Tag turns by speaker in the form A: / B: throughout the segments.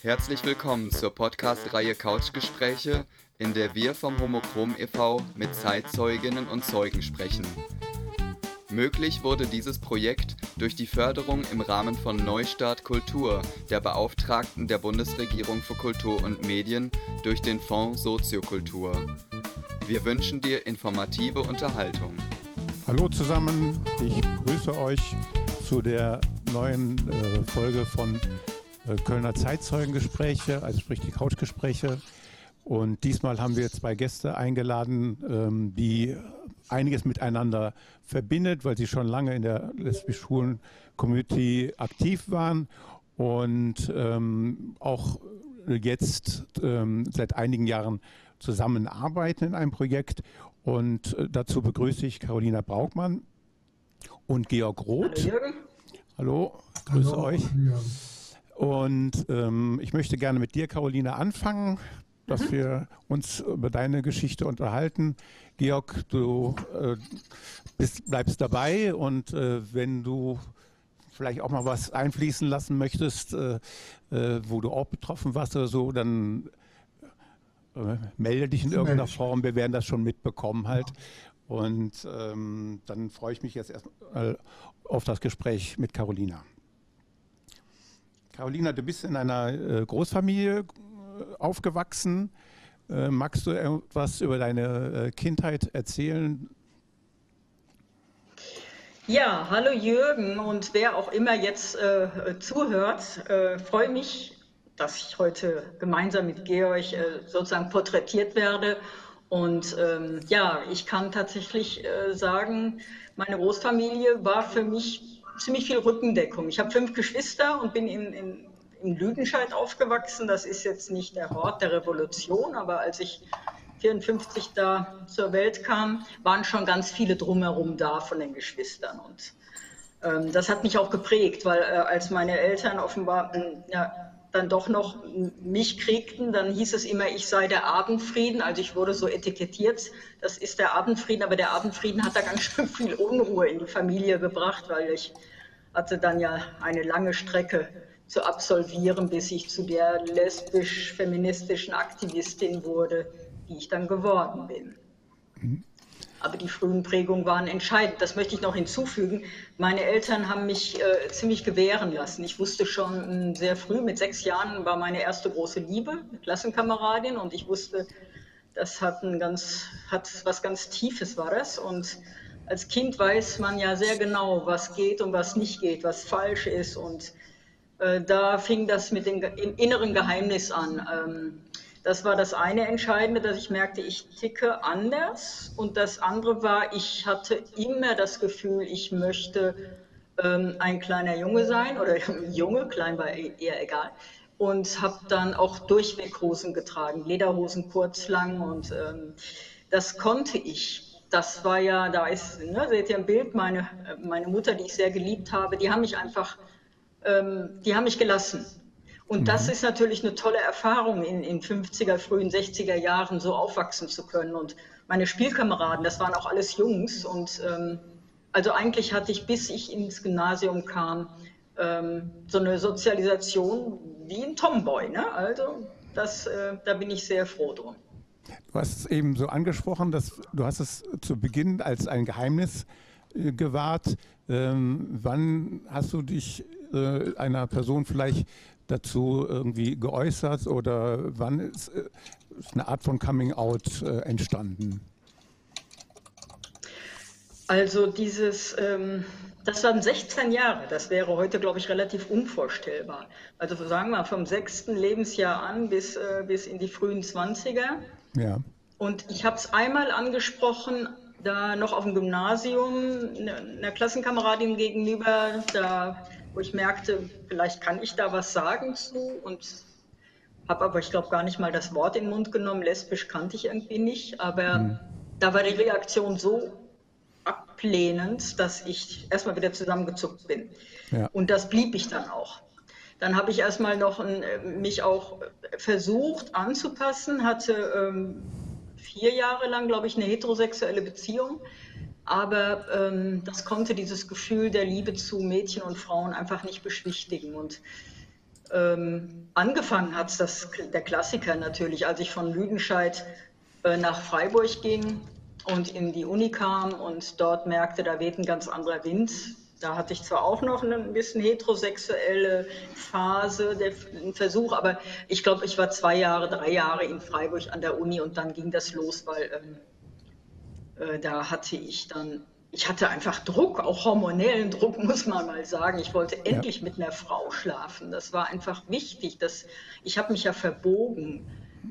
A: Herzlich willkommen zur Podcast-Reihe Couchgespräche, in der wir vom Homochrom e.V. mit Zeitzeuginnen und Zeugen sprechen. Möglich wurde dieses Projekt durch die Förderung im Rahmen von Neustart Kultur der Beauftragten der Bundesregierung für Kultur und Medien durch den Fonds Soziokultur. Wir wünschen dir informative Unterhaltung.
B: Hallo zusammen, ich grüße euch zu der neuen äh, Folge von Kölner Zeitzeugengespräche, also sprich die Couchgespräche. Und diesmal haben wir zwei Gäste eingeladen, ähm, die einiges miteinander verbindet, weil sie schon lange in der lesbisch-schwulen Community aktiv waren und ähm, auch jetzt ähm, seit einigen Jahren zusammenarbeiten in einem Projekt. Und äh, dazu begrüße ich Carolina Braukmann und Georg Roth. Hallo. Hallo grüße Hallo, euch. Ja. Und ähm, ich möchte gerne mit dir, Carolina, anfangen, dass mhm. wir uns über deine Geschichte unterhalten. Georg, du äh, bist, bleibst dabei und äh, wenn du vielleicht auch mal was einfließen lassen möchtest, äh, äh wo du auch betroffen warst oder so, dann äh, melde dich in irgendeiner Form. Wir werden das schon mitbekommen halt. Und ähm, dann freue ich mich jetzt erstmal auf das Gespräch mit Carolina. Carolina, du bist in einer äh, Großfamilie äh, aufgewachsen. Äh, magst du etwas über deine äh, Kindheit erzählen?
C: Ja, hallo Jürgen und wer auch immer jetzt äh, zuhört, äh, freue mich, dass ich heute gemeinsam mit Georg sozusagen porträtiert werde. Und ähm, ja, ich kann tatsächlich sagen, meine Großfamilie war für mich ziemlich viel Rückendeckung. Ich habe fünf Geschwister und bin in, in, in Lüdenscheid aufgewachsen. Das ist jetzt nicht der Hort der Revolution, aber als ich 54 da zur Welt kam, waren schon ganz viele drumherum da von den Geschwistern. Und ähm, das hat mich auch geprägt, weil äh, als meine Eltern offenbar äh, ja, dann doch noch mich kriegten, dann hieß es immer, ich sei der Abendfrieden. Also ich wurde so etikettiert, das ist der Abendfrieden, aber der Abendfrieden hat da ganz schön viel Unruhe in die Familie gebracht, weil ich hatte dann ja eine lange Strecke zu absolvieren, bis ich zu der lesbisch-feministischen Aktivistin wurde, die ich dann geworden bin. Mhm. Aber die frühen Prägungen waren entscheidend. Das möchte ich noch hinzufügen. Meine Eltern haben mich äh, ziemlich gewähren lassen. Ich wusste schon äh, sehr früh, mit sechs Jahren war meine erste große Liebe, Klassenkameradin, und ich wusste, das hat, ein ganz, hat was ganz Tiefes war das. Und als Kind weiß man ja sehr genau, was geht und was nicht geht, was falsch ist. Und äh, da fing das mit dem inneren Geheimnis an. Ähm, das war das eine Entscheidende, dass ich merkte, ich ticke anders. Und das andere war, ich hatte immer das Gefühl, ich möchte ähm, ein kleiner Junge sein oder Junge, klein war eher egal. Und habe dann auch Durchweghosen getragen, Lederhosen kurz, lang. Und ähm, das konnte ich das war ja, da ist, ne, seht ihr im Bild, meine, meine Mutter, die ich sehr geliebt habe, die haben mich einfach, ähm, die haben mich gelassen. Und mhm. das ist natürlich eine tolle Erfahrung, in, in 50er, frühen 60er Jahren so aufwachsen zu können. Und meine Spielkameraden, das waren auch alles Jungs. Und ähm, also eigentlich hatte ich, bis ich ins Gymnasium kam, ähm, so eine Sozialisation wie ein Tomboy. Ne? Also das, äh, da bin ich sehr froh drum.
B: Du hast es eben so angesprochen, dass du hast es zu Beginn als ein Geheimnis äh, gewahrt. Ähm, wann hast du dich äh, einer Person vielleicht dazu irgendwie geäußert oder wann ist, äh, ist eine Art von Coming Out äh, entstanden?
C: Also dieses, ähm, das waren 16 Jahre, das wäre heute, glaube ich, relativ unvorstellbar. Also sagen wir vom sechsten Lebensjahr an bis, äh, bis in die frühen 20er. Ja. Und ich habe es einmal angesprochen, da noch auf dem Gymnasium, einer Klassenkameradin gegenüber, da wo ich merkte, vielleicht kann ich da was sagen zu und habe aber, ich glaube, gar nicht mal das Wort in den Mund genommen. Lesbisch kannte ich irgendwie nicht, aber mhm. da war die Reaktion so ablehnend, dass ich erstmal wieder zusammengezuckt bin. Ja. Und das blieb ich dann auch. Dann habe ich erstmal noch ein, mich auch versucht anzupassen, hatte ähm, vier Jahre lang, glaube ich, eine heterosexuelle Beziehung aber ähm, das konnte dieses Gefühl der Liebe zu Mädchen und Frauen einfach nicht beschwichtigen. Und ähm, angefangen hat das der Klassiker natürlich, als ich von Lüdenscheid äh, nach Freiburg ging und in die Uni kam und dort merkte, da weht ein ganz anderer Wind. Da hatte ich zwar auch noch ein bisschen heterosexuelle Phase, den Versuch, aber ich glaube, ich war zwei Jahre, drei Jahre in Freiburg an der Uni und dann ging das los, weil ähm, äh, da hatte ich dann ich hatte einfach Druck, auch hormonellen Druck, muss man mal sagen. Ich wollte endlich ja. mit einer Frau schlafen. Das war einfach wichtig. Das, ich habe mich ja verbogen.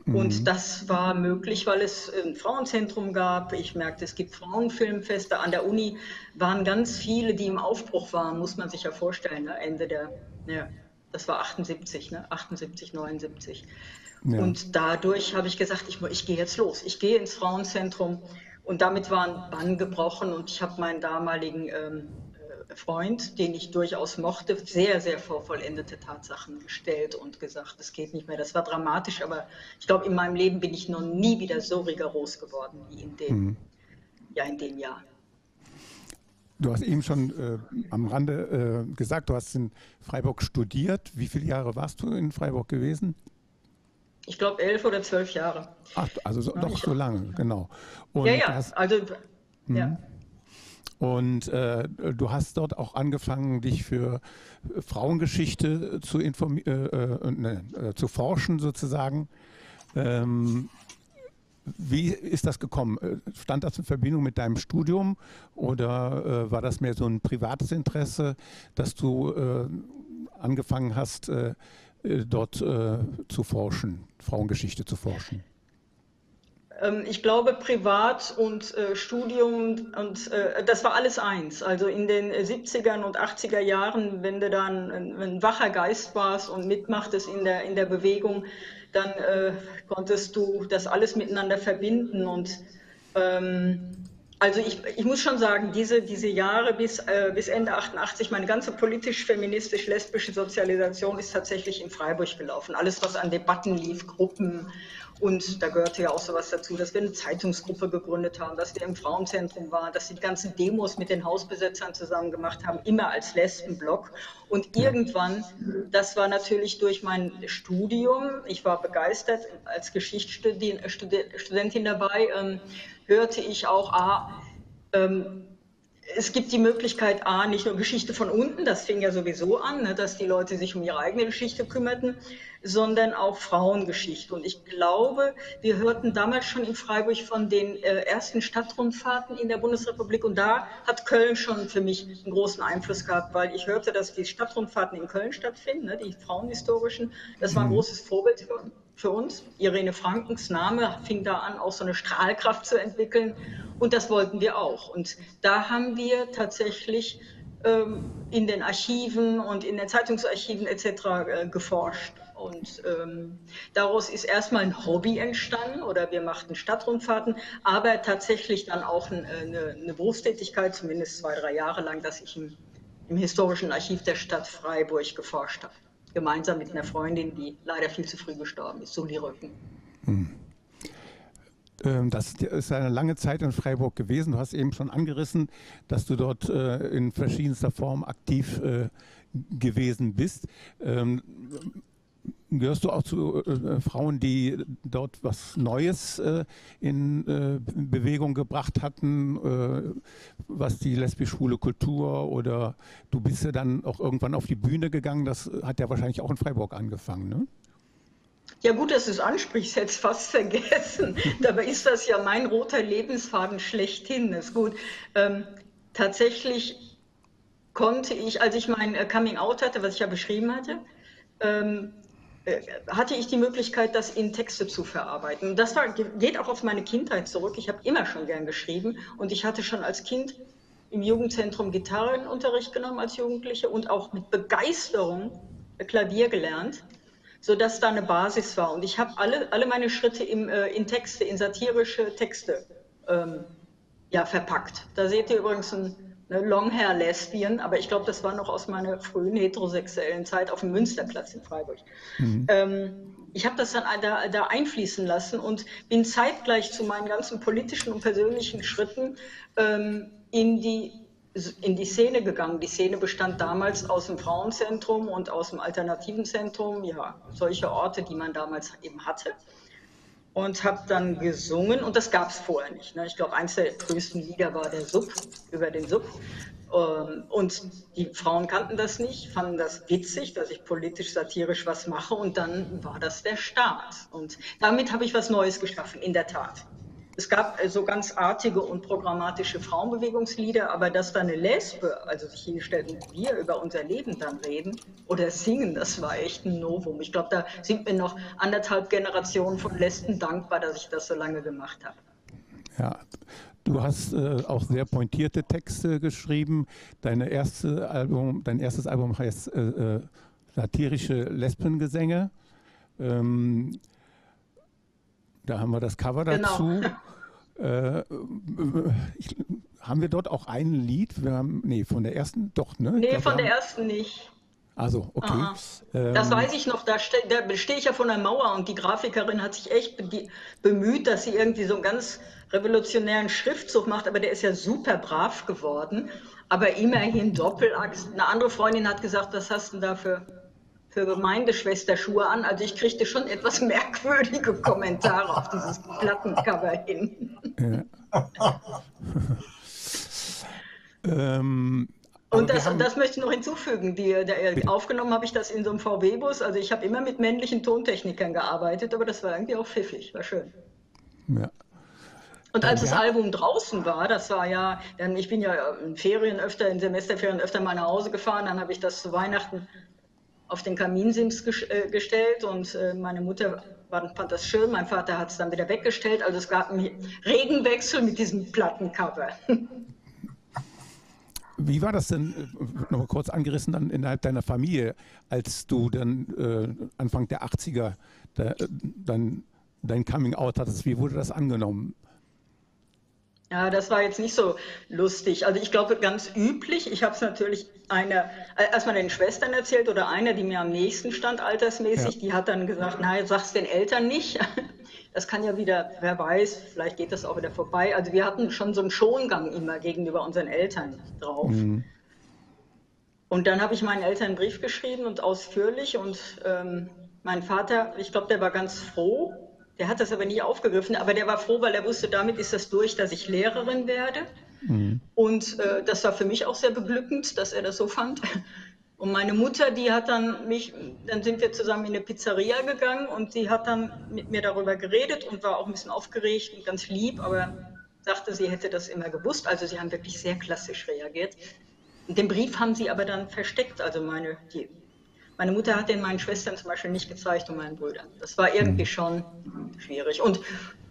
C: Mhm. Und das war möglich, weil es ein Frauenzentrum gab. Ich merkte, es gibt Frauenfilmfeste. An der Uni waren ganz viele, die im Aufbruch waren, muss man sich ja vorstellen. Ne? Ende der, ja, das war 78, ne? 78, 79. Ja. Und dadurch habe ich gesagt, ich, ich gehe jetzt los. Ich gehe ins Frauenzentrum und damit war ein Bann gebrochen und ich habe meinen damaligen ähm, äh, Freund, den ich durchaus mochte, sehr, sehr vor vollendete Tatsachen gestellt und gesagt, es geht nicht mehr. Das war dramatisch, aber ich glaube, in meinem Leben bin ich noch nie wieder so rigoros geworden wie in dem, mhm. ja, in dem Jahr.
B: Du hast eben schon äh, am Rande äh, gesagt, du hast in Freiburg studiert. Wie viele Jahre warst du in Freiburg gewesen?
C: Ich glaube, elf oder zwölf Jahre.
B: Ach, also so, doch so lange, genau.
C: Und ja, ja, hast, also,
B: hm. ja. Und äh, du hast dort auch angefangen, dich für Frauengeschichte zu, äh, äh, ne, äh, zu forschen, sozusagen. Ähm, wie ist das gekommen? Äh, stand das in Verbindung mit deinem Studium oder äh, war das mehr so ein privates Interesse, dass du äh, angefangen hast, äh, äh, dort äh, zu forschen, Frauengeschichte zu forschen?
C: Ähm, ich glaube, Privat und äh, Studium und äh, das war alles eins. Also in den 70er und 80er Jahren, wenn du dann ein, ein wacher Geist warst und mitmachtest in der, in der Bewegung, dann äh, konntest du das alles miteinander verbinden und ähm, also ich, ich muss schon sagen, diese, diese Jahre bis, äh, bis Ende 88, meine ganze politisch-feministisch-lesbische Sozialisation ist tatsächlich in Freiburg gelaufen. Alles, was an Debatten lief, Gruppen und da gehörte ja auch sowas dazu, dass wir eine Zeitungsgruppe gegründet haben, dass wir im Frauenzentrum waren, dass wir die ganzen Demos mit den Hausbesetzern zusammen gemacht haben, immer als Lesbenblock. Und irgendwann, das war natürlich durch mein Studium, ich war begeistert als Geschichtsstudentin dabei, ähm, hörte ich auch, ah, ähm, es gibt die Möglichkeit, A, nicht nur Geschichte von unten, das fing ja sowieso an, ne, dass die Leute sich um ihre eigene Geschichte kümmerten, sondern auch Frauengeschichte. Und ich glaube, wir hörten damals schon in Freiburg von den äh, ersten Stadtrundfahrten in der Bundesrepublik. Und da hat Köln schon für mich einen großen Einfluss gehabt, weil ich hörte, dass die Stadtrundfahrten in Köln stattfinden, ne, die frauenhistorischen. Das war ein mhm. großes Vorbild für, für uns. Irene Frankens Name fing da an, auch so eine Strahlkraft zu entwickeln. Und das wollten wir auch. Und da haben wir tatsächlich ähm, in den Archiven und in den Zeitungsarchiven etc. Äh, geforscht. Und ähm, daraus ist erstmal ein Hobby entstanden oder wir machten Stadtrundfahrten, aber tatsächlich dann auch eine, eine Berufstätigkeit, zumindest zwei, drei Jahre lang, dass ich im, im historischen Archiv der Stadt Freiburg geforscht habe. Gemeinsam mit einer Freundin, die leider viel zu früh gestorben ist, Suli Rücken. Hm.
B: Ähm, das ist eine lange Zeit in Freiburg gewesen. Du hast eben schon angerissen, dass du dort äh, in verschiedenster Form aktiv äh, gewesen bist. Gehörst du auch zu äh, Frauen, die dort was Neues äh, in äh, Bewegung gebracht hatten, äh, was die lesbisch-schwule Kultur oder du bist ja dann auch irgendwann auf die Bühne gegangen, das hat ja wahrscheinlich auch in Freiburg angefangen, ne?
C: Ja, gut, dass du es ansprichst, hätte es fast vergessen. Dabei ist das ja mein roter Lebensfaden schlechthin. Das ist gut. Ähm, tatsächlich konnte ich, als ich mein äh, Coming Out hatte, was ich ja beschrieben hatte, ähm, äh, hatte ich die Möglichkeit, das in Texte zu verarbeiten. Das war, geht auch auf meine Kindheit zurück. Ich habe immer schon gern geschrieben und ich hatte schon als Kind im Jugendzentrum Gitarrenunterricht genommen als Jugendliche und auch mit Begeisterung Klavier gelernt, sodass da eine Basis war. Und ich habe alle, alle meine Schritte im, äh, in Texte, in satirische Texte ähm, ja, verpackt. Da seht ihr übrigens ein eine Longhair-Lesbien, aber ich glaube, das war noch aus meiner frühen heterosexuellen Zeit auf dem Münsterplatz in Freiburg. Mhm. Ähm, ich habe das dann da, da, einfließen lassen und bin zeitgleich zu meinen ganzen politischen und persönlichen Schritten ähm, in die in die Szene gegangen. Die Szene bestand damals aus dem Frauenzentrum und aus dem Alternativen Zentrum, ja, solche Orte, die man damals eben hatte. Und habe dann gesungen und das gab es vorher nicht. Ne? Ich glaube, eins der größten Lieder war der Sub, über den Sub. Ähm, und die Frauen kannten das nicht, fanden das witzig, dass ich politisch satirisch was mache und dann war das der Start. Und damit habe ich was Neues geschaffen, in der Tat. Es gab so ganz artige und programmatische Frauenbewegungslieder, aber dass da eine Lesbe, also sich hinstellt und wir über unser Leben dann reden oder singen, das war echt ein Novum. Ich glaube, da sind mir noch anderthalb Generationen von Lesben dankbar, dass ich das so lange gemacht habe.
B: Ja, Du hast äh, auch sehr pointierte Texte geschrieben. Deine erste Album, dein erstes Album heißt äh, äh, Satirische Lesbengesänge. Ähm, da haben wir das Cover genau. dazu. Äh, ich, haben wir dort auch ein Lied? Wir haben, nee, von der ersten doch, ne?
C: Nee, glaub, von der ersten nicht.
B: Also, okay.
C: Ähm, das weiß ich noch, da, ste da stehe ich ja von der Mauer und die Grafikerin hat sich echt be bemüht, dass sie irgendwie so einen ganz revolutionären Schriftzug macht, aber der ist ja super brav geworden. Aber immerhin Doppelachs. Eine andere Freundin hat gesagt, was hast du da für, für Gemeindeschwesterschuhe an? Also ich kriegte schon etwas merkwürdige Kommentare auf dieses Plattencover hin. Ja. ähm, und das, das, möchte ich noch hinzufügen. Die, der, aufgenommen habe ich das in so einem VW-Bus. Also ich habe immer mit männlichen Tontechnikern gearbeitet, aber das war irgendwie auch pfiffig, war schön. Ja. Und als ja. das Album draußen war, das war ja, dann, ich bin ja in Ferien öfter, in Semesterferien öfter mal nach Hause gefahren, dann habe ich das zu Weihnachten auf den Kaminsims äh, gestellt und äh, meine Mutter fand das schön, mein Vater hat es dann wieder weggestellt. Also es gab einen Regenwechsel mit diesem Plattencover.
B: Wie war das denn, äh, nochmal kurz angerissen, dann innerhalb deiner Familie, als du dann äh, Anfang der 80er da, dann dein Coming Out hattest? Wie wurde das angenommen?
C: Ja, das war jetzt nicht so lustig. Also ich glaube ganz üblich. Ich habe es natürlich einer, äh, erstmal den Schwestern erzählt oder einer, die mir am nächsten stand altersmäßig, ja. die hat dann gesagt, na, sag's den Eltern nicht. Das kann ja wieder, wer weiß, vielleicht geht das auch wieder vorbei. Also wir hatten schon so einen Schongang immer gegenüber unseren Eltern drauf. Mhm. Und dann habe ich meinen Eltern einen Brief geschrieben und ausführlich und ähm, mein Vater, ich glaube, der war ganz froh. Der hat das aber nie aufgegriffen, aber der war froh, weil er wusste, damit ist das durch, dass ich Lehrerin werde. Mhm. Und äh, das war für mich auch sehr beglückend, dass er das so fand. Und meine Mutter, die hat dann mich, dann sind wir zusammen in eine Pizzeria gegangen und sie hat dann mit mir darüber geredet und war auch ein bisschen aufgeregt und ganz lieb, aber sagte, sie hätte das immer gewusst. Also sie haben wirklich sehr klassisch reagiert. Den Brief haben sie aber dann versteckt. Also meine, die, meine Mutter hat den meinen Schwestern zum Beispiel nicht gezeigt und meinen Brüdern. Das war irgendwie mhm. schon schwierig. Und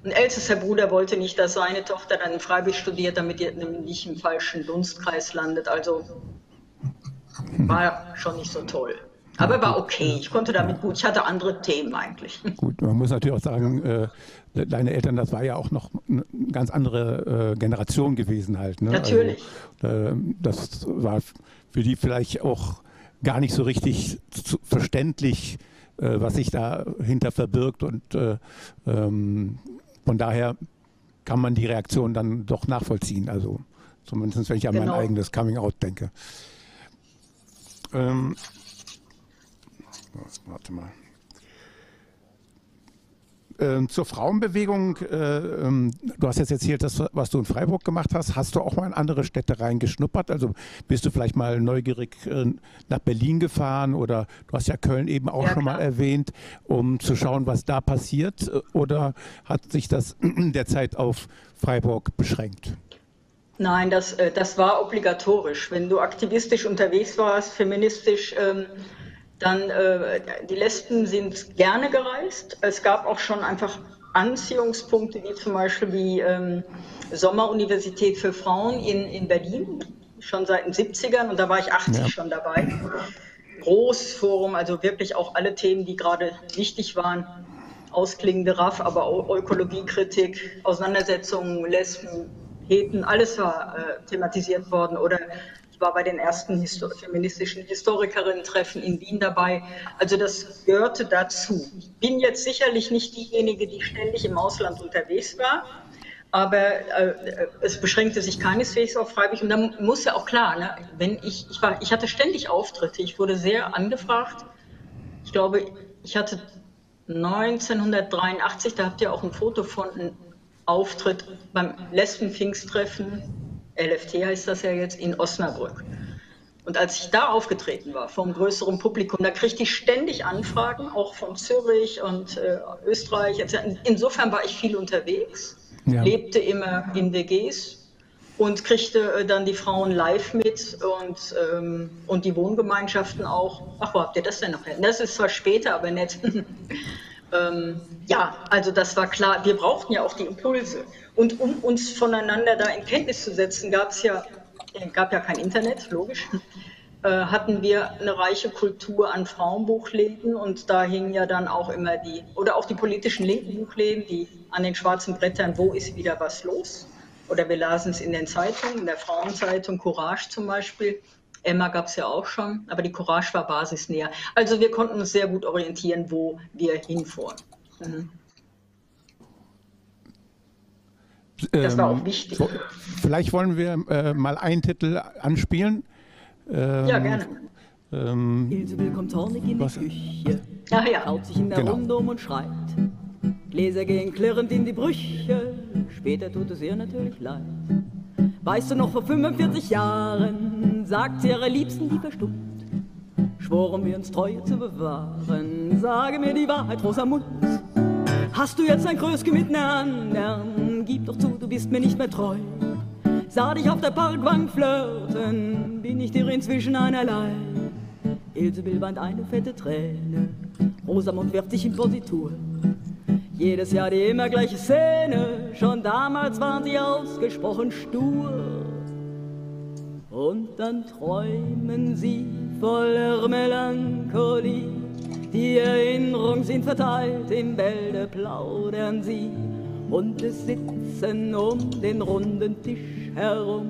C: ein ältester Bruder wollte nicht, dass seine Tochter dann in Freiburg studiert, damit ihr nicht im falschen Dunstkreis landet. Also war schon nicht so toll. Aber war okay. Ich konnte damit gut. Ich hatte andere Themen eigentlich.
B: Gut, man muss natürlich auch sagen, äh, deine Eltern, das war ja auch noch eine ganz andere äh, Generation gewesen halt. Ne?
C: Natürlich.
B: Also, äh, das war für die vielleicht auch gar nicht so richtig zu, verständlich, äh, was sich dahinter verbirgt. Und äh, ähm, von daher kann man die Reaktion dann doch nachvollziehen. Also zumindest wenn ich an genau. mein eigenes Coming Out denke. Ähm, warte mal. Ähm, zur Frauenbewegung, äh, ähm, du hast jetzt erzählt, dass, was du in Freiburg gemacht hast. Hast du auch mal in andere Städte reingeschnuppert? Also bist du vielleicht mal neugierig äh, nach Berlin gefahren oder du hast ja Köln eben auch ja, schon mal erwähnt, um zu schauen, was da passiert? Oder hat sich das in der Zeit auf Freiburg beschränkt?
C: Nein, das, äh, das war obligatorisch. Wenn du aktivistisch unterwegs warst, feministisch, ähm, dann äh, die Lesben sind gerne gereist. Es gab auch schon einfach Anziehungspunkte, wie zum Beispiel die ähm, Sommeruniversität für Frauen in, in Berlin, schon seit den 70ern und da war ich 80 ja. schon dabei. Großes Forum, also wirklich auch alle Themen, die gerade wichtig waren. Ausklingende RAF, aber auch Ökologiekritik, Auseinandersetzungen, Lesben, Heten, alles war äh, thematisiert worden. Oder war bei den ersten Histo feministischen Historikerinnen-Treffen in Wien dabei. Also das gehörte dazu. Ich bin jetzt sicherlich nicht diejenige, die ständig im Ausland unterwegs war. aber äh, es beschränkte sich keineswegs auf Freiburg. Und dann muss ja auch klar, ne, wenn ich, ich war, ich hatte ständig Auftritte, ich wurde sehr angefragt. Ich glaube, ich hatte 1983, da habt ihr auch ein Foto von einem Auftritt beim Lesben-Pfingsttreffen, LFT heißt das ja jetzt, in Osnabrück. Und als ich da aufgetreten war, vor einem größeren Publikum, da kriegte ich ständig Anfragen, auch von Zürich und äh, Österreich. Insofern war ich viel unterwegs, ja. lebte immer in WGs und kriegte äh, dann die Frauen live mit und, ähm, und die Wohngemeinschaften auch. Ach, wo habt ihr das denn noch? Das ist zwar später, aber nett. ähm, ja, also das war klar. Wir brauchten ja auch die Impulse. Und um uns voneinander da in Kenntnis zu setzen, gab es ja gab ja kein Internet, logisch, äh, hatten wir eine reiche Kultur an Frauenbuchläden und da hingen ja dann auch immer die, oder auch die politischen linken Buchläden, die an den schwarzen Brettern, wo ist wieder was los? Oder wir lasen es in den Zeitungen, in der Frauenzeitung, Courage zum Beispiel. Emma gab es ja auch schon, aber die Courage war basisnäher. Also wir konnten uns sehr gut orientieren, wo wir hinfuhren. Mhm.
B: Das war auch ähm, wichtig. Vielleicht wollen wir äh, mal einen Titel anspielen.
D: Ähm, ja, gerne. Ähm, Ilsebill kommt zornig in was? die Küche, Ach, ja. haut sich in der genau. Runde um und schreit. Gläser gehen klirrend in die Brüche, später tut es ihr natürlich leid. Weißt du noch, vor 45 Jahren sagt ihre Liebsten, die verstummt, schworen wir uns Treue zu bewahren. Sage mir die Wahrheit, großer Mund. Hast du jetzt ein Kröske mit einer anderen? Gib doch zu, du bist mir nicht mehr treu. Sah dich auf der Parkbank flirten, bin ich dir inzwischen einerlei. Ilsebill weint eine fette Träne, Rosamund wirft sich in Positur. Jedes Jahr die immer gleiche Szene, schon damals waren sie ausgesprochen stur. Und dann träumen sie voller Melancholie die Erinnerungen sind verteilt, im Bälde plaudern sie und es sitzen um den runden Tisch herum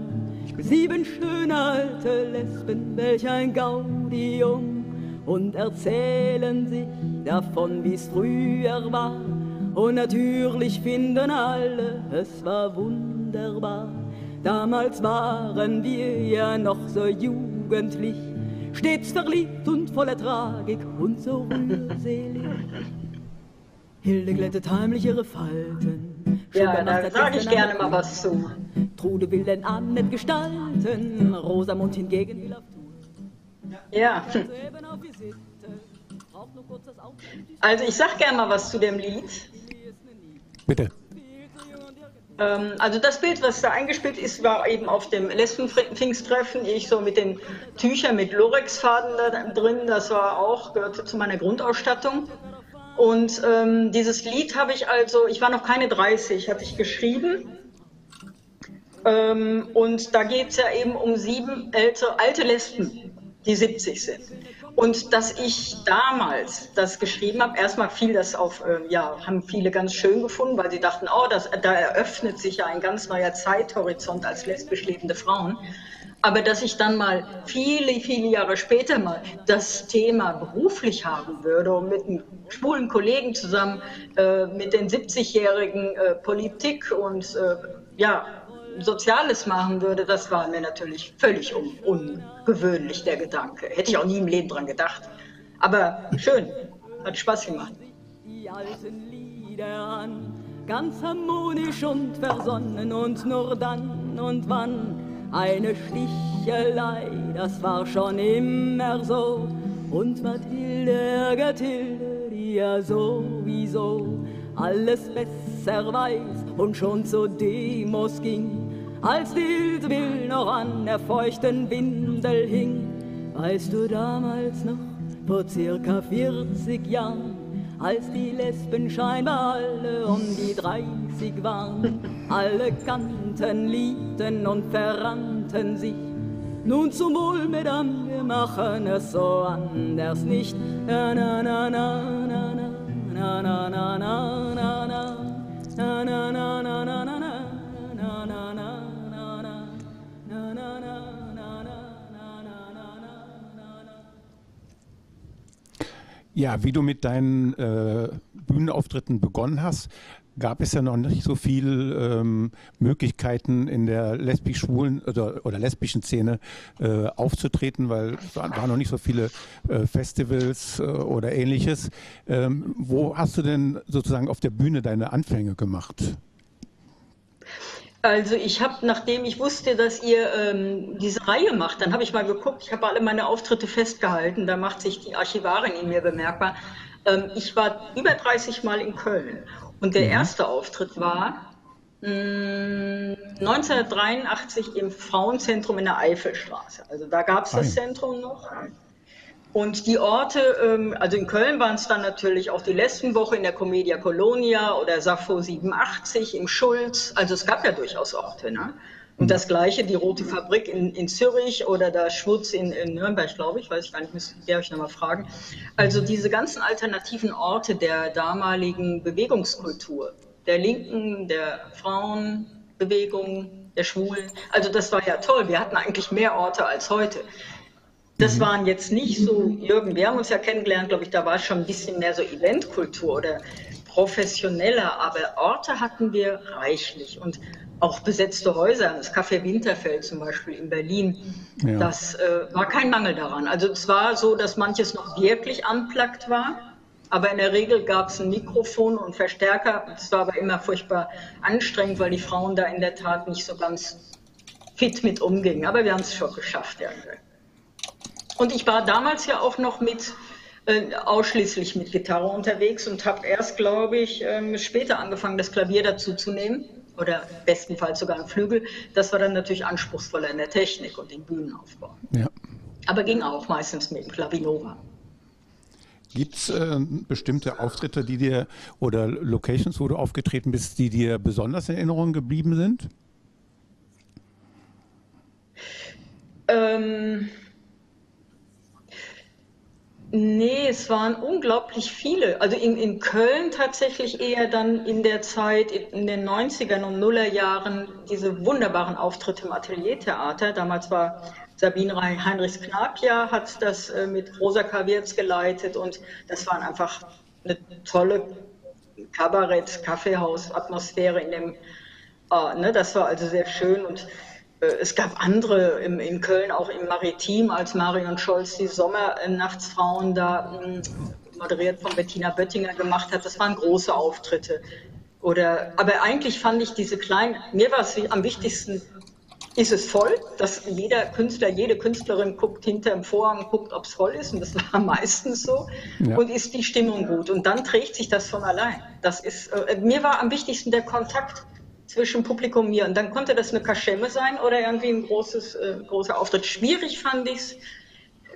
D: sieben schöne alte Lesben, welch ein Gaudium und erzählen sich davon, wie's früher war. Und natürlich finden alle, es war wunderbar. Damals waren wir ja noch so jugendlich stets verliebt und voller Tragik und so rührselig. Hilde glättet heimlich ihre Falten.
C: Ja, da sage ich gerne mal was zu.
D: Trude will den Abend nicht gestalten, Rosamund hingegen will auf
C: Tour. Ja. Also ich sag gerne mal was zu dem Lied.
B: Bitte.
C: Ähm, also das Bild, was da eingespielt ist, war eben auf dem Lesbenpfingsttreffen. Ich so mit den Tüchern mit Lorexfaden da drin, das war auch, gehörte zu meiner Grundausstattung. Und ähm, dieses Lied habe ich also, ich war noch keine 30, hatte ich geschrieben. Ähm, und da geht es ja eben um sieben ältere, alte Lesben, die 70 sind. Und dass ich damals das geschrieben habe, erstmal fiel das auf, äh, ja, haben viele ganz schön gefunden, weil sie dachten, oh, das, da eröffnet sich ja ein ganz neuer Zeithorizont als lesbisch lebende Frauen. Aber dass ich dann mal viele, viele Jahre später mal das Thema beruflich haben würde und mit einem schwulen Kollegen zusammen äh, mit den 70-jährigen äh, Politik und äh, ja, Soziales machen würde, das war mir natürlich völlig un ungewöhnlich, der Gedanke. Hätte ich auch nie im Leben dran gedacht. Aber schön, hat Spaß gemacht. Die alten Lieder
D: an, ganz harmonisch und versonnen und nur dann und wann eine Stichelei, das war schon immer so. Und Mathilde ärgert Hilde, die ja sowieso alles besser weiß und schon zu Demos ging als die Will noch an der feuchten Windel hing. Weißt du damals noch, vor circa 40 Jahren, als die Lesben scheinbar alle um die 30 waren, alle kannten, liebten und verrannten sich. Nun zum Wohl, Madame, wir machen es so anders nicht. Na na na na na na
B: ja, wie du mit deinen äh, Bühnenauftritten begonnen hast, gab es ja noch nicht so viele ähm, Möglichkeiten in der lesbisch-schwulen oder, oder, lesbischen Szene äh, aufzutreten, weil es waren, noch nicht so viele äh, Festivals äh, oder ähnliches. Ähm, wo hast du denn sozusagen auf der Bühne deine Anfänge gemacht?
C: Also ich habe, nachdem ich wusste, dass ihr ähm, diese Reihe macht, dann habe ich mal geguckt, ich habe alle meine Auftritte festgehalten, da macht sich die Archivarin in mir bemerkbar. Ähm, ich war über 30 Mal in Köln und der mhm. erste Auftritt war mh, hm, 1983 im Frauenzentrum in der Eifelstraße. Also da gab es das Zentrum noch. Und die Orte, ähm, also in Köln waren es dann natürlich auch die Lesbenwoche in der Comedia Colonia oder Sappho 87 im Schulz. Also es gab ja durchaus Orte. Ne? Und das gleiche, die Rote Fabrik in, in Zürich oder der Schwutz in, in Nürnberg, glaube ich, weiß ich gar nicht, müsste ich nochmal fragen. Also diese ganzen alternativen Orte der damaligen Bewegungskultur, der Linken, der Frauenbewegung, der Schwulen. Also das war ja toll. Wir hatten eigentlich mehr Orte als heute. Das mhm. waren jetzt nicht so, Jürgen, wir haben uns ja kennengelernt, glaube ich, da war schon ein bisschen mehr so Eventkultur oder professioneller, aber Orte hatten wir reichlich und auch besetzte Häuser, das Café Winterfeld zum Beispiel in Berlin, ja. das äh, war kein Mangel daran. Also es war so, dass manches noch wirklich unplugged war, aber in der Regel gab es ein Mikrofon und Verstärker. Es war aber immer furchtbar anstrengend, weil die Frauen da in der Tat nicht so ganz fit mit umgingen. Aber wir haben es schon geschafft irgendwie. Und ich war damals ja auch noch mit äh, ausschließlich mit Gitarre unterwegs und habe erst, glaube ich, äh, später angefangen, das Klavier dazu zu nehmen oder bestenfalls sogar ein Flügel. Das war dann natürlich anspruchsvoller in der Technik und im Bühnenaufbau. Ja. Aber ging auch meistens mit dem Klavinova.
B: Gibt es äh, bestimmte Auftritte, die dir oder Locations, wo du aufgetreten bist, die dir besonders in Erinnerung geblieben sind?
C: Ähm, Nee, es waren unglaublich viele. Also in, in Köln tatsächlich eher dann in der Zeit, in den 90ern und Nullerjahren, diese wunderbaren Auftritte im Ateliertheater. Damals war Sabine Heinrichs Knapja, hat das äh, mit Rosa Kawirz geleitet und das waren einfach eine tolle Kabarett-Kaffeehaus-Atmosphäre in dem, äh, ne, das war also sehr schön und es gab andere im, in Köln, auch im Maritim, als Marion Scholz die Sommernachtsfrauen da hm, moderiert von Bettina Böttinger gemacht hat. Das waren große Auftritte. Oder, aber eigentlich fand ich diese kleinen, mir war es am wichtigsten, ist es voll, dass jeder Künstler, jede Künstlerin guckt hinter dem Vorhang, guckt, ob es voll ist, und das war meistens so. Ja. Und ist die Stimmung gut? Und dann trägt sich das von allein. Das ist, äh, mir war am wichtigsten der Kontakt zwischen Publikum mir. Und dann konnte das eine Kaschemme sein oder irgendwie ein großes, äh, großer Auftritt. Schwierig fand ich es,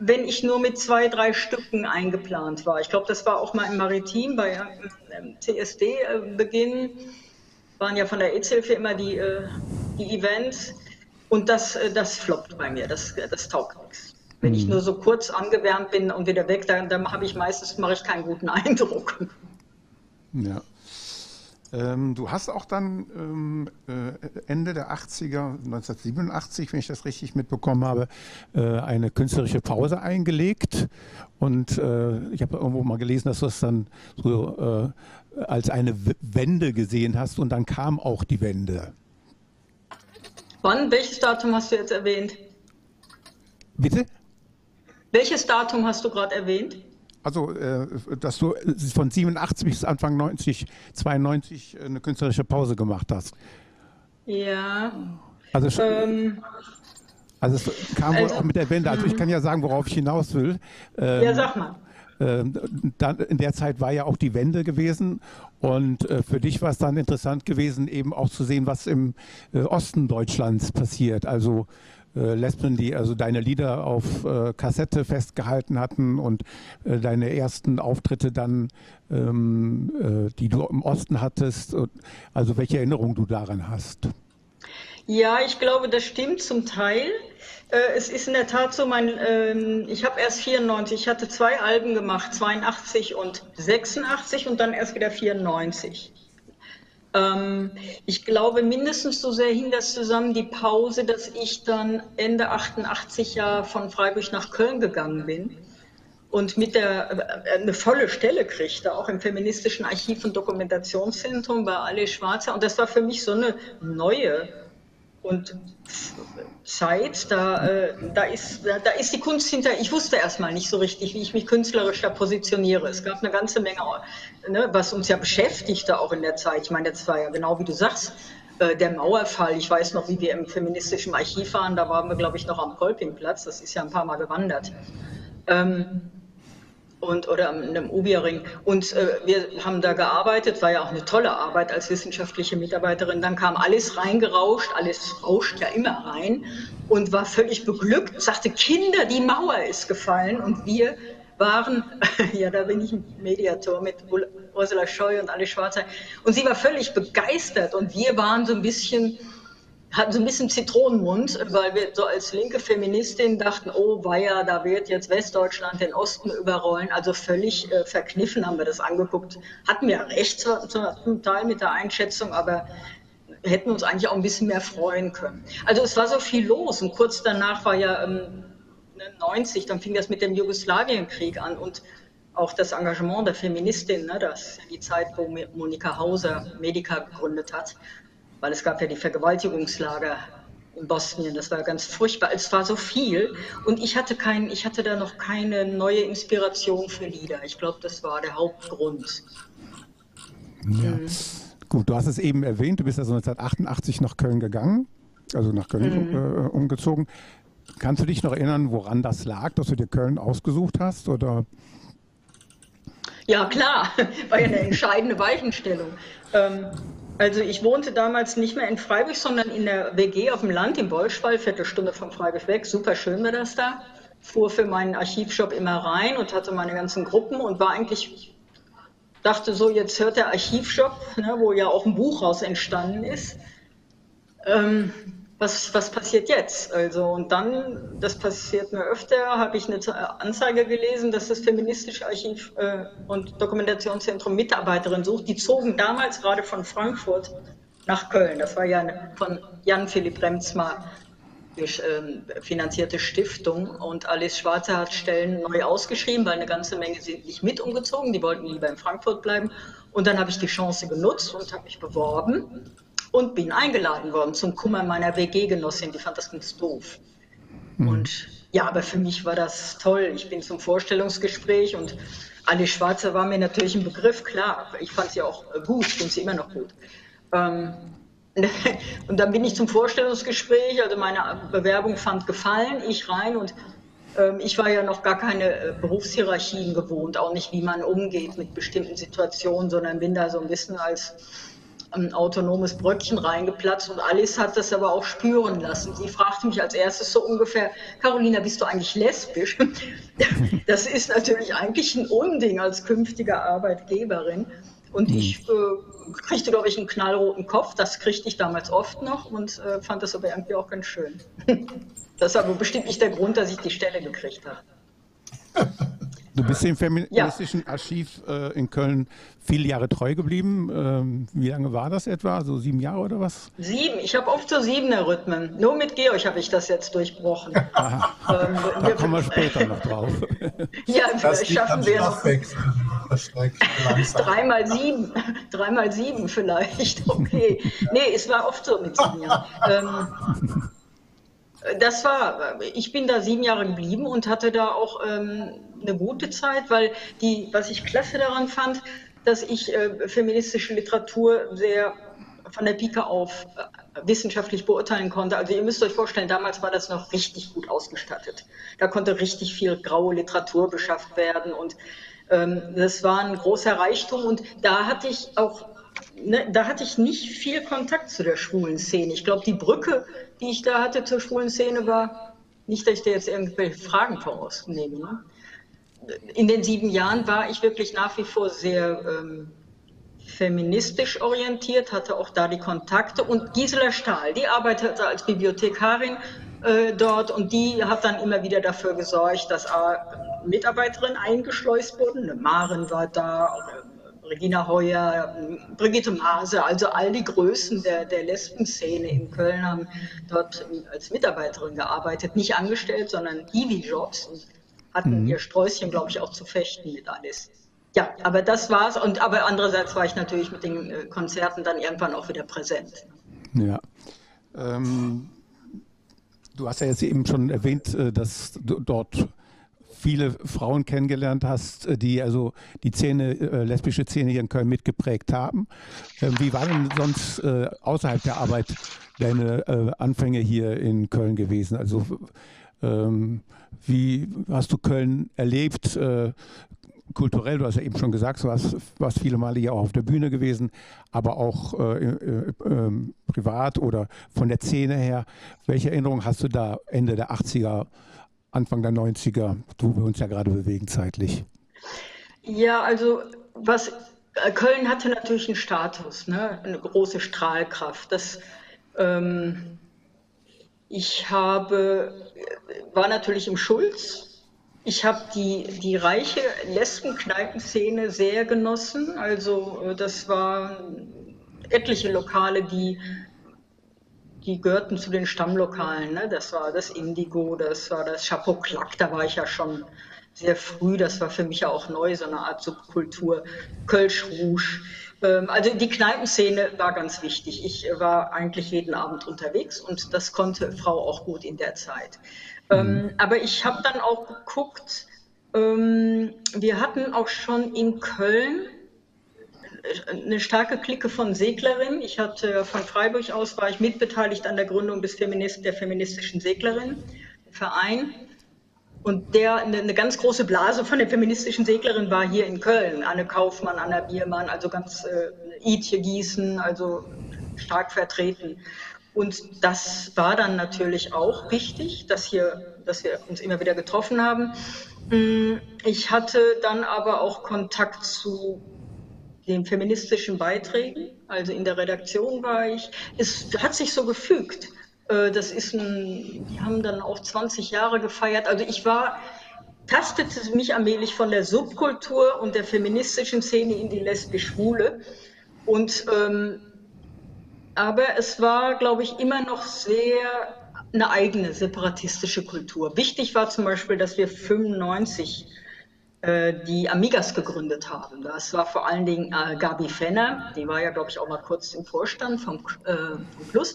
C: wenn ich nur mit zwei, drei Stücken eingeplant war. Ich glaube, das war auch mal im Maritim bei ähm, CSD-Beginn. Äh, waren ja von der EZ-Hilfe immer die, äh, die Events. Und das, äh, das floppt bei mir, das, das taugt nichts. Wenn mhm. ich nur so kurz angewärmt bin und wieder weg, dann, dann habe ich meistens mache ich keinen guten Eindruck.
B: Ja. Ähm, du hast auch dann ähm, äh, Ende der 80er, 1987, wenn ich das richtig mitbekommen habe, äh, eine künstlerische Pause eingelegt. Und äh, ich habe irgendwo mal gelesen, dass du es dann so äh, als eine Wende gesehen hast und dann kam auch die Wende.
C: Wann? Welches Datum hast du jetzt erwähnt?
B: Bitte?
C: Welches Datum hast du gerade erwähnt?
B: Also, äh, dass du von 87 bis Anfang 90, 92 eine künstlerische Pause gemacht hast.
C: Ja.
B: Also, ähm, also es kam also, wohl auch mit der Wende. Also ich kann ja sagen, worauf ich hinaus will.
C: Ähm, ja, sag mal.
B: Ähm, dann, in der Zeit war ja auch die Wende gewesen und äh, für dich war es dann interessant gewesen, eben auch zu sehen, was im äh, Osten Deutschlands passiert. Also äh, Lesben, die also deine Lieder auf äh, Kassette festgehalten hatten und äh, deine ersten Auftritte dann, ähm, äh, die du im Osten hattest, also welche Erinnerung du daran hast.
C: Ja, ich glaube, das stimmt zum Teil. Äh, es ist in der Tat so, mein, ähm, ich habe erst 94, ich hatte zwei Alben gemacht, 82 und 86 und dann erst wieder 94. Ähm, ich glaube, mindestens so sehr hing das zusammen, die Pause, dass ich dann Ende 88 ja von Freiburg nach Köln gegangen bin. und mit der äh, eine volle Stelle kriegte, auch im feministischen Archiv- und Dokumentationszentrum bei Ale Schwarzer. Und das war für mich so eine neue und Zeit, da, äh, da, ist, da, da, ist die Kunst hinter. Ich wusste erstmal nicht so richtig, wie ich mich künstlerisch da positioniere. Es gab eine ganze Menge, ne, was uns ja beschäftigte auch in der Zeit. Ich meine, das war ja genau wie du sagst, äh, der Mauerfall. Ich weiß noch, wie wir im feministischen Archiv waren. Da waren wir, glaube ich, noch am Kolpingplatz. Das ist ja ein paar Mal gewandert. Ähm, und, oder am einem Ubiering. Und äh, wir haben da gearbeitet, war ja auch eine tolle Arbeit als wissenschaftliche Mitarbeiterin. Dann kam alles reingerauscht, alles rauscht ja immer rein und war völlig beglückt, sagte, Kinder, die Mauer ist gefallen. Und wir waren, ja, da bin ich im Mediator mit Ursula Scheu und alle Schwarzer. Und sie war völlig begeistert und wir waren so ein bisschen hatten so ein bisschen Zitronenmund, weil wir so als linke Feministin dachten, oh weia, da wird jetzt Westdeutschland den Osten überrollen. Also völlig äh, verkniffen haben wir das angeguckt. Hatten wir recht zum Teil mit der Einschätzung, aber hätten uns eigentlich auch ein bisschen mehr freuen können. Also es war so viel los und kurz danach war ja ähm, 90, dann fing das mit dem Jugoslawienkrieg an und auch das Engagement der Feministin, ne, das die Zeit, wo Monika Hauser Medica gegründet hat weil es gab ja die Vergewaltigungslager in Bosnien. Das war ganz furchtbar. Es war so viel und ich hatte kein, ich hatte da noch keine neue Inspiration für Lieder. Ich glaube, das war der Hauptgrund.
B: Ja. Mhm. Gut, du hast es eben erwähnt, du bist also 1988 nach Köln gegangen, also nach Köln mhm. äh, umgezogen. Kannst du dich noch erinnern, woran das lag, dass du dir Köln ausgesucht hast? Oder?
C: Ja, klar, war ja eine entscheidende Weichenstellung. Ähm, also ich wohnte damals nicht mehr in Freiburg, sondern in der WG auf dem Land in Bolschwall, Viertelstunde von Freiburg weg. Super schön war das da. Fuhr für meinen Archivshop immer rein und hatte meine ganzen Gruppen und war eigentlich, dachte so, jetzt hört der Archivshop, ne, wo ja auch ein Buch raus entstanden ist. Ähm, was, was passiert jetzt? Also, und dann, das passiert mir öfter, habe ich eine Anzeige gelesen, dass das Feministische Archiv äh, und Dokumentationszentrum Mitarbeiterin sucht. Die zogen damals gerade von Frankfurt nach Köln. Das war ja eine von Jan Philipp Remzma durch, ähm, finanzierte Stiftung. Und Alice Schwarze hat Stellen neu ausgeschrieben, weil eine ganze Menge sind nicht mit umgezogen. Die wollten lieber in Frankfurt bleiben. Und dann habe ich die Chance genutzt und habe mich beworben und bin eingeladen worden zum Kummer meiner WG-Genossin. Die fand das ganz doof. Mhm. Und ja, aber für mich war das toll. Ich bin zum Vorstellungsgespräch und Alice Schwarzer war mir natürlich ein Begriff, klar. Ich fand sie auch gut, ich finde sie immer noch gut. Ähm, und dann bin ich zum Vorstellungsgespräch, also meine Bewerbung fand gefallen, ich rein und ähm, ich war ja noch gar keine äh, Berufshierarchien gewohnt, auch nicht, wie man umgeht mit bestimmten Situationen, sondern bin da so ein bisschen als ein autonomes Bröckchen reingeplatzt und Alice hat das aber auch spüren lassen. Sie fragte mich als erstes so ungefähr, Carolina, bist du eigentlich lesbisch? Das ist natürlich eigentlich ein Unding als künftige Arbeitgeberin. Und ich hm. äh, kriegte, glaube ich, einen knallroten Kopf. Das kriegte ich damals oft noch und äh, fand das aber irgendwie auch ganz schön. das ist aber bestimmt nicht der Grund, dass ich die Stelle gekriegt habe.
B: Du bist dem feministischen ja. Archiv äh, in Köln viele Jahre treu geblieben. Ähm, wie lange war das etwa? So sieben Jahre oder was?
C: Sieben. Ich habe oft so siebener Rhythmen. Nur mit Georg habe ich das jetzt durchbrochen.
B: Aha. Ähm, da kommen wir später noch drauf.
C: ja, das vielleicht schaffen wir noch. Dreimal sieben. Dreimal sieben vielleicht. Okay. Nee, es war oft so mit sieben Jahren. Ähm, das war, ich bin da sieben Jahre geblieben und hatte da auch ähm, eine gute Zeit, weil die, was ich klasse daran fand, dass ich äh, feministische Literatur sehr von der Pike auf äh, wissenschaftlich beurteilen konnte. Also ihr müsst euch vorstellen, damals war das noch richtig gut ausgestattet. Da konnte richtig viel graue Literatur beschafft werden und ähm, das war ein großer Reichtum und da hatte ich auch Ne, da hatte ich nicht viel Kontakt zu der schwulen Szene. Ich glaube, die Brücke, die ich da hatte zur schwulen Szene, war nicht, dass ich dir jetzt irgendwelche Fragen vorausnehme. Ne? in den sieben Jahren war ich wirklich nach wie vor sehr ähm, feministisch orientiert, hatte auch da die Kontakte. Und Gisela Stahl, die arbeitete als Bibliothekarin äh, dort und die hat dann immer wieder dafür gesorgt, dass äh, Mitarbeiterinnen eingeschleust wurden. Eine Maren war da, äh, Regina Heuer, Brigitte Maase, also all die Größen der, der Lesbenszene in Köln haben dort als Mitarbeiterin gearbeitet, nicht angestellt, sondern Ivi-Jobs hatten mhm. ihr Sträußchen, glaube ich, auch zu fechten mit alles. Ja, aber das war's. Und aber andererseits war ich natürlich mit den äh, Konzerten dann irgendwann auch wieder präsent.
B: Ja. Ähm, du hast ja jetzt eben schon erwähnt, äh, dass dort viele Frauen kennengelernt hast, äh, die also die Szene, lesbische Szene hier in Köln mitgeprägt haben. Ähm, wie war denn sonst außerhalb der Arbeit deine Anfänge hier in Köln gewesen? Also ähm, wie hast du Köln erlebt? kulturell, du hast ja eben schon gesagt, du warst, warst viele Male ja auch auf der Bühne gewesen, aber auch äh, äh, äh, privat oder von der Szene her. Welche Erinnerungen hast du da Ende der 80er, Anfang der 90er, wo wir uns ja gerade bewegen zeitlich?
C: Ja, also was äh, Köln hatte natürlich einen Status, ne? eine große Strahlkraft. Das, ähm, ich habe, war natürlich im Schulz, ich habe die, die reiche Lesbenkneipenszene sehr genossen. Also äh, das waren etliche Lokale, die, die gehörten zu den Stammlokalen. Ne? Das war das Indigo, das war das Chapeau Clac, da war ich ja schon sehr früh. Das war für mich ja auch neu, so eine Art Subkultur. Kölsch Rouge. Ähm, also die Kneipenszene war ganz wichtig. Ich war eigentlich jeden Abend unterwegs und das konnte Frau auch gut in der Zeit. Ähm, mhm. aber ich habe dann auch geguckt, ähm, wir hatten auch schon in Köln eine starke Clique von Seglerinnen. Ich hatte von Freiburg aus war ich mitbeteiligt an der Gründung des Feminist, der feministischen Seglerin Verein. Und der, eine, ganz große Blase von der feministischen Seglerin war hier in Köln. Anne Kaufmann, Anna Biermann, also ganz äh, Ietje Gießen, also stark vertreten. Und das war dann natürlich auch wichtig, dass, hier, dass wir uns immer wieder getroffen haben. Mm, ich hatte dann aber auch Kontakt zu den feministischen Beiträgen. Also in der Redaktion war ich. Es hat sich so gefügt. Äh, das ist ein, die haben dann auch 20 Jahre gefeiert. Also ich war, tastete mich allmählich von der Subkultur und der feministischen Szene in die lesbisch-schwule. Und ähm, aber es war, glaube ich, immer noch sehr eine eigene separatistische Kultur. Wichtig war zum Beispiel, dass wir 95 äh, die Amigas gegründet haben. Das war vor allen Dingen äh, Gabi Fenner, die war ja, glaube ich, auch mal kurz im Vorstand vom, äh, vom Plus.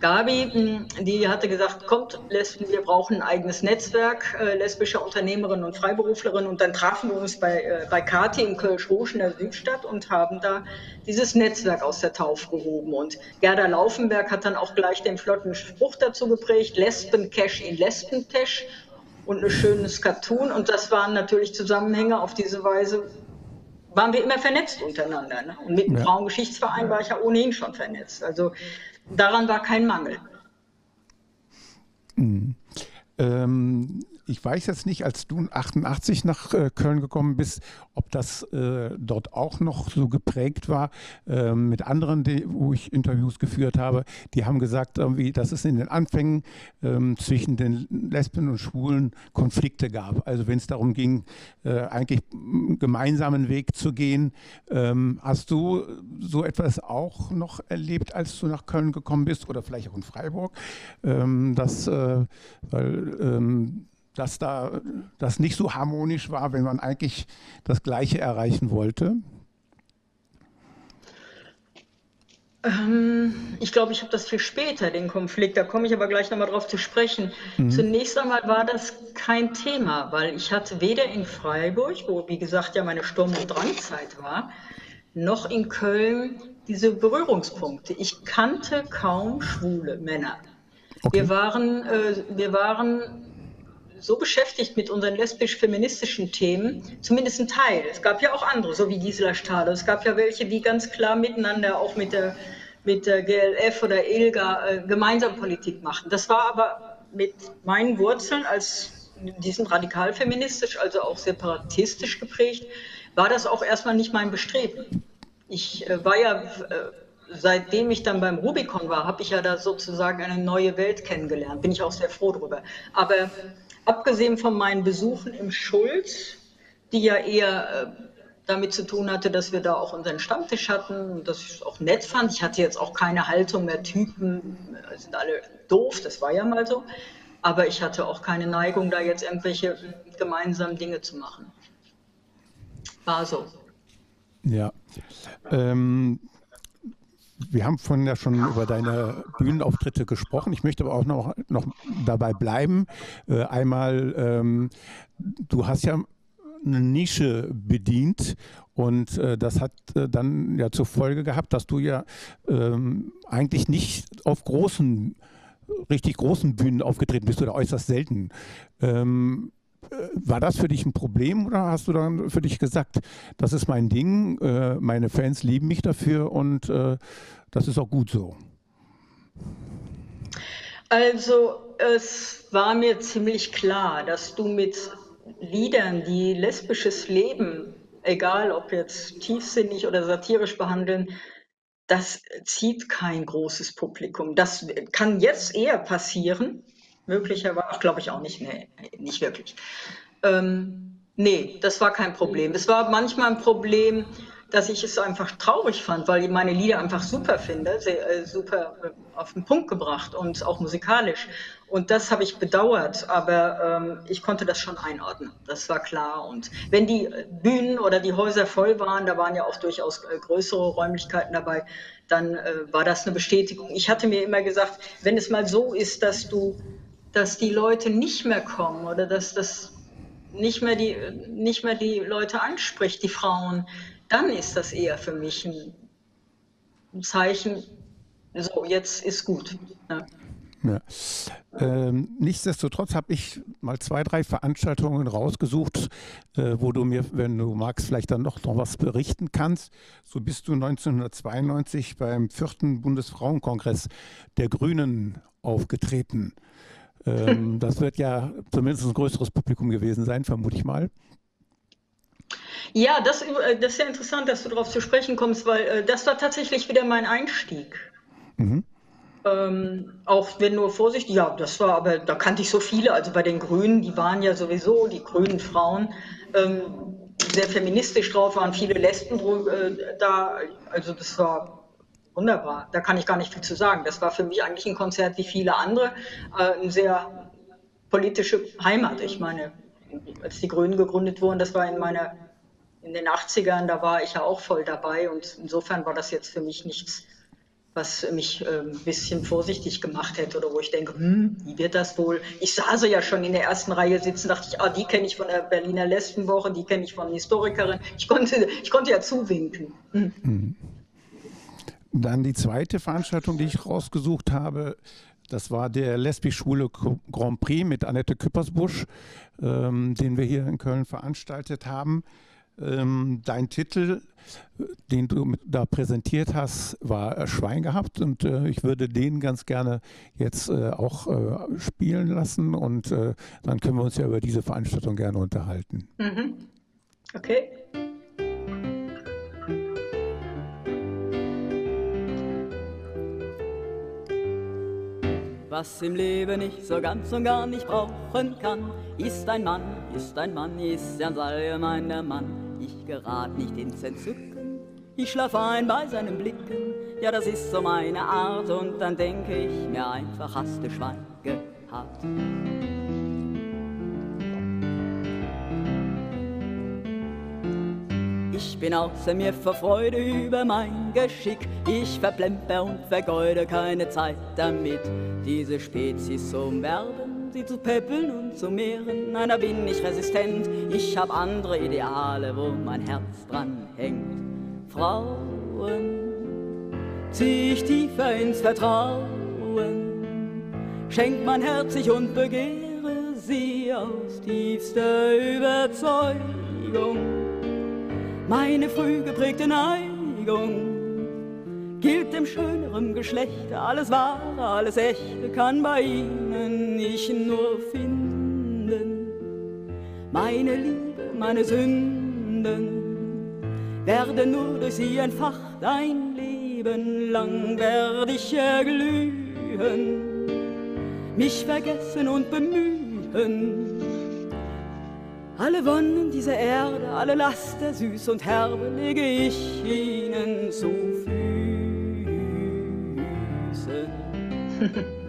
C: Gabi, die hatte gesagt, kommt, Lesben, wir brauchen ein eigenes Netzwerk äh, lesbischer Unternehmerinnen und Freiberuflerinnen. Und dann trafen wir uns bei, äh, bei Kati im Kölsch-Rouge in der Südstadt und haben da dieses Netzwerk aus der Taufe gehoben. Und Gerda Laufenberg hat dann auch gleich den flotten Spruch dazu geprägt, Lesben-Cash in Lesben-Cash und ein schönes Cartoon. Und das waren natürlich Zusammenhänge. Auf diese Weise waren wir immer vernetzt untereinander. Ne? Und mit dem ja. Frauengeschichtsverein war ich ja ohnehin schon vernetzt. Also daran war kein Mangel.
B: Mhm. Ähm, ich weiß jetzt nicht, als du 88 nach äh, Köln gekommen bist, ob das äh, dort auch noch so geprägt war. Äh, mit anderen, die, wo ich Interviews geführt habe, die haben gesagt, irgendwie, dass es in den Anfängen ähm, zwischen den Lesben und Schwulen Konflikte gab. Also wenn es darum ging, äh, eigentlich einen gemeinsamen Weg zu gehen. Ähm, hast du so etwas auch noch erlebt, als du nach Köln gekommen bist oder vielleicht auch in Freiburg? Ähm, dass, äh, weil ähm, dass da das nicht so harmonisch war, wenn man eigentlich das Gleiche erreichen wollte?
C: Ähm, ich glaube, ich habe das viel später, den Konflikt. Da komme ich aber gleich nochmal drauf zu sprechen. Mhm. Zunächst einmal war das kein Thema, weil ich hatte weder in Freiburg, wo wie gesagt ja meine Sturm- und Drangzeit war, noch in Köln diese Berührungspunkte. Ich kannte kaum schwule Männer. Okay. Wir waren, äh, wir waren so beschäftigt mit unseren lesbisch-feministischen Themen, zumindest ein Teil. Es gab ja auch andere, so wie Gisela Stade. Es gab ja welche, die ganz klar miteinander auch mit der, mit der GLF oder ILGA äh, gemeinsam Politik machten. Das war aber mit meinen Wurzeln als sind radikal feministisch, also auch separatistisch geprägt, war das auch erstmal nicht mein Bestreben. Ich äh, war ja, äh, seitdem ich dann beim Rubicon war, habe ich ja da sozusagen eine neue Welt kennengelernt. Bin ich auch sehr froh drüber. Aber abgesehen von meinen Besuchen im Schulz, die ja eher äh, damit zu tun hatte, dass wir da auch unseren Stammtisch hatten und dass ich auch nett fand. Ich hatte jetzt auch keine Haltung mehr, Typen äh, sind alle doof, das war ja mal so. aber ich hatte auch keine Neigung, da jetzt irgendwelche gemeinsamen Dinge zu machen. War so.
B: Ja. Ähm, wir haben vorhin ja schon über deine Bühnenauftritte gesprochen. Ich möchte aber auch noch, noch dabei bleiben. Äh, einmal, ähm, du hast ja eine Nische bedient und äh, das hat äh, dann ja zur Folge gehabt, dass du ja ähm, eigentlich nicht auf großen, richtig großen Bühnen aufgetreten bist oder äußerst selten. Ähm, äh, war das für dich ein Problem oder hast du dann für dich gesagt, das ist mein Ding, äh, meine Fans lieben mich dafür und äh, das ist auch gut so?
C: Also es war mir ziemlich klar, dass du mit Liedern, die lesbisches Leben, egal ob jetzt tiefsinnig oder satirisch behandeln, das zieht kein großes Publikum. Das kann jetzt eher passieren, möglicherweise, glaube ich auch nicht, nee, nicht wirklich. Ähm, nee, das war kein Problem. Es war manchmal ein Problem, dass ich es einfach traurig fand, weil ich meine Lieder einfach super finde, sehr, äh, super äh, auf den Punkt gebracht und auch musikalisch. Und das habe ich bedauert, aber ähm, ich konnte das schon einordnen. Das war klar. Und wenn die Bühnen oder die Häuser voll waren, da waren ja auch durchaus äh, größere Räumlichkeiten dabei, dann äh, war das eine Bestätigung. Ich hatte mir immer gesagt, wenn es mal so ist, dass du, dass die Leute nicht mehr kommen oder dass das nicht mehr die, nicht mehr die Leute anspricht, die Frauen, dann ist das eher für mich ein, Zeichen, so, jetzt ist gut. Ja.
B: Ja. Ähm, nichtsdestotrotz habe ich mal zwei, drei Veranstaltungen rausgesucht, äh, wo du mir, wenn du magst, vielleicht dann noch, noch was berichten kannst. So bist du 1992 beim vierten Bundesfrauenkongress der Grünen aufgetreten. Ähm, das wird ja zumindest ein größeres Publikum gewesen sein, vermute ich mal.
C: Ja, das, äh, das ist ja interessant, dass du darauf zu sprechen kommst, weil äh, das war tatsächlich wieder mein Einstieg. Mhm. Ähm, auch wenn nur vorsichtig, ja, das war aber, da kannte ich so viele, also bei den Grünen, die waren ja sowieso, die grünen Frauen, ähm, sehr feministisch drauf, waren viele Lesben äh, da, also das war wunderbar, da kann ich gar nicht viel zu sagen. Das war für mich eigentlich ein Konzert wie viele andere, äh, eine sehr politische Heimat. Ich meine, als die Grünen gegründet wurden, das war in meiner in den 80ern, da war ich ja auch voll dabei und insofern war das jetzt für mich nichts, was mich äh, ein bisschen vorsichtig gemacht hätte oder wo ich denke, hm, wie wird das wohl? Ich sah sie ja schon in der ersten Reihe sitzen, dachte ich, ah, die kenne ich von der Berliner Lesbenwoche, die kenne ich von Historikerin. Ich konnte, ich konnte ja zuwinken. Hm. Mhm.
B: Dann die zweite Veranstaltung, die ich rausgesucht habe, das war der Lesbisch-Schwule Grand Prix mit Annette Küppersbusch, ähm, den wir hier in Köln veranstaltet haben. Ähm, dein Titel, den du da präsentiert hast, war Schwein gehabt und äh, ich würde den ganz gerne jetzt äh, auch äh, spielen lassen und äh, dann können wir uns ja über diese Veranstaltung gerne unterhalten. Mhm.
C: Okay.
D: Was im Leben ich so ganz und gar nicht brauchen kann, ist ein Mann, ist ein Mann, ist ein allgemeiner Mann ich gerat nicht ins Entzücken. Ich schlaf ein bei seinen Blicken, ja, das ist so meine Art. Und dann denke ich mir einfach, hast du Schwein gehabt. Ich bin außer mir vor Freude über mein Geschick. Ich verplemper und vergeude keine Zeit damit, diese Spezies zu umwerben sie zu peppeln und zu mehren. Nein, da bin ich resistent. Ich hab andere Ideale, wo mein Herz dran hängt. Frauen zieh ich tiefer ins Vertrauen. Schenk mein Herz ich und begehre sie aus tiefster Überzeugung. Meine früh geprägte Neigung gilt dem schöneren Geschlechte. Alles wahre, alles echte kann bei ihnen ich nur finden. Meine Liebe, meine Sünden werden nur durch sie entfacht. Ein Leben lang werde ich erglühen, mich vergessen und bemühen. Alle Wonnen dieser Erde, alle Laster süß und herbe lege ich ihnen zu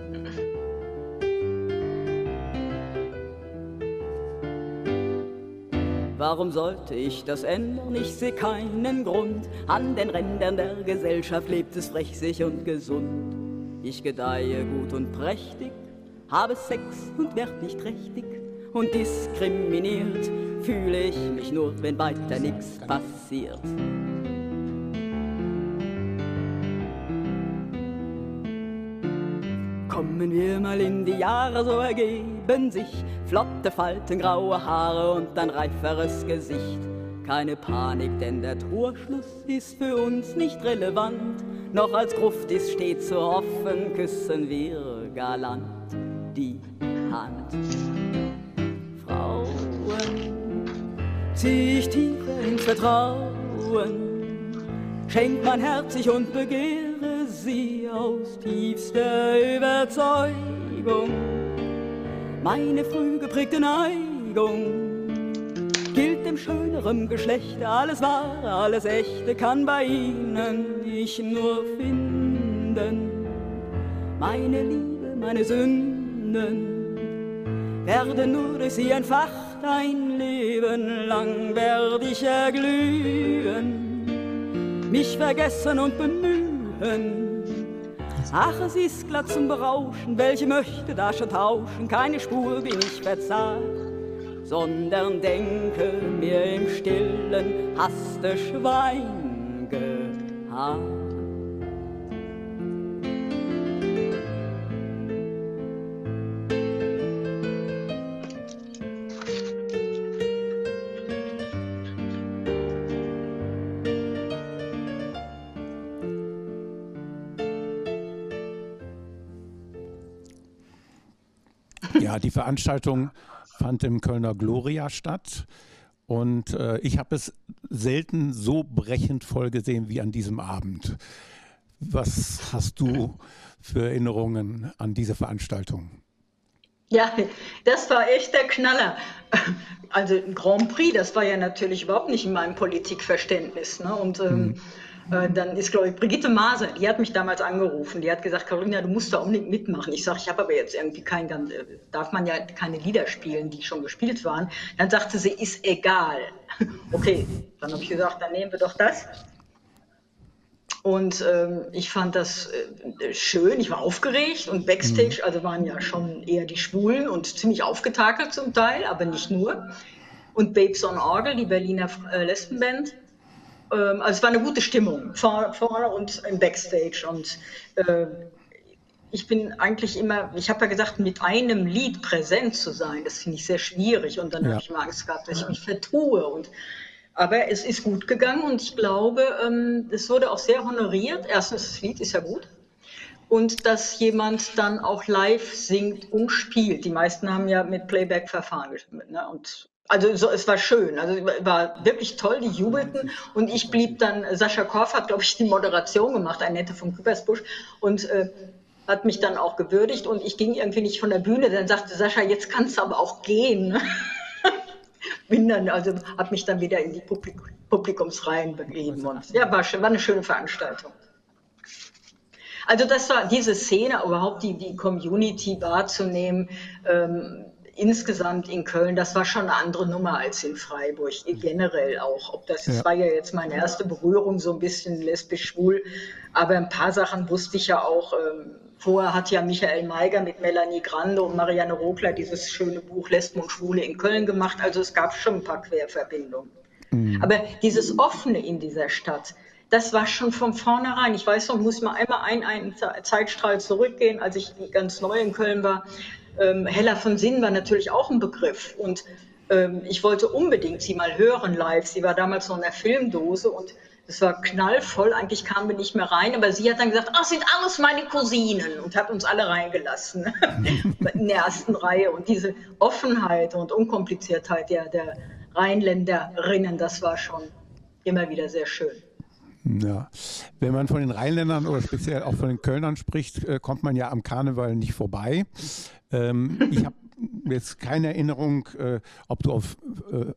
D: Warum sollte ich das ändern? Ich sehe keinen Grund. An den Rändern der Gesellschaft lebt es frech, sich und gesund. Ich gedeihe gut und prächtig, habe Sex und werd nicht trächtig und diskriminiert. Fühle ich mich nur, wenn weiter nichts passiert. Kommen wir mal in die Jahre, so ergeben sich flotte Falten, graue Haare und ein reiferes Gesicht. Keine Panik, denn der Torschluss ist für uns nicht relevant. Noch als Gruft ist stets zu hoffen, küssen wir galant die Hand. Frauen zieh ich tiefer ins Vertrauen, schenkt mein Herz ich und begehre sie aus tiefster Überzeugung. Meine früh geprägte Neigung gilt dem schöneren Geschlechte. Alles wahre, alles echte kann bei ihnen ich nur finden. Meine Liebe, meine Sünden werden nur durch sie entfacht. Ein Leben lang werde ich erglühen, mich vergessen und bemühen. Ach, es ist glatt zum Berauschen, welche möchte da schon tauschen? Keine Spur bin ich verzagt, sondern denke mir im Stillen, hast du Schwein gehabt.
B: Veranstaltung fand im Kölner Gloria statt. Und äh, ich habe es selten so brechend voll gesehen wie an diesem Abend. Was hast du für Erinnerungen an diese Veranstaltung?
C: Ja, das war echt der Knaller. Also ein Grand Prix, das war ja natürlich überhaupt nicht in meinem Politikverständnis. Ne? Und ähm, mhm. Äh, dann ist, glaube ich, Brigitte Maser, die hat mich damals angerufen. Die hat gesagt, Carolina, du musst da unbedingt mitmachen. Ich sage, ich habe aber jetzt irgendwie kein, dann äh, darf man ja keine Lieder spielen, die schon gespielt waren. Dann sagte sie, ist egal. Okay, dann habe ich gesagt, dann nehmen wir doch das. Und ähm, ich fand das äh, schön, ich war aufgeregt und Backstage, mhm. also waren ja schon eher die Schwulen und ziemlich aufgetakelt zum Teil, aber nicht nur. Und Babes on Orgel, die Berliner äh, Lesbenband. Ähm, also es war eine gute Stimmung vorne und im Backstage. Und äh, ich bin eigentlich immer, ich habe ja gesagt, mit einem Lied präsent zu sein, das finde ich sehr schwierig. Und dann ja. habe ich immer Angst gehabt, dass ich mich vertue. Und, aber es ist gut gegangen und ich glaube, ähm, es wurde auch sehr honoriert. Erstens, das Lied ist ja gut. Und dass jemand dann auch live singt und spielt. Die meisten haben ja mit Playback-Verfahren. Ne? Und also so, es war schön, also war wirklich toll, die jubelten. Und ich blieb dann, Sascha Korf hat, glaube ich, die Moderation gemacht, Annette von Küppersbusch und äh, hat mich dann auch gewürdigt. Und ich ging irgendwie nicht von der Bühne, dann sagte Sascha, jetzt kannst du aber auch gehen. Bin dann, also habe mich dann wieder in die Publik Publikumsreihen begeben. Und ja, war, war eine schöne Veranstaltung. Also das war diese Szene, überhaupt die, die Community wahrzunehmen, ähm, insgesamt in Köln, das war schon eine andere Nummer als in Freiburg, generell auch. Ob das, das war ja jetzt meine erste Berührung, so ein bisschen lesbisch-schwul, aber ein paar Sachen wusste ich ja auch. Ähm, vorher hat ja Michael Meiger mit Melanie Grande und Marianne Rogler dieses schöne Buch Lesben und Schwule in Köln gemacht, also es gab schon ein paar Querverbindungen. Mhm. Aber dieses Offene in dieser Stadt, das war schon von vornherein. Ich weiß noch, muss mal einmal einen, einen Zeitstrahl zurückgehen, als ich ganz neu in Köln war. Ähm, Hella von Sinn war natürlich auch ein Begriff und ähm, ich wollte unbedingt sie mal hören live. Sie war damals noch in der Filmdose und es war knallvoll. Eigentlich kamen wir nicht mehr rein, aber sie hat dann gesagt, ach, sind alles meine Cousinen und hat uns alle reingelassen in der ersten Reihe. Und diese Offenheit und Unkompliziertheit der, der Rheinländerinnen, das war schon immer wieder sehr schön.
B: Ja, wenn man von den Rheinländern oder speziell auch von den Kölnern spricht, äh, kommt man ja am Karneval nicht vorbei. Ähm, ich habe jetzt keine Erinnerung, äh, ob du auf äh,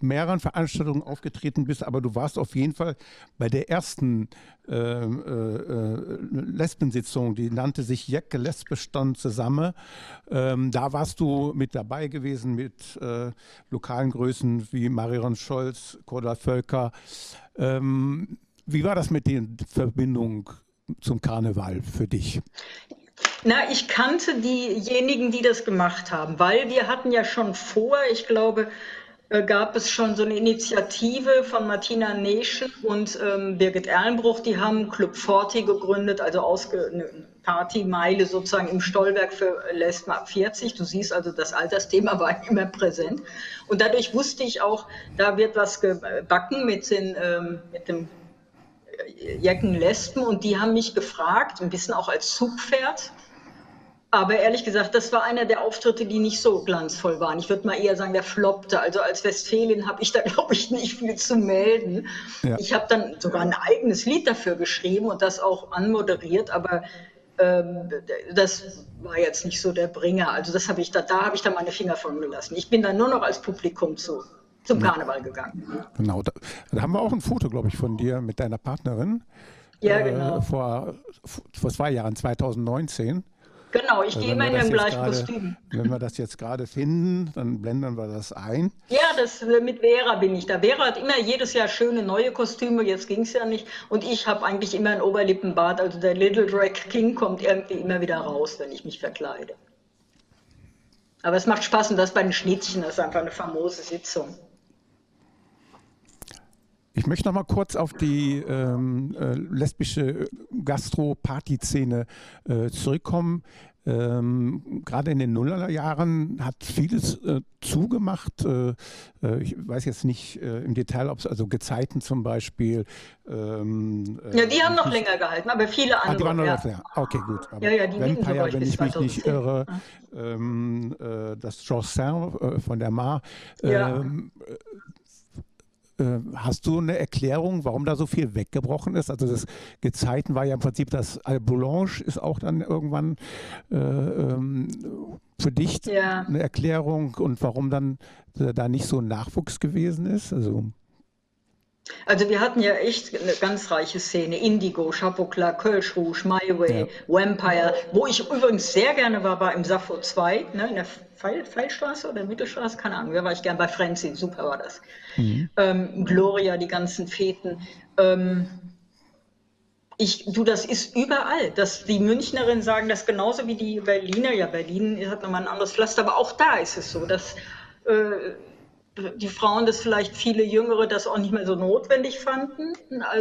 B: mehreren Veranstaltungen aufgetreten bist, aber du warst auf jeden Fall bei der ersten äh, äh, Lesbensitzung, die nannte sich Jecke Lesbestand zusammen. Ähm, da warst du mit dabei gewesen mit äh, lokalen Größen wie Marion Scholz, Cordula Völker. Ähm, wie war das mit der Verbindung zum Karneval für dich?
C: Na, ich kannte diejenigen, die das gemacht haben, weil wir hatten ja schon vor, ich glaube, äh, gab es schon so eine Initiative von Martina Neschen und ähm, Birgit Erlenbruch, die haben Club 40 gegründet, also eine Partymeile sozusagen im Stollwerk für Lesben ab 40. Du siehst also, das Altersthema war immer präsent. Und dadurch wusste ich auch, da wird was gebacken mit, den, ähm, mit dem Jecken Lesben und die haben mich gefragt, ein bisschen auch als Zugpferd, aber ehrlich gesagt, das war einer der Auftritte, die nicht so glanzvoll waren. Ich würde mal eher sagen, der floppte. Also als Westfälin habe ich da, glaube ich, nicht viel zu melden. Ja. Ich habe dann sogar ein eigenes Lied dafür geschrieben und das auch anmoderiert, aber ähm, das war jetzt nicht so der Bringer. Also das habe ich da, da habe ich da meine Finger von gelassen. Ich bin dann nur noch als Publikum zu, zum Karneval gegangen.
B: Genau, da, da haben wir auch ein Foto, glaube ich, von dir mit deiner Partnerin.
C: Ja, genau.
B: Äh, vor, vor zwei Jahren, 2019.
C: Genau, ich gehe immer in dem gleichen grade, Kostüm.
B: Wenn wir das jetzt gerade finden, dann blenden wir das ein.
C: Ja, das, äh, mit Vera bin ich da. Vera hat immer jedes Jahr schöne neue Kostüme, jetzt ging es ja nicht. Und ich habe eigentlich immer ein Oberlippenbart. Also der Little Drag King kommt irgendwie immer wieder raus, wenn ich mich verkleide. Aber es macht Spaß und das bei den Schnittchen, das ist einfach eine famose Sitzung.
B: Ich möchte noch mal kurz auf die ähm, äh, lesbische Gastro-Party-Szene äh, zurückkommen. Ähm, Gerade in den Nullerjahren hat vieles äh, zugemacht. Äh, äh, ich weiß jetzt nicht äh, im Detail, ob es also Gezeiten zum Beispiel.
C: Ähm, ja, die haben noch länger gehalten, aber viele andere. Ah, die waren noch ja. länger.
B: Okay, gut.
C: Aber ja, ja, die
B: Vampire, wenn ich mich nicht irre, ähm, das Jossin von der Mar. Ja ähm, äh, hast du eine Erklärung, warum da so viel weggebrochen ist? Also das Gezeiten war ja im Prinzip das Boulange ist auch dann irgendwann äh, ähm, für dich ja. eine Erklärung und warum dann äh, da nicht so ein Nachwuchs gewesen ist? Also
C: also wir hatten ja echt eine ganz reiche Szene. Indigo, Chapeau Klar, Kölsch Rouge, My Way, ja. Vampire. Wo ich übrigens sehr gerne war, war im Sappho 2, ne, in der Pfeil, Pfeilstraße oder Mittelstraße, keine Ahnung. Da war ich gern bei Frenzy, super war das. Mhm. Ähm, Gloria, die ganzen Feten. Ähm, ich, du, das ist überall. Das, die Münchnerinnen sagen das genauso wie die Berliner. Ja, Berlin hat nochmal ein anderes Pflaster, aber auch da ist es so, dass äh, die Frauen das vielleicht viele Jüngere das auch nicht mehr so notwendig fanden,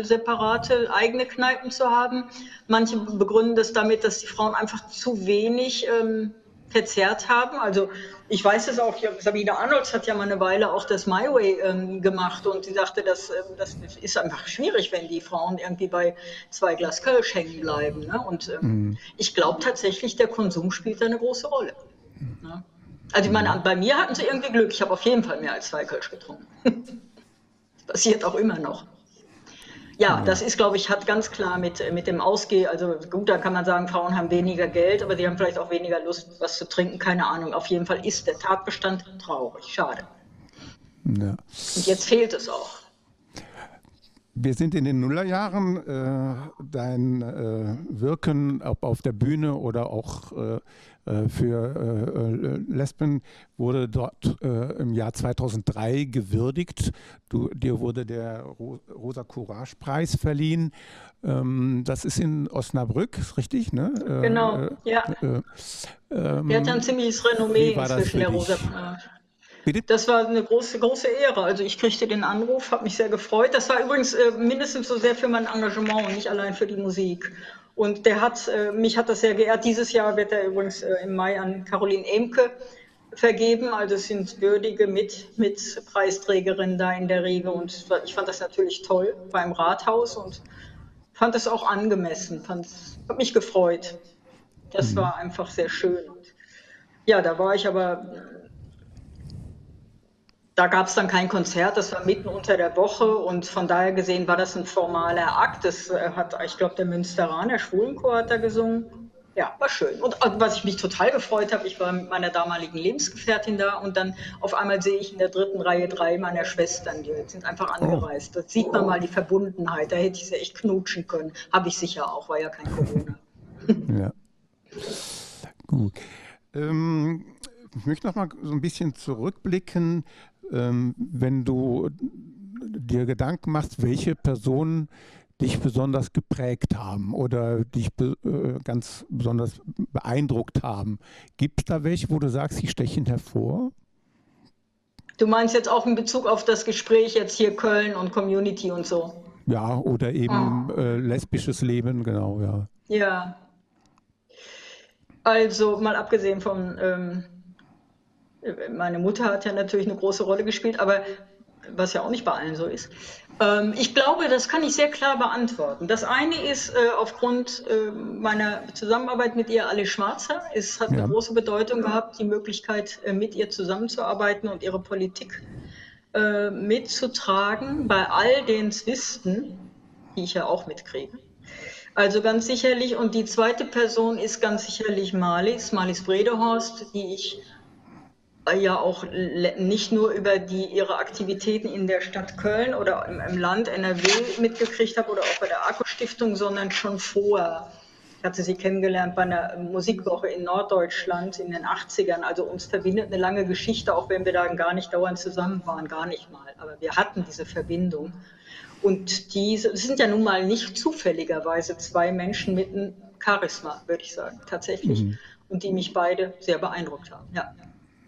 C: separate eigene Kneipen zu haben. Manche begründen das damit, dass die Frauen einfach zu wenig ähm, verzehrt haben. Also ich weiß es auch, Sabine Arnolds hat ja mal eine Weile auch das My Way ähm, gemacht und sie sagte, dass, ähm, das ist einfach schwierig, wenn die Frauen irgendwie bei zwei Glas Kölsch hängen bleiben. Ne? Und ähm, mhm. ich glaube tatsächlich, der Konsum spielt da eine große Rolle. Mhm. Ne? Also ich meine, bei mir hatten sie irgendwie Glück. Ich habe auf jeden Fall mehr als zwei Kölsch getrunken. das passiert auch immer noch. Ja, das ist, glaube ich, hat ganz klar mit, mit dem Ausgehen, also gut, da kann man sagen, Frauen haben weniger Geld, aber sie haben vielleicht auch weniger Lust, was zu trinken, keine Ahnung. Auf jeden Fall ist der Tatbestand traurig, schade. Ja. Und jetzt fehlt es auch.
B: Wir sind in den Nullerjahren. Äh, dein äh, Wirken, ob auf der Bühne oder auch äh, äh für äh, äh, Lesben, wurde dort im Jahr 2003 gewürdigt. Du, dir wurde der Ro Rosa Courage Preis verliehen. Ähm, das ist in Osnabrück, ist richtig? Ne?
C: Genau, ja. Ähm, der hat ein ziemliches Renommee inzwischen, der Rosa Courage. Bitte? Das war eine große, große Ehre. Also ich kriegte den Anruf, habe mich sehr gefreut. Das war übrigens äh, mindestens so sehr für mein Engagement und nicht allein für die Musik. Und der hat, äh, mich hat das sehr geehrt. Dieses Jahr wird er übrigens äh, im Mai an Caroline Emke vergeben. Also es sind würdige mit, mit Preisträgerinnen da in der Riege. Und ich fand das natürlich toll beim Rathaus und fand es auch angemessen. Fand, hat mich gefreut. Das mhm. war einfach sehr schön. ja, da war ich aber da gab es dann kein Konzert, das war mitten unter der Woche und von daher gesehen war das ein formaler Akt. Das äh, hat, ich glaube, der Münsteraner Schwulenchor hat da gesungen. ja, war schön. Und was ich mich total gefreut habe, ich war mit meiner damaligen Lebensgefährtin da und dann auf einmal sehe ich in der dritten Reihe drei meiner Schwestern, die sind einfach oh. angereist. Da sieht man mal die Verbundenheit. Da hätte ich sie echt knutschen können. Habe ich sicher auch, war ja kein Corona.
B: ja. Gut. Ähm, ich möchte noch mal so ein bisschen zurückblicken, ähm, wenn du dir Gedanken machst, welche Personen dich besonders geprägt haben oder dich be äh, ganz besonders beeindruckt haben. Gibt es da welche, wo du sagst, die stechen hervor?
C: Du meinst jetzt auch in Bezug auf das Gespräch jetzt hier Köln und Community und so?
B: Ja, oder eben ah. äh, lesbisches Leben, genau, ja.
C: Ja. Also mal abgesehen von, ähm, meine Mutter hat ja natürlich eine große Rolle gespielt, aber was ja auch nicht bei allen so ist. Ähm, ich glaube, das kann ich sehr klar beantworten. Das eine ist äh, aufgrund äh, meiner Zusammenarbeit mit ihr, Alice Schwarzer. Es hat ja. eine große Bedeutung gehabt, die Möglichkeit, äh, mit ihr zusammenzuarbeiten und ihre Politik mitzutragen bei all den Zwisten, die ich ja auch mitkriege. Also ganz sicherlich, und die zweite Person ist ganz sicherlich Malis, Malis Bredehorst, die ich ja auch nicht nur über die, ihre Aktivitäten in der Stadt Köln oder im, im Land NRW mitgekriegt habe oder auch bei der Akku-Stiftung, sondern schon vorher. Ich hatte sie kennengelernt bei einer Musikwoche in Norddeutschland in den 80ern. Also uns verbindet eine lange Geschichte, auch wenn wir da gar nicht dauernd zusammen waren, gar nicht mal. Aber wir hatten diese Verbindung. Und diese, sind ja nun mal nicht zufälligerweise zwei Menschen mit einem Charisma, würde ich sagen, tatsächlich. Mhm. Und die mich beide sehr beeindruckt haben. Ja.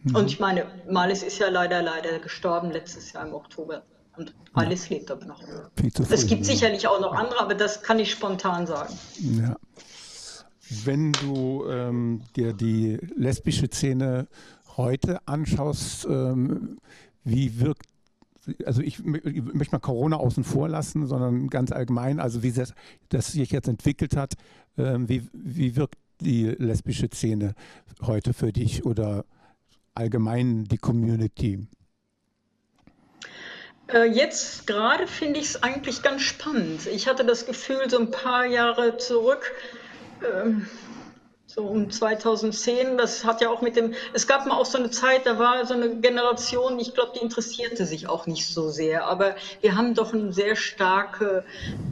C: Mhm. Und ich meine, Malis ist ja leider, leider gestorben letztes Jahr im Oktober. Und Alice ja. lebt aber noch. Es gibt sicherlich auch noch andere, aber das kann ich spontan sagen.
B: Ja. Wenn du ähm, dir die lesbische Szene heute anschaust, ähm, wie wirkt, also ich, ich, möchte mal Corona außen vor lassen, sondern ganz allgemein, also wie das, das sich jetzt entwickelt hat, ähm, wie, wie wirkt die lesbische Szene heute für dich oder allgemein die Community?
C: Äh, jetzt gerade finde ich es eigentlich ganz spannend. Ich hatte das Gefühl, so ein paar Jahre zurück, ähm, so um 2010, das hat ja auch mit dem, es gab mal auch so eine Zeit, da war so eine Generation, ich glaube, die interessierte sich auch nicht so sehr, aber wir haben doch eine sehr starke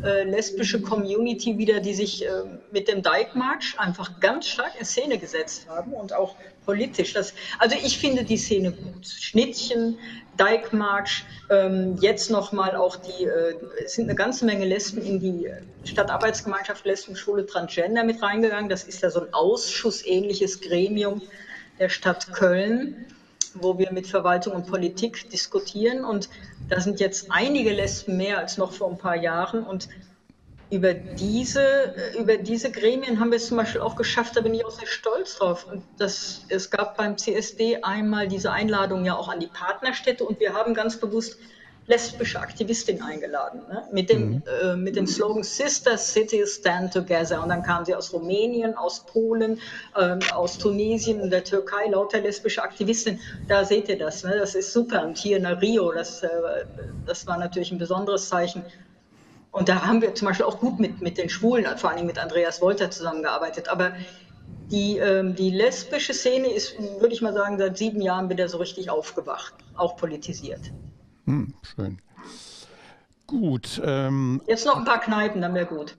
C: äh, lesbische Community wieder, die sich äh, mit dem Dyke March einfach ganz stark in Szene gesetzt haben und auch politisch. Das, also ich finde die Szene gut. Schnittchen, Dijkmarsch, ähm, jetzt nochmal auch die, äh, es sind eine ganze Menge Lesben in die Stadtarbeitsgemeinschaft Lesbenschule Transgender mit reingegangen. Das ist ja so ein ausschussähnliches Gremium der Stadt Köln, wo wir mit Verwaltung und Politik diskutieren. Und da sind jetzt einige Lesben mehr als noch vor ein paar Jahren. Und über diese, über diese Gremien haben wir es zum Beispiel auch geschafft, da bin ich auch sehr stolz drauf. Und das, es gab beim CSD einmal diese Einladung ja auch an die Partnerstädte und wir haben ganz bewusst lesbische Aktivistinnen eingeladen, ne? mit, dem, mhm. äh, mit dem Slogan Sister Cities Stand Together. Und dann kamen sie aus Rumänien, aus Polen, ähm, aus Tunesien und der Türkei, lauter lesbische Aktivistinnen. Da seht ihr das, ne? das ist super. Und hier in Rio, das, äh, das war natürlich ein besonderes Zeichen. Und da haben wir zum Beispiel auch gut mit, mit den Schwulen, vor allem mit Andreas Wolter zusammengearbeitet. Aber die, ähm, die lesbische Szene ist, würde ich mal sagen, seit sieben Jahren wieder so richtig aufgewacht, auch politisiert.
B: Hm, schön. Gut. Ähm,
C: Jetzt noch ein paar Kneipen, dann wäre gut.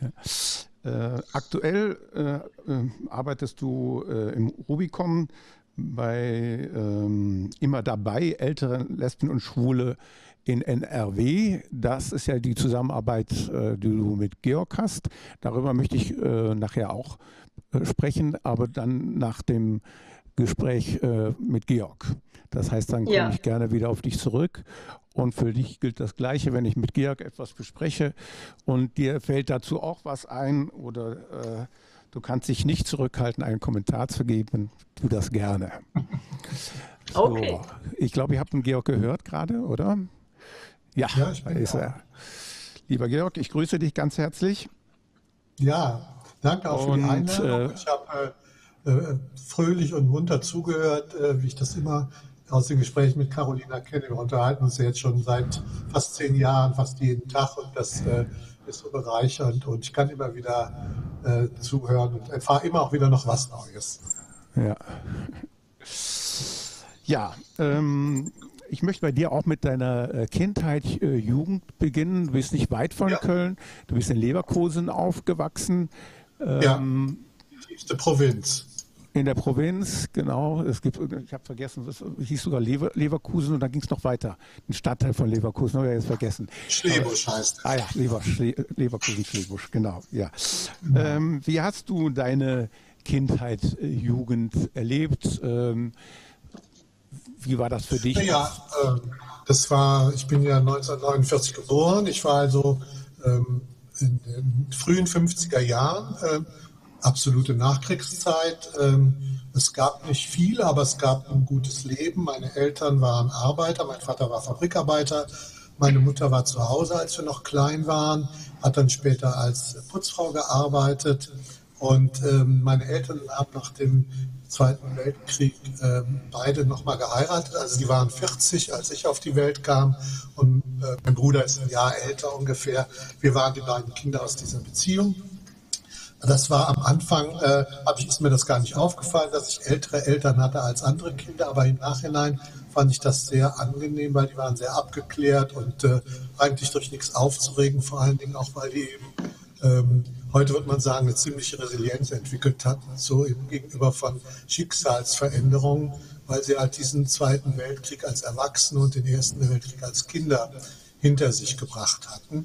B: ja. Äh, aktuell äh, äh, arbeitest du äh, im Rubicon bei ähm, immer dabei, ältere Lesben und Schwule in NRW. Das ist ja die Zusammenarbeit, äh, die du mit Georg hast. Darüber möchte ich äh, nachher auch äh, sprechen, aber dann nach dem Gespräch mit Georg. Das heißt, dann komme ja. ich gerne wieder auf dich zurück. Und für dich gilt das Gleiche, wenn ich mit Georg etwas bespreche und dir fällt dazu auch was ein oder du kannst dich nicht zurückhalten, einen Kommentar zu geben, tu das gerne. So, okay. Ich glaube, ihr habt den Georg gehört gerade, oder? Ja, ja ich bin ist er. Lieber Georg, ich grüße dich ganz herzlich.
E: Ja, danke auch und, für die Einladung. Äh, ich habe äh, äh, fröhlich und munter zugehört, äh, wie ich das immer aus den Gesprächen mit Carolina kenne. Wir unterhalten uns ja jetzt schon seit fast zehn Jahren, fast jeden Tag und das äh, ist so bereichernd und ich kann immer wieder äh, zuhören und erfahre immer auch wieder noch was Neues.
B: Ja. Ja, ähm, ich möchte bei dir auch mit deiner äh, Kindheit, äh, Jugend beginnen. Du bist nicht weit von ja. Köln, du bist in Leverkusen aufgewachsen.
E: Ähm, ja, tiefste Provinz.
B: In der Provinz, genau. Es gibt, ich habe vergessen, es hieß sogar Lever, Leverkusen und dann ging es noch weiter. Ein Stadtteil von Leverkusen, habe ich jetzt vergessen.
E: Schlebusch heißt es.
B: Ah ja, Lever, Schle, Leverkusen, Schlebusch, genau. Ja. Mhm. Ähm, wie hast du deine Kindheit, äh, Jugend erlebt? Ähm, wie war das für dich?
E: Ja, äh, das war, ich bin ja 1949 geboren. Ich war also ähm, in den frühen 50er Jahren, äh, absolute Nachkriegszeit. Ähm, es gab nicht viel, aber es gab ein gutes Leben. Meine Eltern waren Arbeiter, mein Vater war Fabrikarbeiter. Meine Mutter war zu Hause, als wir noch klein waren, hat dann später als Putzfrau gearbeitet. Und ähm, meine Eltern haben nach dem Zweiten Weltkrieg äh, beide nochmal geheiratet. Also die waren 40, als ich auf die Welt kam und äh, mein Bruder ist ein Jahr älter ungefähr. Wir waren die beiden Kinder aus dieser Beziehung. Das war am Anfang, äh, ich, ist mir das gar nicht aufgefallen, dass ich ältere Eltern hatte als andere Kinder, aber im Nachhinein fand ich das sehr angenehm, weil die waren sehr abgeklärt und äh, eigentlich durch nichts aufzuregen, vor allen Dingen auch, weil die eben ähm, heute würde man sagen, eine ziemliche Resilienz entwickelt hat, so gegenüber von Schicksalsveränderungen, weil sie halt diesen Zweiten Weltkrieg als Erwachsene und den Ersten Weltkrieg als Kinder hinter sich gebracht hatten.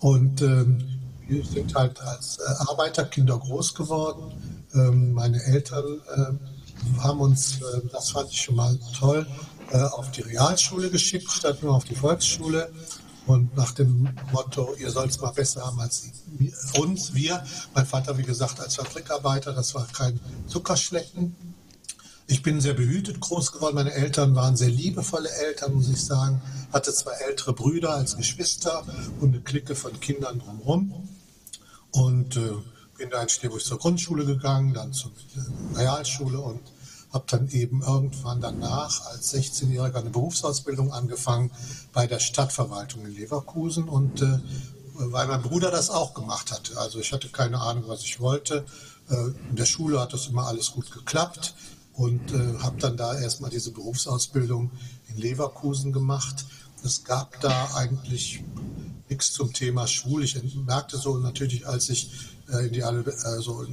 E: Und ähm, wir sind halt als äh, Arbeiterkinder groß geworden. Ähm, meine Eltern äh, haben uns, äh, das fand ich schon mal toll, äh, auf die Realschule geschickt, statt nur auf die Volksschule. Und nach dem Motto, ihr sollt es mal besser haben als uns, wir. Mein Vater, wie gesagt, als Fabrikarbeiter, das war kein Zuckerschlecken. Ich bin sehr behütet groß geworden. Meine Eltern waren sehr liebevolle Eltern, muss ich sagen. Hatte zwei ältere Brüder als Geschwister und eine Clique von Kindern drumherum. Und äh, bin da in Stebusch zur Grundschule gegangen, dann zur Realschule und habe dann eben irgendwann danach als 16-Jähriger eine Berufsausbildung angefangen bei der Stadtverwaltung in Leverkusen und äh, weil mein Bruder das auch gemacht hatte. Also ich hatte keine Ahnung, was ich wollte. Äh, in der Schule hat das immer alles gut geklappt und äh, habe dann da erstmal diese Berufsausbildung in Leverkusen gemacht. Es gab da eigentlich nichts zum Thema schwul. Ich merkte so natürlich, als ich äh, in die also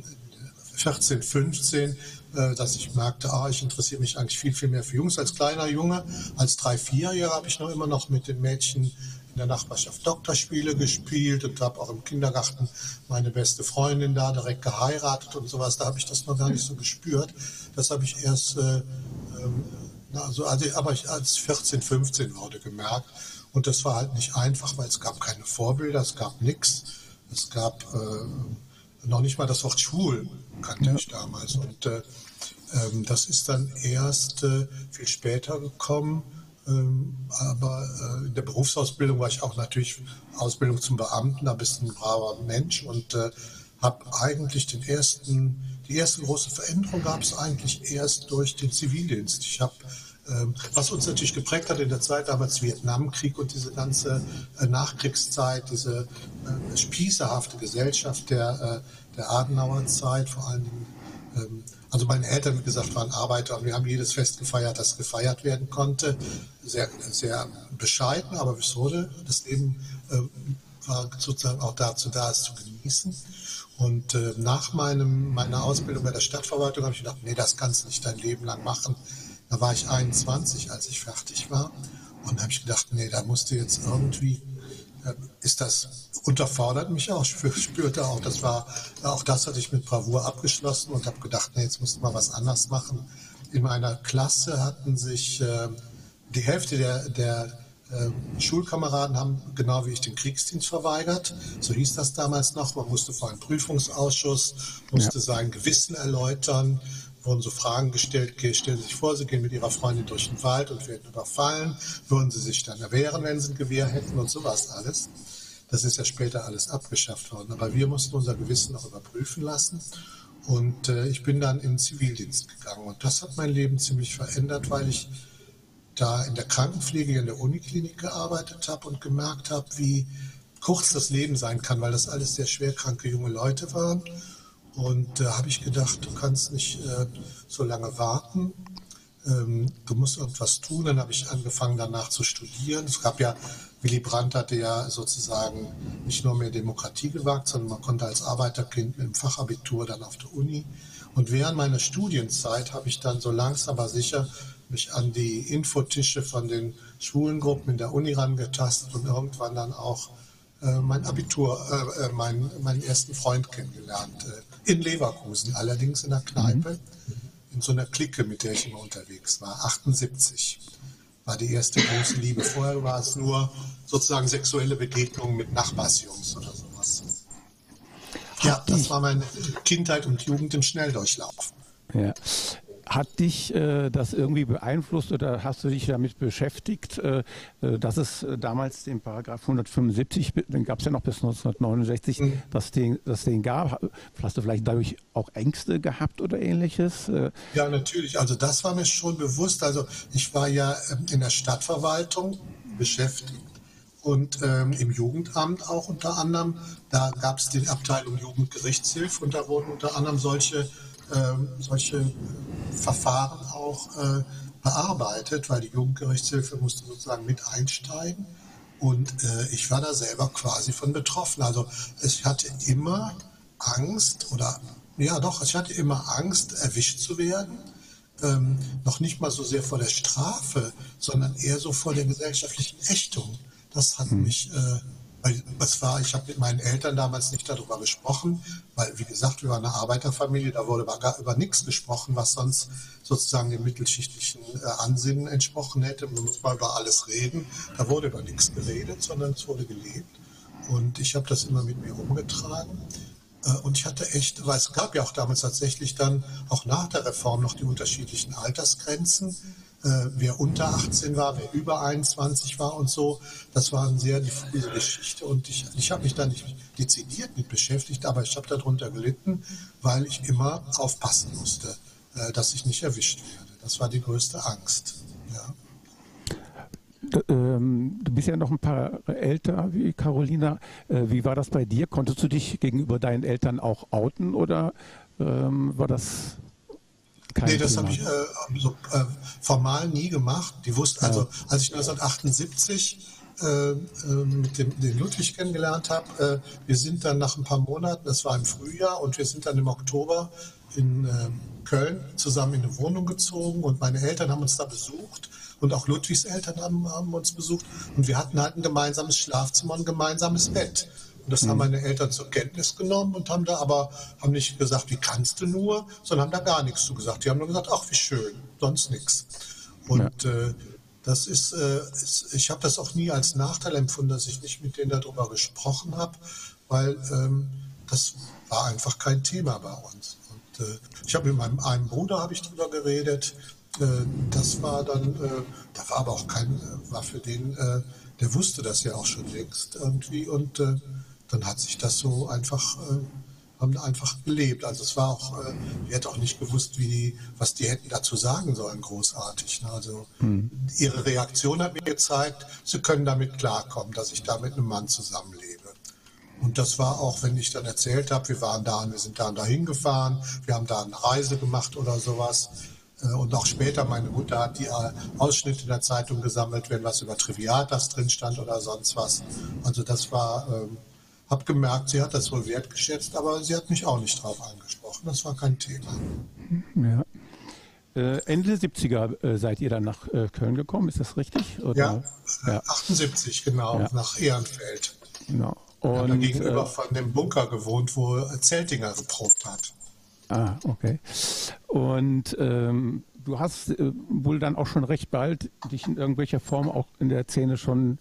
E: 14, 15 äh, dass ich merkte, ah, ich interessiere mich eigentlich viel, viel mehr für Jungs als kleiner Junge. Als drei, vier Jahre habe ich noch immer noch mit den Mädchen in der Nachbarschaft Doktorspiele gespielt und habe auch im Kindergarten meine beste Freundin da direkt geheiratet und sowas. Da habe ich das noch gar nicht so gespürt. Das habe ich erst, äh, also, also, aber ich als 14, 15 wurde gemerkt. Und das war halt nicht einfach, weil es gab keine Vorbilder, es gab nichts. Es gab äh, noch nicht mal das Wort schwul, kannte ja. ich damals. Und äh, das ist dann erst äh, viel später gekommen. Ähm, aber äh, in der Berufsausbildung war ich auch natürlich Ausbildung zum Beamten, da bist du ein braver Mensch und äh, habe eigentlich den ersten, die erste große Veränderung gab es eigentlich erst durch den Zivildienst. Ich habe ähm, was uns natürlich geprägt hat in der Zeit damals Vietnamkrieg und diese ganze Nachkriegszeit, diese spießerhafte Gesellschaft der, der Adenauer Zeit, vor allen Dingen also meine Eltern, wie gesagt, waren Arbeiter und wir haben jedes Fest gefeiert, das gefeiert werden konnte. Sehr, sehr bescheiden, aber es wurde. Das Leben äh, war sozusagen auch dazu da, es zu genießen. Und äh, nach meinem, meiner Ausbildung bei der Stadtverwaltung habe ich gedacht, nee, das kannst du nicht dein Leben lang machen. Da war ich 21, als ich fertig war. Und da habe ich gedacht, nee, da musst du jetzt irgendwie ist das unterfordert mich auch, ich spürte auch, das war, auch das hatte ich mit Bravour abgeschlossen und habe gedacht, nee, jetzt musst du mal was anders machen. In meiner Klasse hatten sich äh, die Hälfte der, der äh, Schulkameraden haben genau wie ich den Kriegsdienst verweigert. So hieß das damals noch. Man musste vor einem Prüfungsausschuss, musste ja. sein Gewissen erläutern wurden so Fragen gestellt, stellen Sie sich vor, Sie gehen mit Ihrer Freundin durch den Wald und werden überfallen, würden Sie sich dann erwehren, wenn Sie ein Gewehr hätten und sowas alles. Das ist ja später alles abgeschafft worden. Aber wir mussten unser Gewissen noch überprüfen lassen. Und äh, ich bin dann in den Zivildienst gegangen. Und das hat mein Leben ziemlich verändert, weil ich da in der Krankenpflege in der Uniklinik gearbeitet habe und gemerkt habe, wie kurz das Leben sein kann, weil das alles sehr schwerkranke junge Leute waren Und da äh, habe ich gedacht, du kannst nicht äh, so lange warten. Ähm, du musst irgendwas tun. Dann habe ich angefangen, danach zu studieren. Es gab ja, Willy Brandt hatte ja sozusagen nicht nur mehr Demokratie gewagt, sondern man konnte als Arbeiterkind mit dem Fachabitur dann auf der Uni. Und während meiner Studienzeit habe ich dann so langsam aber sicher mich an die Infotische von den Schwulengruppen in der Uni rangetastet und irgendwann dann auch äh, mein Abitur, äh, äh mein, meinen ersten Freund kennengelernt. Äh, in Leverkusen, allerdings in der Kneipe, mhm. in so einer Clique, mit der ich immer unterwegs war. 78 war die erste große Liebe. Vorher war es nur sozusagen sexuelle Begegnungen mit Nachbarsjungs oder sowas. Ja, das war meine Kindheit und Jugend im Schnelldurchlauf.
B: Ja. Hat dich äh, das irgendwie beeinflusst oder hast du dich damit beschäftigt, äh, äh dass es äh, damals den Paragraph 175, den gab es ja noch bis 1969, mhm. dass, den, dass den gab? Hast du vielleicht dadurch auch Ängste gehabt oder ähnliches?
E: Äh, ja, natürlich. Also das war mir schon bewusst. Also ich war ja ähm, in der Stadtverwaltung beschäftigt und ähm, im Jugendamt auch unter anderem. Da gab es die Abteilung Jugendgerichtshilfe und da wurden unter anderem solche solche Verfahren auch äh, bearbeitet, weil die Jugendgerichtshilfe musste sozusagen mit einsteigen. Und äh, ich war da selber quasi von betroffen. Also ich hatte immer Angst oder ja doch, ich hatte immer Angst, erwischt zu werden. Ähm, noch nicht mal so sehr vor der Strafe, sondern eher so vor der gesellschaftlichen Ächtung. Das hat hm. mich äh, weil was war, ich habe mit meinen Eltern damals nicht darüber gesprochen, weil, wie gesagt, wir waren eine Arbeiterfamilie, da wurde gar über nichts gesprochen, was sonst sozusagen dem mittelschichtlichen äh, Ansinnen entsprochen hätte. Man muss mal über alles reden. Da wurde über nichts geredet, sondern es wurde gelebt. Und ich habe das immer mit mir rumgetragen. Äh, und ich hatte echt, weil es gab ja auch damals tatsächlich dann, auch nach der Reform, noch die unterschiedlichen Altersgrenzen äh, wer unter 18 war, wer über 21 war und so. Das war eine sehr diffuse Geschichte und ich, ich habe mich da nicht dezidiert mit beschäftigt, aber ich habe darunter gelitten, weil ich immer aufpassen musste, äh, dass ich nicht erwischt werde. Das war die größte Angst. Ja.
B: Ähm, du bist ja noch ein paar älter wie Carolina. Äh, wie war das bei dir? Konntest du dich gegenüber deinen Eltern auch outen oder ähm, war das
E: kein nee, das habe ich äh, so, äh, formal nie gemacht. Die wussten, also ja. als ich 1978 äh, äh, mit dem, den Ludwig kennengelernt habe, äh, wir sind dann nach ein paar Monaten, das war im Frühjahr, und wir sind dann im Oktober in ähm, Köln zusammen in eine Wohnung gezogen und meine Eltern haben uns da besucht und auch Ludwigs Eltern haben, haben uns besucht und wir hatten halt ein gemeinsames Schlafzimmer und ein gemeinsames Bett. Und das mhm. haben meine Eltern zur Kenntnis genommen und haben da aber haben nicht gesagt, wie kannst du nur, sondern haben da gar nichts zu gesagt. Die haben nur gesagt, ach wie schön, sonst nichts. Und ja. äh, das ist, äh, ist ich habe das auch nie als Nachteil empfunden, dass ich nicht mit denen darüber gesprochen habe, weil ähm, das war einfach kein Thema bei uns. Und äh, ich habe mit meinem einen Bruder habe ich darüber geredet. Äh, das war dann, äh, da war aber auch kein, war für den, äh, der wusste das ja auch schon längst irgendwie und dann hat sich das so einfach, äh, haben einfach gelebt. Also es war auch, äh, ich hätte auch nicht gewusst, wie die, was die hätten dazu sagen sollen, großartig. Ne? Also hm. ihre Reaktion hat mir gezeigt, sie können damit klarkommen, dass ich da mit einem Mann zusammenlebe. Und das war auch, wenn ich dann erzählt habe, wir waren da und wir sind da und dahin gefahren, wir haben da eine Reise gemacht oder sowas. Äh, und auch später, meine Mutter hat die äh, Ausschnitte in der Zeitung gesammelt, wenn was über Triviatas drin stand oder sonst was. Also das war, habe gemerkt, sie hat das wohl wertgeschätzt, aber sie hat mich auch nicht drauf angesprochen. Das war kein Thema.
B: Ja. Äh, Ende 70er äh, seid ihr dann nach äh, Köln gekommen, ist das richtig?
E: Oder? Ja, ja. 78 genau, ja. nach Ehrenfeld. Genau. Und, ja, gegenüber äh, von dem Bunker gewohnt, wo Zeltinger geprobt hat.
B: Ah, okay. Und ähm, du hast äh, wohl dann auch schon recht bald dich in irgendwelcher Form auch in der Szene schon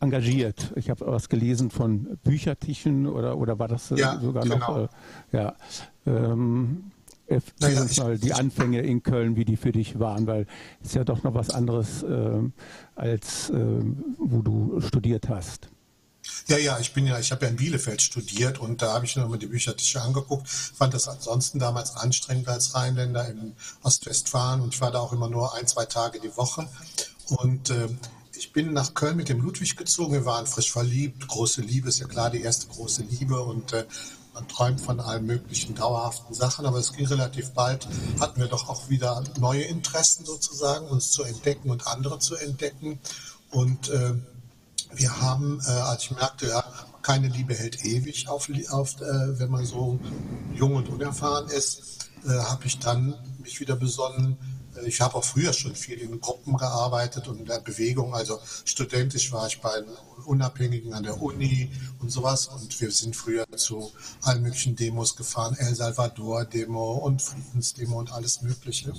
B: engagiert. Ich habe was gelesen von Büchertischen oder, oder war das äh, ja, sogar genau. noch? Äh, ja. Ähm, Erzähl naja, uns mal die Anfänge in Köln, wie die für dich waren, weil es ja doch noch was anderes äh, als äh, wo du studiert hast.
E: Ja, ja, ich bin ja, ich habe ja in Bielefeld studiert und da habe ich mir mal die Büchertische angeguckt, fand das ansonsten damals anstrengend als Rheinländer in Ostwestfalen und ich war da auch immer nur ein, zwei Tage die Woche und äh, ich bin nach Köln mit dem Ludwig gezogen. Wir waren frisch verliebt. Große Liebe ist ja klar die erste große Liebe. Und äh, man träumt von allen möglichen dauerhaften Sachen, aber es ging relativ bald, hatten wir doch auch wieder neue Interessen sozusagen, uns zu entdecken und andere zu entdecken. Und äh, wir haben, äh, als ich merkte, ja, keine Liebe hält ewig auf, auf äh, wenn man so jung und unerfahren ist, äh, habe ich dann mich wieder besonnen, ich habe auch früher schon viel in Gruppen gearbeitet und in der Bewegung. Also studentisch war ich bei Unabhängigen an der Uni und sowas. Und wir sind früher zu allen möglichen Demos gefahren. El Salvador-Demo und Friedensdemo und alles Mögliche.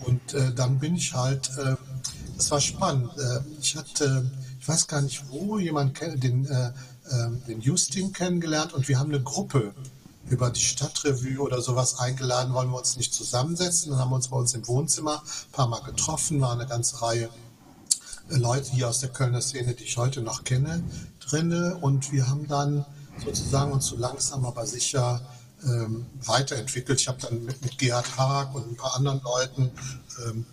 E: Und äh, dann bin ich halt, äh, das war spannend. Äh, ich hatte, ich weiß gar nicht wo, jemand den, äh, ähm, den Justin kennengelernt und wir haben eine Gruppe über die Stadtrevue oder sowas eingeladen, wollen wir uns nicht zusammensetzen. Dann haben wir uns bei uns im Wohnzimmer ein paar Mal getroffen, war eine ganze Reihe Leute hier aus der Kölner Szene, die ich heute noch kenne, drinne. Und wir haben dann sozusagen uns so langsam aber sicher ähm, weiterentwickelt. Ich habe dann mit, mit Gerhard Haag und ein paar anderen Leuten ähm,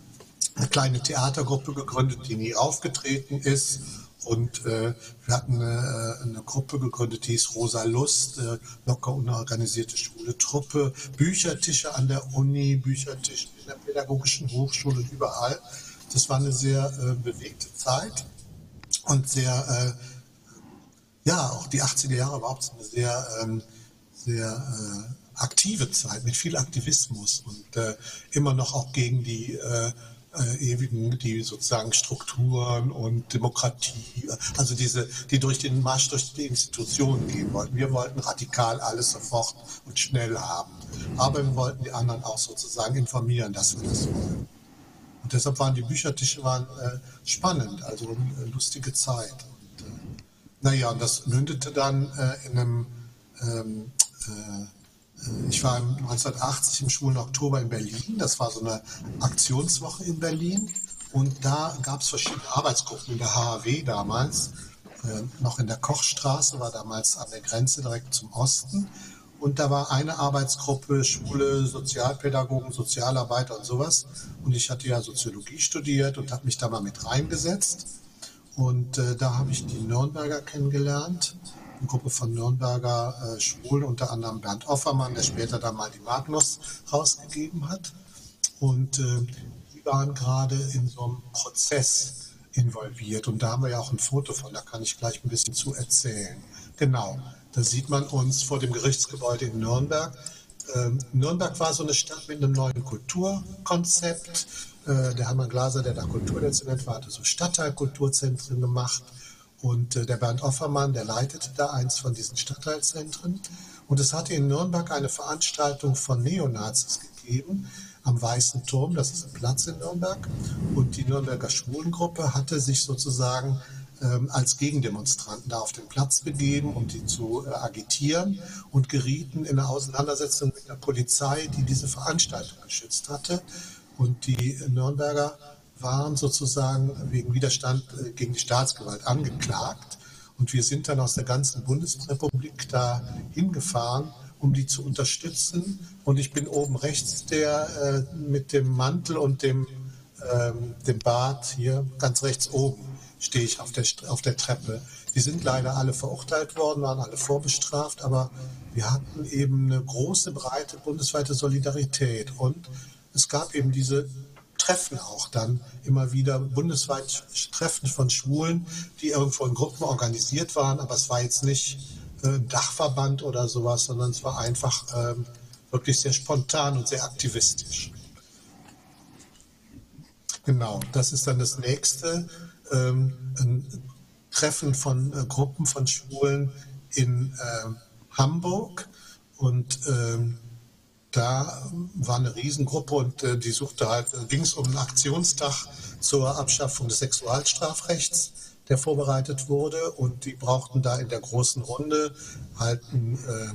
E: eine kleine Theatergruppe gegründet, die nie aufgetreten ist und äh, wir hatten eine, äh, eine, Gruppe gegründet, die hieß Rosa Lust, äh, locker unorganisierte Schule, Truppe, Büchertische an der Uni, Büchertische in der Pädagogischen Hochschule, überall. Das war eine sehr äh, bewegte Zeit und sehr, äh, ja, auch die 80er Jahre überhaupt eine sehr, ähm, sehr äh, aktive Zeit mit viel Aktivismus und immer noch auch gegen die äh, ewigen, die sozusagen Strukturen und Demokratie, also diese, die durch den Marsch durch die Institutionen gehen wollten. Wir wollten radikal alles sofort und schnell haben. Aber wir wollten die anderen auch sozusagen informieren, dass wir das wollen. Und deshalb waren die Büchertische waren, äh, spannend, also eine lustige Zeit. Und, äh, naja, und das mündete dann äh, in einem ähm, äh, ich war 1980 im schwulen Oktober in Berlin. Das war so eine Aktionswoche in Berlin. Und da gab es verschiedene Arbeitsgruppen in der HAW damals. Äh, noch in der Kochstraße, war damals an der Grenze direkt zum Osten. Und da war eine Arbeitsgruppe, Schwule, Sozialpädagogen, Sozialarbeiter und sowas. Und ich hatte ja Soziologie studiert und habe mich da mal mit reingesetzt. Und äh, da habe ich die Nürnberger kennengelernt Gruppe von Nürnberger äh, Schwulen, unter anderem Bernd Offermann, der später dann mal die Magnus rausgegeben hat. Und äh, die waren gerade in so einem Prozess involviert. Und da haben wir ja auch ein Foto von, da kann ich gleich ein bisschen zu erzählen. Genau, da sieht man uns vor dem Gerichtsgebäude in Nürnberg. Ähm, Nürnberg war so eine Stadt mit einem neuen Kulturkonzept. Äh, der Hermann Glaser, der da Kulturdezernent war, hatte so Stadtteilkulturzentren gemacht. Und äh, der Bernd Offermann, der leitete da eins von diesen Stadtteilzentren. Und es hatte in Nürnberg eine Veranstaltung von Neonazis gegeben am Weißen Turm, das ist ein Platz in Nürnberg. Und die Nürnberger Schwulengruppe hatte sich sozusagen ähm, als Gegendemonstranten da auf den Platz begeben, um die zu äh, agitieren und gerieten in eine Auseinandersetzung mit der Polizei, die diese Veranstaltung geschützt hatte. Und die Nürnberger waren sozusagen wegen Widerstand äh, gegen die Staatsgewalt angeklagt. Und wir sind dann aus der ganzen Bundesrepublik da hingefahren, um die zu unterstützen. Und ich bin oben rechts der äh, mit dem Mantel und dem, ähm, dem Bart hier ganz rechts oben stehe ich auf der, auf der Treppe. Die sind leider alle verurteilt worden, waren alle vorbestraft, aber wir hatten eben eine große, breite bundesweite Solidarität. Und es gab eben diese Treffen auch dann immer wieder, bundesweit Treffen von Schwulen, die irgendwo in Gruppen organisiert waren, aber es war jetzt nicht äh, Dachverband oder sowas, sondern es war einfach ähm, wirklich sehr spontan und sehr aktivistisch. Genau, das ist dann das nächste. Ähm, Treffen von äh, Gruppen von Schwulen in äh, Hamburg und ähm, da war eine Riesengruppe und äh, die suchte halt, ging es um einen Aktionstag zur Abschaffung des Sexualstrafrechts, der vorbereitet wurde. Und die brauchten da in der großen Runde halt einen äh,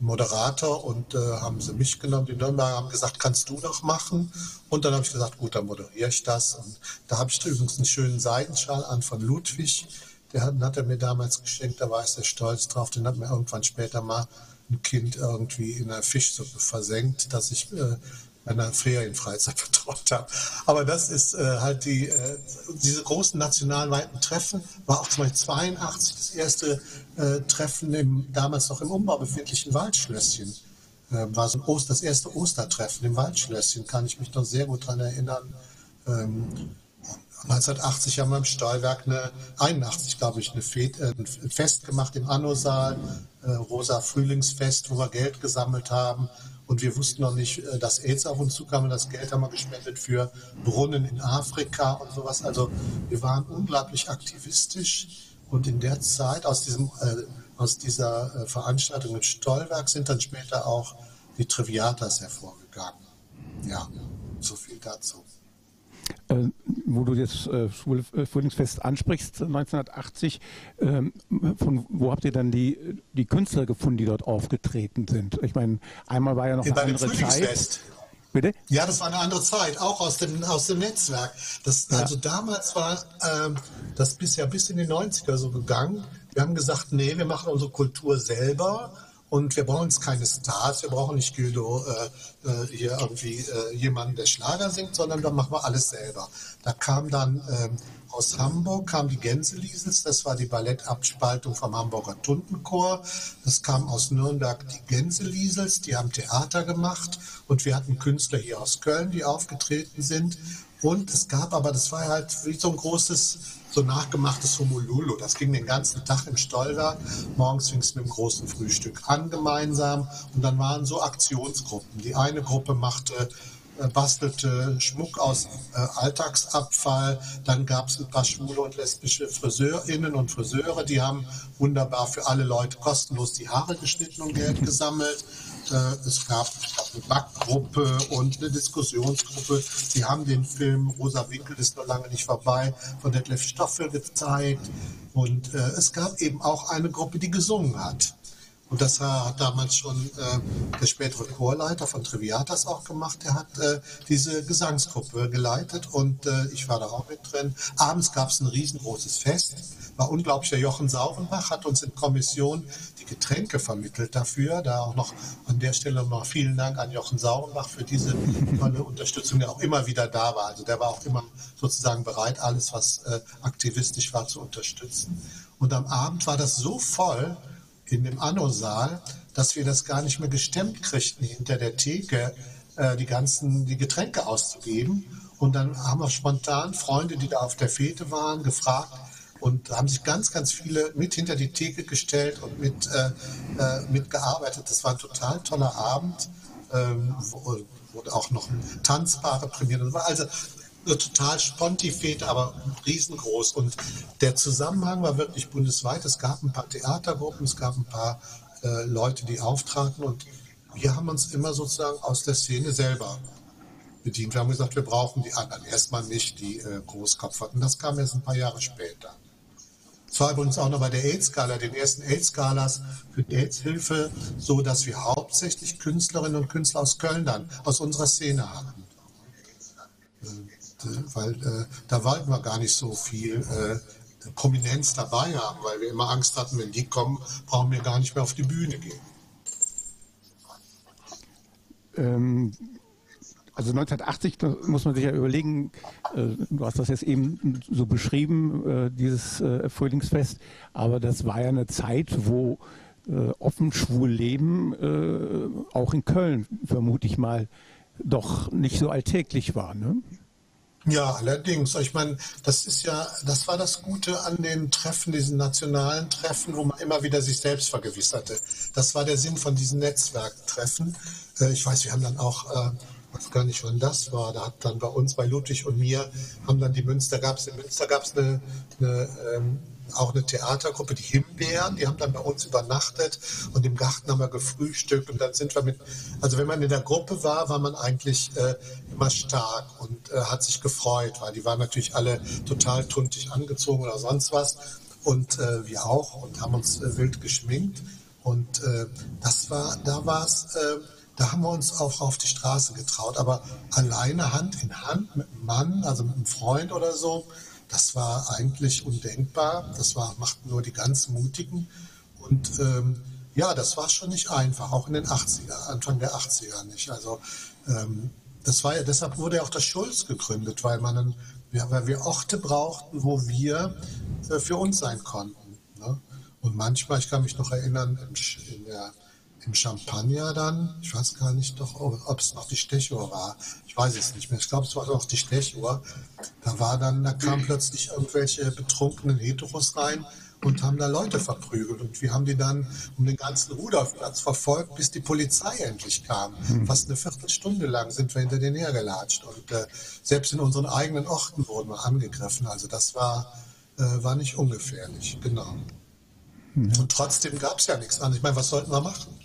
E: Moderator und äh, haben sie mich genommen. Die Nürnberger haben gesagt, kannst du doch machen? Und dann habe ich gesagt, gut, dann moderiere ich das. Und da habe ich übrigens einen schönen Seidenschal an von Ludwig. Der hat, hat er mir damals geschenkt, da war ich sehr stolz drauf. Den hat mir irgendwann später mal ein Kind irgendwie in einer Fischsuppe versenkt, dass ich äh, meiner Ferienfreizeit vertraut habe. Aber das ist äh, halt die, äh, diese großen nationalweiten Treffen, war auch zum Beispiel 82 das erste äh, Treffen im damals noch im Umbau befindlichen Waldschlösschen. Äh, war so ein Oster, das erste Ostertreffen im Waldschlösschen, kann ich mich noch sehr gut daran erinnern. Ähm, 1980 haben wir im Stahlwerk eine, 81 glaube ich, eine Fete, äh, ein Fest gemacht im Anno-Saal, äh, Rosa Frühlingsfest, wo wir Geld gesammelt haben. Und wir wussten noch nicht, äh, dass AIDS auf uns zukam. Und das Geld haben wir gespendet für Brunnen in Afrika und sowas. Also wir waren unglaublich aktivistisch. Und in der Zeit aus, diesem, äh, aus dieser äh, Veranstaltung im Stollwerk sind dann später auch die Triviatas hervorgegangen. Ja, so viel dazu.
B: Äh, wo du jetzt äh, Frühlingsfest ansprichst, 1980, ähm, von wo habt ihr dann die, die Künstler gefunden, die dort aufgetreten sind? Ich meine, einmal war ja noch eine andere Zeit.
E: Bitte? Ja, das war eine andere Zeit, auch aus dem, aus dem Netzwerk. Das, ja. Also damals war ähm, das bisher bis in die 90er so gegangen. Wir haben gesagt, nee, wir machen unsere Kultur selber und wir brauchen jetzt keine Stars, wir brauchen nicht Gildo äh, äh, hier irgendwie äh, jemanden, der Schlager singt, sondern da machen wir alles selber. Da kam dann ähm, aus Hamburg kam die Gänseliesels, das war die Ballettabspaltung vom Hamburger Tundenchor. Das kam aus Nürnberg die Gänseliesels, die haben Theater gemacht und wir hatten Künstler hier aus Köln, die aufgetreten sind. Und es gab aber, das war halt wie so ein großes so nachgemachtes Homolulu. Das ging den ganzen Tag im Stollwerk. Morgens fing es mit dem großen Frühstück an gemeinsam. Und dann waren so Aktionsgruppen. Die eine Gruppe machte äh, bastelte Schmuck aus äh, Alltagsabfall. Dann gab es ein paar schwule und lesbische Friseurinnen und Friseure, die haben wunderbar für alle Leute kostenlos die Haare geschnitten und Geld gesammelt. Äh, es gab eine Backgruppe und eine Diskussionsgruppe. Sie haben den Film Rosa Winkel ist noch lange nicht vorbei von Detlef Stoffel gezeigt. Und äh, es gab eben auch eine Gruppe, die gesungen hat. Und das hat damals schon äh, der spätere Chorleiter von Triviatas auch gemacht. Der hat äh, diese Gesangsgruppe geleitet und äh, ich war da auch mit drin. Abends gab es ein riesengroßes Fest. War unglaublich. Der Jochen Saurenbach hat uns in Kommission die Getränke vermittelt dafür. Da auch noch an der Stelle noch vielen Dank an Jochen Saurenbach für diese tolle Unterstützung, der auch immer wieder da war. Also der war auch immer sozusagen bereit, alles, was äh, aktivistisch war, zu unterstützen. Und am Abend war das so voll, in dem Anno-Saal, dass wir das gar nicht mehr gestemmt kriegten, hinter der Theke äh, die ganzen die Getränke auszugeben. Und dann haben wir spontan Freunde, die da auf der Fete waren, gefragt und haben sich ganz, ganz viele mit hinter die Theke gestellt und mit, äh, äh, mitgearbeitet. Das war ein total toller Abend, ähm, wo auch noch tanzbare Premiere war. Also total spontifet, aber riesengroß. Und der Zusammenhang war wirklich bundesweit. Es gab ein paar Theatergruppen, es gab ein paar äh, Leute, die auftraten und wir haben uns immer sozusagen aus der Szene selber bedient. Wir haben gesagt, wir brauchen die anderen. Erstmal nicht die äh, Großkopferten. Das kam erst ein paar Jahre später. Es war übrigens auch noch bei der AIDS-Skala, den ersten AIDS-Skalas für die AIDS-Hilfe, so dass wir hauptsächlich Künstlerinnen und Künstler aus Köln dann, aus unserer Szene hatten weil äh, da wollten wir gar nicht so viel äh, Prominenz dabei haben, weil wir immer Angst hatten, wenn die kommen, brauchen wir gar nicht mehr auf die Bühne gehen.
B: Ähm, also 1980 muss man sich ja überlegen, äh, du hast das jetzt eben so beschrieben, äh, dieses äh, Frühlingsfest, aber das war ja eine Zeit, wo offen schwul leben, auch in Köln vermute ich mal, doch nicht so alltäglich war. Ne?
E: Ja, allerdings. Ich meine, das ist ja, das war das Gute an den Treffen, diesen nationalen Treffen, wo man immer wieder sich selbst vergewisserte. Das war der Sinn von diesen Netzwerktreffen. Ich weiß, wir haben dann auch, weiß gar nicht, wann das war, da hat dann bei uns, bei Ludwig und mir, haben dann die Münster, gab es in Münster gab es eine, eine ähm, auch eine Theatergruppe, die Himbeeren, die haben dann bei uns übernachtet und im Garten haben wir gefrühstückt und dann sind wir mit, also wenn man in der Gruppe war, war man eigentlich äh, immer stark und äh, hat sich gefreut, weil die waren natürlich alle total tuntig angezogen oder sonst was und äh, wir auch und haben uns äh, wild geschminkt und äh, das war, da war es, äh, da haben wir uns auch auf die Straße getraut, aber alleine Hand in Hand mit einem Mann, also mit einem Freund oder so, das war eigentlich undenkbar. Das war, machten nur die ganz Mutigen. Und ähm, ja, das war schon nicht einfach, auch in den 80er, Anfang der 80er nicht. Also ähm, das war ja, deshalb wurde ja auch das Schulz gegründet, weil man weil wir Orte brauchten, wo wir äh, für uns sein konnten. Ne? Und manchmal, ich kann mich noch erinnern, in der, im Champagner dann, ich weiß gar nicht doch, ob es noch die Stechuhr war, ich weiß es nicht mehr, ich glaube, es war noch die Stechuhr, da war dann, da kamen plötzlich irgendwelche betrunkenen Heteros rein und haben da Leute verprügelt. Und wir haben die dann um den ganzen Rudolfplatz verfolgt, bis die Polizei endlich kam. Mhm. Fast eine Viertelstunde lang sind wir hinter denen hergelatscht. Und äh, selbst in unseren eigenen Orten wurden wir angegriffen. Also das war, äh, war nicht ungefährlich, genau. Mhm. Und trotzdem gab es ja nichts anderes. Ich meine, was sollten wir machen?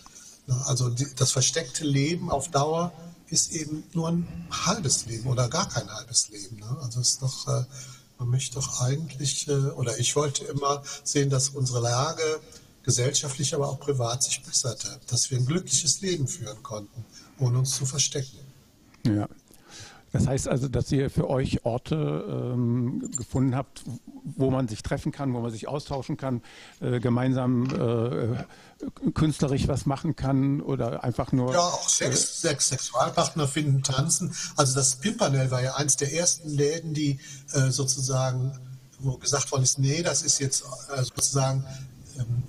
E: Also die, das versteckte Leben auf Dauer ist eben nur ein halbes Leben oder gar kein halbes Leben. Ne? Also es ist doch... Äh, man möchte doch eigentlich, äh, oder ich wollte immer sehen, dass unsere Lage gesellschaftlich, aber auch privat sich besserte, dass wir ein glückliches Leben führen konnten, ohne uns zu verstecken.
B: Ja. Das heißt also, dass ihr für euch Orte ähm, gefunden habt, wo man sich treffen kann, wo man sich austauschen kann, äh, gemeinsam äh, künstlerisch was machen kann oder einfach nur.
E: Ja, auch Sex, Sex, Sexualpartner finden, tanzen. Also das Pimpernel war ja eins der ersten Läden, die äh, sozusagen, wo gesagt worden ist, nee, das ist jetzt äh, sozusagen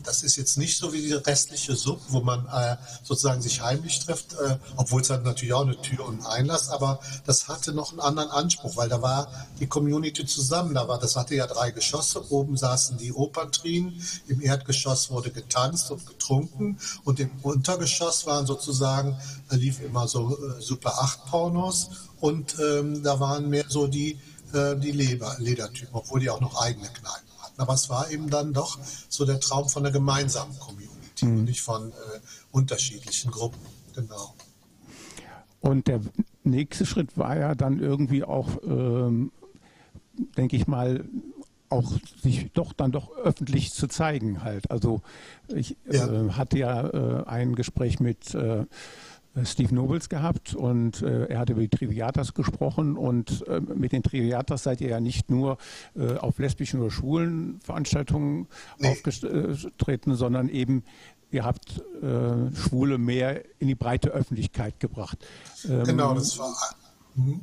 E: das ist jetzt nicht so wie die restliche Sub, wo man äh, sozusagen sich heimlich trifft, äh, obwohl es hat natürlich auch eine Tür und Einlass, aber das hatte noch einen anderen Anspruch, weil da war die Community zusammen. Da war, das hatte ja drei Geschosse. Oben saßen die Operntrien, im Erdgeschoss wurde getanzt und getrunken und im Untergeschoss waren sozusagen, da lief immer so äh, Super 8 Pornos und ähm, da waren mehr so die, äh, die Leber, Ledertypen, obwohl die auch noch eigene Kneipen aber es war eben dann doch so der Traum von einer gemeinsamen Community mhm. und nicht von äh, unterschiedlichen Gruppen. Genau.
B: Und der nächste Schritt war ja dann irgendwie auch, ähm, denke ich mal, auch sich doch dann doch öffentlich zu zeigen halt. Also ich ja. äh, hatte ja äh, ein Gespräch mit äh, äh, Steve Nobles gehabt und äh, er hat über die Triviatas gesprochen und äh, mit den Triviatas seid ihr ja nicht nur äh, auf lesbischen oder schwulen Veranstaltungen nee. aufgetreten, sondern eben ihr habt äh, Schwule mehr in die breite Öffentlichkeit gebracht.
E: Ähm, genau, das war hm.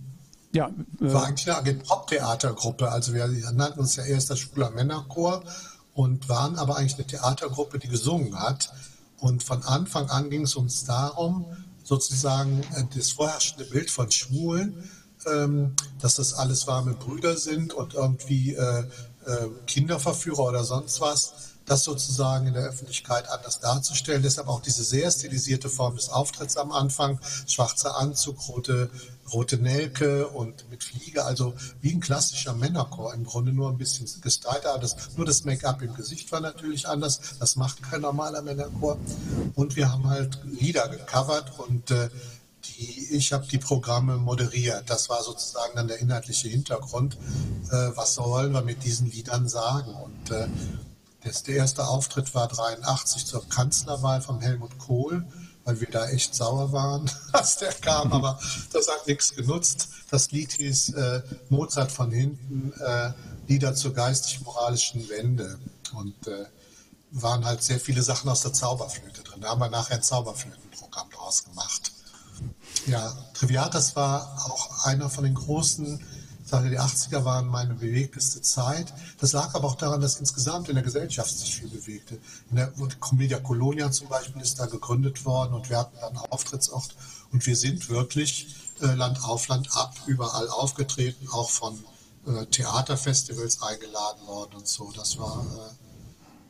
E: ja, äh, war eigentlich eine Pop-Theatergruppe. Also wir nannten uns ja erst das Schwuler Männerchor und waren aber eigentlich eine Theatergruppe, die gesungen hat. Und von Anfang an ging es uns darum, sozusagen äh, das vorherrschende Bild von Schwulen, ähm, dass das alles warme Brüder sind und irgendwie äh, äh, Kinderverführer oder sonst was, das sozusagen in der Öffentlichkeit anders darzustellen. Deshalb auch diese sehr stilisierte Form des Auftritts am Anfang, schwarzer Anzug, rote rote Nelke und mit Fliege, also wie ein klassischer Männerchor im Grunde nur ein bisschen gestylter. Das, nur das Make-up im Gesicht war natürlich anders. Das macht kein normaler Männerchor. Und wir haben halt Lieder gecovert und äh, die, ich habe die Programme moderiert. Das war sozusagen dann der inhaltliche Hintergrund. Äh, was sollen wir mit diesen Liedern sagen? Und äh, der erste Auftritt war 83 zur Kanzlerwahl von Helmut Kohl weil wir da echt sauer waren, als der kam, mhm. aber das hat nichts genutzt. Das Lied hieß äh, Mozart von hinten, äh, Lieder zur geistig-moralischen Wende und äh, waren halt sehr viele Sachen aus der Zauberflöte drin. Da haben wir nachher ein Zauberflötenprogramm draus gemacht. Ja, Triviatas war auch einer von den großen sage, die 80er waren meine bewegteste Zeit. Das lag aber auch daran, dass insgesamt in der Gesellschaft sich viel bewegte. In der Comedia Colonia zum Beispiel ist da gegründet worden und wir hatten dann Auftrittsort. Und wir sind wirklich äh, Land auf Land ab überall aufgetreten, auch von äh, Theaterfestivals eingeladen worden und so. Das war,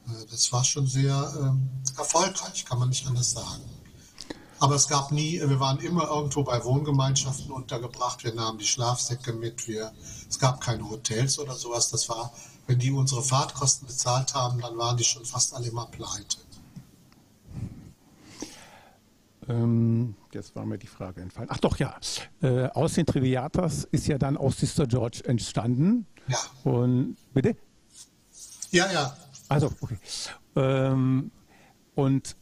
E: äh, äh das war schon sehr ähm, erfolgreich, kann man nicht anders sagen. Aber es gab nie, wir waren immer irgendwo bei Wohngemeinschaften untergebracht. Wir nahmen die Schlafsäcke mit. Wir, es gab keine Hotels oder sowas. Das war, wenn die unsere Fahrtkosten bezahlt haben, dann waren die schon fast alle immer pleite.
B: Ähm, jetzt war mir die Frage entfallen. Ach doch, ja. Äh, aus den Triviatas ist ja dann aus Sister George entstanden.
E: Ja.
B: Und bitte?
E: Ja, ja.
B: Also, okay. Ähm, und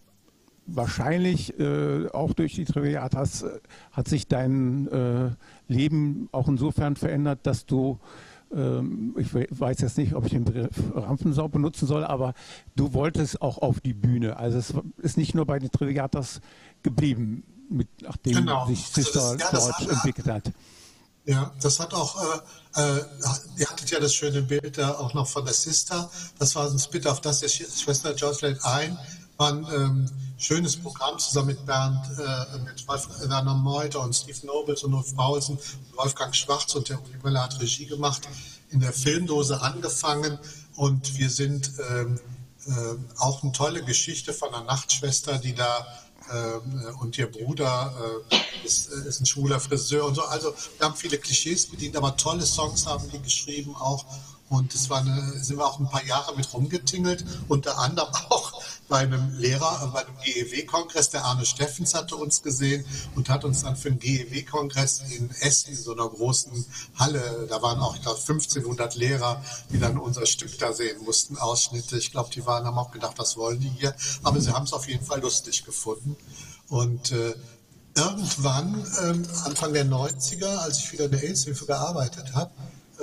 B: wahrscheinlich äh, auch durch die Triviatas äh, hat sich dein äh, Leben auch insofern verändert, dass du, ähm, ich weiß jetzt nicht, ob ich den Begriff Rampensau benutzen soll, aber du wolltest auch auf die Bühne. Also es ist nicht nur bei den Triviatas geblieben. mit, nachdem genau. sich Sister also das, ja, George entwickelt hat.
E: Ja, das hat auch, äh, äh, ihr hattet ja das schöne Bild da auch noch von der Sister. Das war ein Spit auf das der Schwester George lädt ein. Ein ähm, schönes Programm zusammen mit Bernd, äh, mit Werner Meuter und Steve Nobles und Ulf Paulsen Wolfgang Schwarz und der Uli Müller hat Regie gemacht. In der Filmdose angefangen und wir sind ähm, äh, auch eine tolle Geschichte von einer Nachtschwester, die da äh, und ihr Bruder äh, ist, äh, ist, ein schwuler Friseur und so. Also wir haben viele Klischees bedient, aber tolle Songs haben die geschrieben auch. Und es war eine, sind wir auch ein paar Jahre mit rumgetingelt, unter anderem auch bei einem Lehrer, bei einem GEW-Kongress. Der Arne Steffens hatte uns gesehen und hat uns dann für einen GEW-Kongress in Essen, in so einer großen Halle, da waren auch, ich glaube, 1500 Lehrer, die dann unser Stück da sehen mussten, Ausschnitte. Ich glaube, die waren, haben auch gedacht, was wollen die hier? Aber sie haben es auf jeden Fall lustig gefunden. Und äh, irgendwann, äh, Anfang der 90er, als ich wieder in der AIDS-Hilfe gearbeitet habe,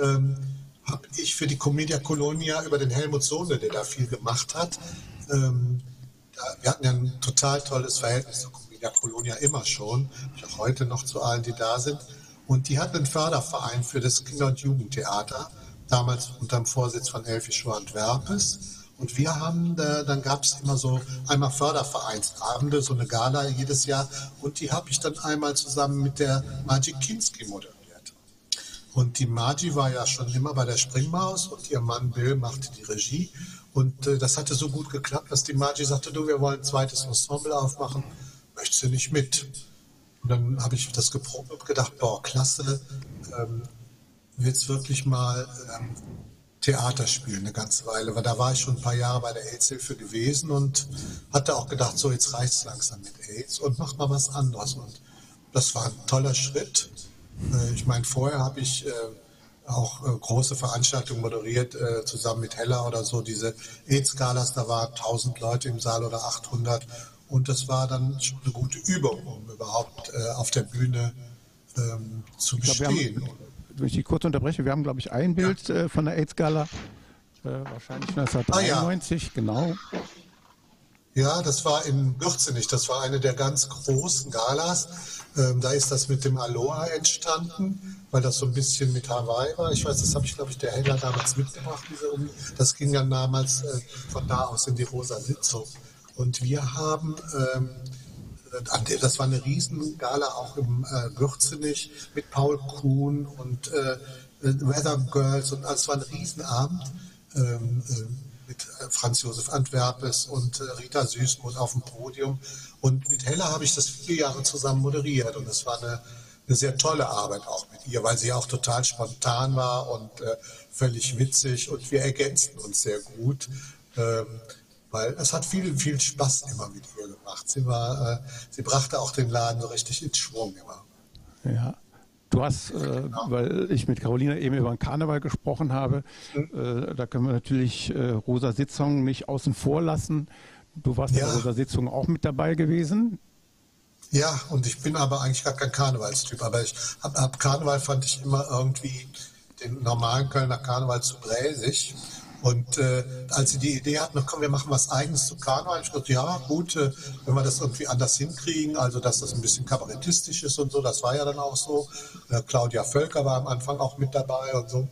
E: ähm, habe ich für die Comedia Colonia über den Helmut Sohne, der da viel gemacht hat, ähm, da, wir hatten ja ein total tolles Verhältnis zur Comedia Colonia immer schon, auch heute noch zu allen, die da sind. Und die hatten einen Förderverein für das Kinder- und Jugendtheater, damals unter dem Vorsitz von Elfi Schwant-Werpes. Und wir haben, da, dann gab es immer so einmal Fördervereinsabende, so eine Gala jedes Jahr. Und die habe ich dann einmal zusammen mit der Magic Kinski moderiert. Und die Margie war ja schon immer bei der Springmaus und ihr Mann Bill machte die Regie. Und äh, das hatte so gut geklappt, dass die Margie sagte, du, wir wollen ein zweites Ensemble aufmachen, möchtest du nicht mit? Und dann habe ich das geprobt und gedacht, boah, klasse, ähm, willst wirklich mal ähm, Theater spielen eine ganze Weile, weil da war ich schon ein paar Jahre bei der AIDS-Hilfe gewesen und hatte auch gedacht, so jetzt reicht es langsam mit AIDS und mach mal was anderes. Und das war ein toller Schritt. Äh, ich meine, vorher habe ich äh, auch äh, große Veranstaltungen moderiert, zusammen mit Hella oder so. Diese AIDS-Galas, da waren 1000 Leute im Saal oder 800. Und das war dann schon eine gute Übung, um überhaupt auf der Bühne ähm, zu bestehen.
B: Glaub, wenn ich die kurz unterbreche, wir haben, glaube ich, ein Bild ja. von der AIDS-Gala, wahrscheinlich 1993, ah, ja. genau.
E: Ja, das war in Gürzenich, das war eine der ganz großen Galas. Ähm, da ist das mit dem Aloha entstanden, weil das so ein bisschen mit Hawaii war. Ich weiß, das habe ich, glaube ich, der Heller damals mitgebracht. Diese um das ging dann damals äh, von da aus in die rosa Sitzung. Und wir haben, ähm, äh, das war eine Riesengala auch im äh, Gürzenich mit Paul Kuhn und äh, Weather Girls und es war ein Riesenabend. Ähm, äh, mit äh, Franz Josef Antwerpes und Rita Süßmuth auf dem Podium. Und mit Hella habe ich das viele Jahre zusammen moderiert und es war eine, eine, sehr tolle Arbeit auch mit ihr, weil sie auch total spontan war und äh, völlig witzig und wir ergänzten uns sehr gut. Ähm, weil es hat viel, viel Spaß immer mit ihr gemacht. Sie war, äh, sie brachte auch den Laden so richtig ins Schwung immer.
B: Ja. Du hast, äh, weil ich mit Carolina eben über den Karneval gesprochen habe, mhm. äh, da können wir natürlich äh, Rosa Sitzung nicht außen vor lassen. Du warst ja. bei der Sitzung auch mit dabei gewesen.
E: Ja, und ich bin aber eigentlich gar kein Karnevalstyp. Aber ich ab, ab Karneval fand ich immer irgendwie den normalen Kölner Karneval zu bräsig. Und äh, als sie die Idee hatten, komm, wir machen was Eigenes zu Karneval, ich dachte, ja, gut, äh, wenn wir das irgendwie anders hinkriegen, also dass das ein bisschen kabarettistisch ist und so, das war ja dann auch so. Äh, Claudia Völker war am Anfang auch mit dabei und so.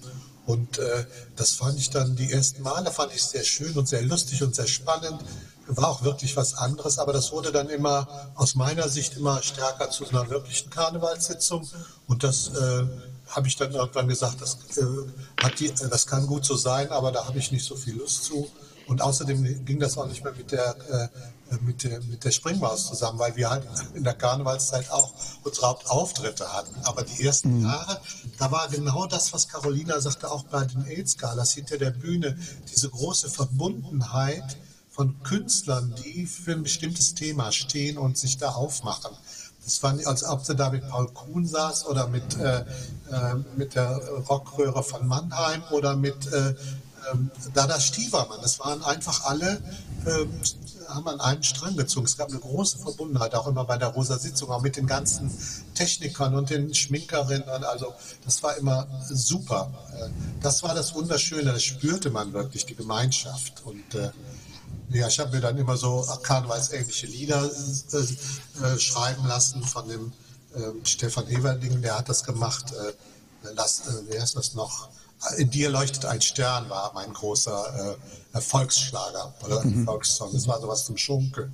E: Und äh, das fand ich dann die ersten Male, fand ich sehr schön und sehr lustig und sehr spannend war auch wirklich was anderes, aber das wurde dann immer aus meiner Sicht immer stärker zu einer wirklichen Karnevalssitzung und das äh, habe ich dann irgendwann gesagt, das, äh, die, äh, das kann gut so sein, aber da habe ich nicht so viel Lust zu. Und außerdem ging das auch nicht mehr mit der, äh, mit der, mit der Springmaus zusammen, weil wir halt in der Karnevalszeit auch unsere Hauptauftritte hatten. Aber die ersten mhm. Jahre, da war genau das, was Carolina sagte, auch bei den AIDS-Galas hinter der Bühne, diese große Verbundenheit von Künstlern, die für ein bestimmtes Thema stehen und sich da aufmachen. Das war als ob sie da mit Paul Kuhn saß oder mit, äh, äh, mit der Rockröhre von Mannheim oder mit äh, ähm, Dada Stievermann. Das waren einfach alle, äh, haben an einen Strang gezogen. Es gab eine große Verbundenheit, auch immer bei der Rosa Sitzung, auch mit den ganzen Technikern und den Schminkerinnen. Also das war immer super. Äh, das war das Wunderschöne, das spürte man wirklich, die Gemeinschaft. Und äh, Ja, ich habe mir dann immer so karnevalsähnliche Lieder äh, äh, schreiben lassen von dem äh, Stefan Everding, der hat das gemacht. Äh, das, äh, wer ist das noch? In dir leuchtet ein Stern war mein großer äh, Erfolgsschlager oder mhm. Erfolgssong. Das war sowas zum Schunkeln.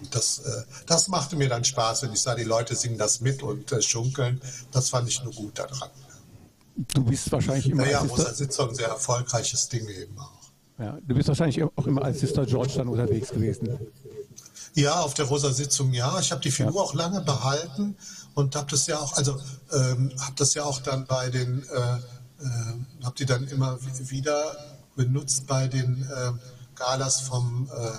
E: Und das, das machte mir dann Spaß, wenn ich sah, die Leute singen das mit und schunkeln. Das fand ich nur gut daran.
B: Du bist wahrscheinlich immer.
E: Naja, Rosa Sitzung, ein sehr erfolgreiches Ding eben auch.
B: Ja, du bist wahrscheinlich auch immer als Sister George dann unterwegs gewesen.
E: Ja, auf der Rosa Sitzung ja. Ich habe die Figur ja. auch lange behalten und habe das ja auch, also ähm, habe das ja auch dann bei den, äh, äh, habe die dann immer wieder benutzt bei den äh, Galas vom äh,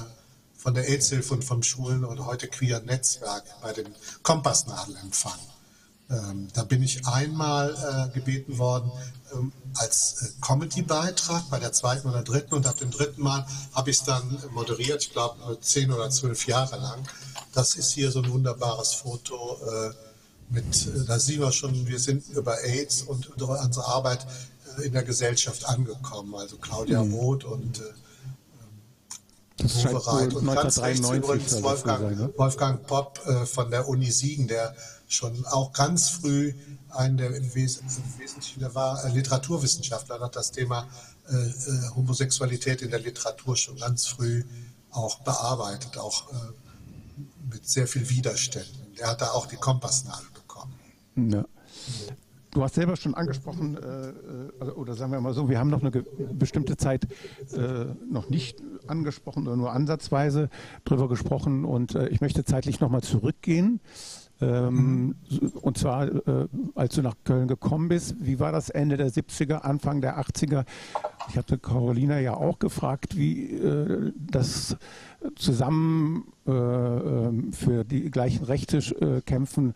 E: von der AIDS-Hilfe und vom Schulen und heute Queer Netzwerk bei dem Kompassnadelempfang. Ähm, da bin ich einmal äh, gebeten worden ähm, als äh, Comedy-Beitrag bei der zweiten oder dritten und ab dem dritten Mal habe ich es dann moderiert, ich glaube äh, zehn oder zwölf Jahre lang. Das ist hier so ein wunderbares Foto äh, mit, äh, da sehen wir schon, wir sind über AIDS und unsere Arbeit äh, in der Gesellschaft angekommen. Also Claudia mhm. Roth und
B: das scheint wohl und 1993
E: übrigens Wolfgang, sein, ne? Wolfgang Popp äh, von der Uni Siegen, der schon auch ganz früh ein der im Wesentlichen der war äh, Literaturwissenschaftler, hat das Thema äh, äh, Homosexualität in der Literatur schon ganz früh auch bearbeitet, auch äh, mit sehr viel Widerständen. Der hat da auch die Kompassnadel bekommen.
B: Ja. Du hast selber schon angesprochen, äh, äh oder sagen wir mal so, wir haben noch eine bestimmte Zeit noch nicht angesprochen oder nur ansatzweise drüber gesprochen und ich möchte zeitlich nochmal zurückgehen. Ähm, und zwar, äh, als du nach Köln gekommen bist, wie war das Ende der 70er, Anfang der 80er? Ich hatte Carolina ja auch gefragt, wie äh, das zusammen äh, ähm, für die gleichen Rechte äh, kämpfen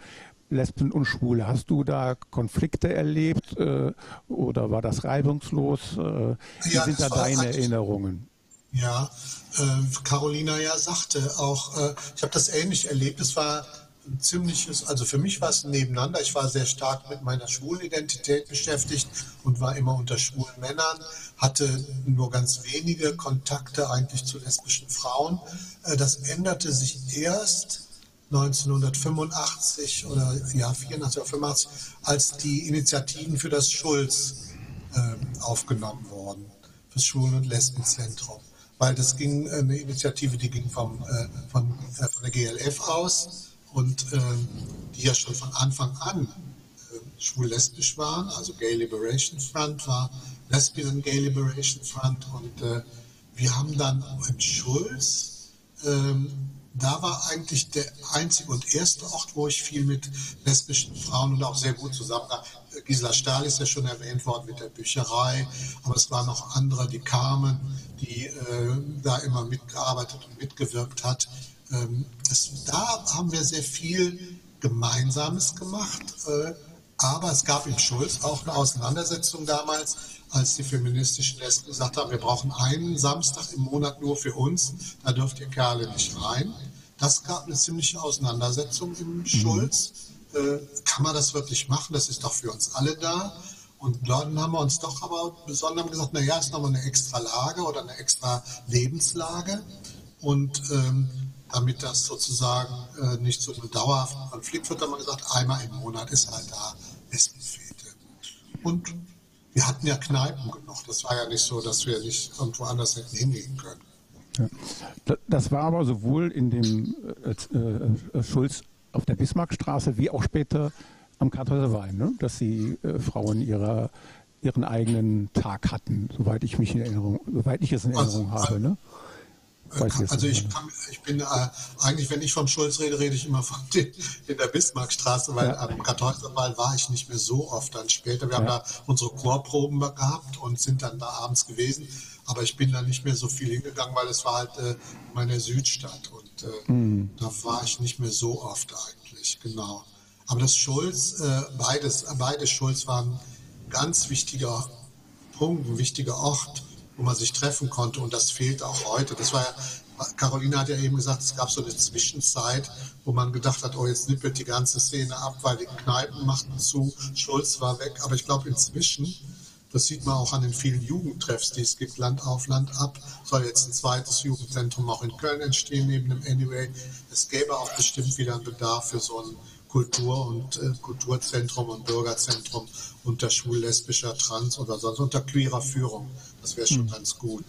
B: Lesben und Schwule. Hast du da Konflikte erlebt äh, oder war das reibungslos? Äh, wie ja, sind da deine Erinnerungen?
E: Ja, Carolina ja sagte auch, ich habe das ähnlich erlebt. Es war ein ziemliches, also für mich war es nebeneinander. Ich war sehr stark mit meiner Schwulidentität beschäftigt und war immer unter schwulen Männern, hatte nur ganz wenige Kontakte eigentlich zu lesbischen Frauen. Äh, das änderte sich erst 1985 oder ja 84 oder 85, als die Initiativen für das Schulz äh, aufgenommen wurden, das Schwulen- und Lesbenzentrum. Weil das ging, äh, eine Initiative, die ging vom, äh, von, äh, von der GLF aus und äh, die ja schon von Anfang an äh, schwul-lesbisch waren, also Gay Liberation Front war Lesbian Gay Liberation Front und äh, wir haben dann in Schulz, ähm, da war eigentlich der einzige und erste Ort, wo ich viel mit lesbischen Frauen und auch sehr gut zusammen war. Gisela Stahl ist ja schon erwähnt worden mit der Bücherei, aber es waren noch andere, die kamen, die äh, da immer mitgearbeitet und mitgewirkt hat. Ähm, das, da haben wir sehr viel Gemeinsames gemacht. Äh, aber es gab im Schulz auch eine Auseinandersetzung damals, als die feministischen Lesben gesagt haben, wir brauchen einen Samstag im Monat nur für uns, da dürft ihr Kerle nicht rein. Das gab eine ziemliche Auseinandersetzung im mhm. Schulz. Äh, kann man das wirklich machen? Das ist doch für uns alle da. Und dann haben wir uns doch aber besonders gesagt, naja, ist nochmal eine extra Lage oder eine extra Lebenslage. Und ähm, damit das sozusagen äh, nicht zu einem dauerhaften Konflikt wird, haben wir gesagt, einmal im Monat ist halt da Essenfete. Und wir hatten ja Kneipen genug. Das war ja nicht so, dass wir nicht irgendwo anders hätten hingehen können.
B: Ja. Das war aber sowohl in dem äh, äh, Schulz auf der Bismarckstraße wie auch später am Karthäuser Wein, ne? dass die äh, Frauen ihrer, ihren eigenen Tag hatten, soweit ich mich in Erinnerung, soweit ich es in Erinnerung also, habe. Ne?
E: Also ich, kann, ich bin äh, eigentlich, wenn ich vom Schulz rede, rede ich immer von den, in der Bismarckstraße, weil ja. am Kartäuserwald war ich nicht mehr so oft dann später. Wir ja. haben da unsere Chorproben gehabt und sind dann da abends gewesen. Aber ich bin da nicht mehr so viel hingegangen, weil es war halt äh, meine Südstadt und äh, mhm. da war ich nicht mehr so oft eigentlich, genau. Aber das Schulz, äh, beides, beide Schulz waren ganz wichtiger Punkt, ein wichtiger Ort wo man sich treffen konnte. Und das fehlt auch heute. Das war ja, Carolina hat ja eben gesagt, es gab so eine Zwischenzeit, wo man gedacht hat, oh, jetzt nippelt die ganze Szene ab, weil die Kneipen machten zu, Schulz war weg. Aber ich glaube, inzwischen Das sieht man auch an den vielen Jugendtreffs, die es gibt, Land auf, Land ab. Soll jetzt ein zweites Jugendzentrum auch in Köln entstehen, neben dem Anyway. Es gäbe auch bestimmt wieder einen Bedarf für so ein Kultur- und äh, Kulturzentrum und Bürgerzentrum unter schwul, lesbischer, trans oder sonst unter queerer Führung. Das wäre schon mhm. ganz gut.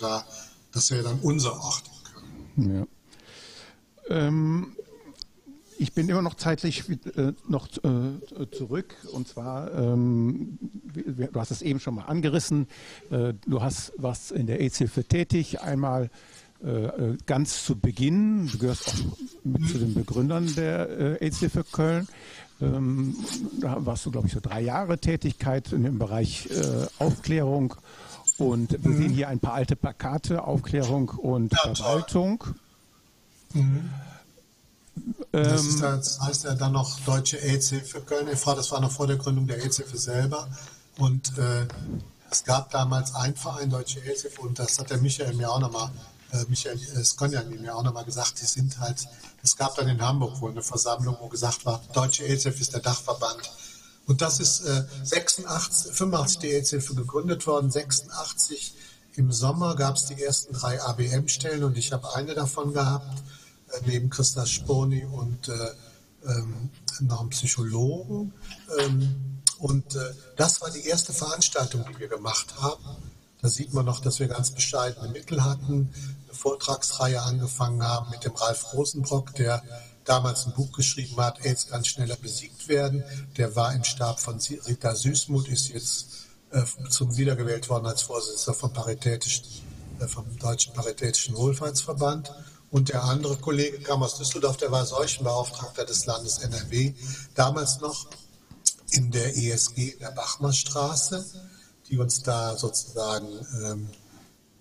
E: Da, das wäre dann unser Ort. Ja.
B: Ähm, ich bin immer noch zeitlich äh, noch äh, zurück und zwar, ähm, du hast es eben schon mal angerissen, äh, du hast was in der AIDS-Hilfe tätig, einmal äh, äh, ganz zu Beginn, du gehörst auch mit zu den Begründern der äh, AIDS-Hilfe Köln, ähm, da warst du, glaube ich, so drei Jahre Tätigkeit in dem Bereich Aufklärung und wir mhm. sehen hier ein paar alte Plakate, Aufklärung und ja, Verwaltung. Mhm.
E: Das, ist, ähm, das heißt ja dann noch Deutsche AIDS-Hilfe Köln e.V., das war noch vor der Gründung der AIDS-Hilfe selber. Und äh, es gab damals einen Verein, Deutsche AIDS-Hilfe, und das hat der Michael mir auch nochmal, äh, Michael äh, Skonjan mir auch nochmal gesagt, die sind halt, es gab dann in Hamburg wohl eine Versammlung, wo gesagt war, Deutsche AIDS-Hilfe ist der Dachverband. Und das ist äh, 86, 85 die AIDS-Hilfe gegründet worden, 86 im Sommer gab es die ersten drei ABM-Stellen und ich habe eine davon gehabt neben Christa Sponi und äh, ähm, noch einen Psychologen. Ähm, und äh, das war die erste Veranstaltung, die wir gemacht haben. Da sieht man noch, dass wir ganz bescheidene Mittel hatten, eine Vortragsreihe angefangen haben mit dem Ralf Rosenbrock, der damals ein Buch geschrieben hat, AIDS kann schneller besiegt werden. Der war im Stab von Rita Süßmuth, ist jetzt äh, zum wiedergewählt worden als Vorsitzender vom, Paritätischen, äh, vom Deutschen Paritätischen Wohlfahrtsverband. Und der andere Kollege kam aus Düsseldorf, der war Seuchenbeauftragter des Landes NRW, damals noch in der ESG in der Bachmerstraße, die uns da sozusagen ähm,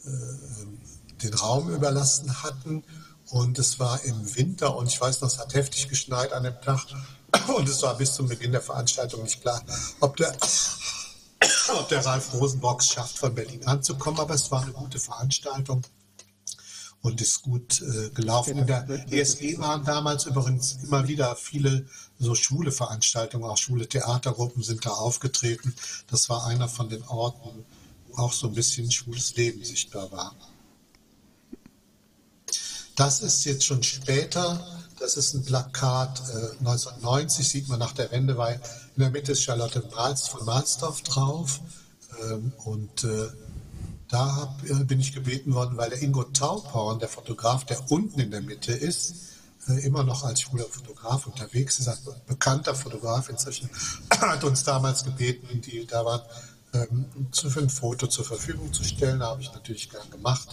E: äh, den Raum überlassen hatten. Und es war im Winter und ich weiß noch, es hat heftig geschneit an dem Tag. Und es war bis zum Beginn der Veranstaltung nicht klar, ob der, ob der Ralf Rosenbock schafft, von Berlin anzukommen. Aber es war eine gute Veranstaltung und ist gut äh, gelaufen. In der ESG waren damals übrigens immer wieder viele so schwule Veranstaltungen, auch schwule Theatergruppen sind da aufgetreten. Das war einer von den Orten, wo auch so ein bisschen schwules Leben sichtbar war. Das ist jetzt schon später. Das ist ein Plakat äh, 1990, sieht man nach der Wende, weil in der Mitte ist Charlotte Mals von Malsdorf drauf. Ähm, und äh, da hab, äh, bin ich gebeten worden, weil der Ingo Tauporn, der Fotograf, der unten in der Mitte ist, äh, immer noch als schwuler Fotograf unterwegs ist, ein bekannter Fotograf inzwischen, hat uns damals gebeten, die da waren, ähm, für ein Foto zur Verfügung zu stellen. Da habe ich natürlich gern gemacht.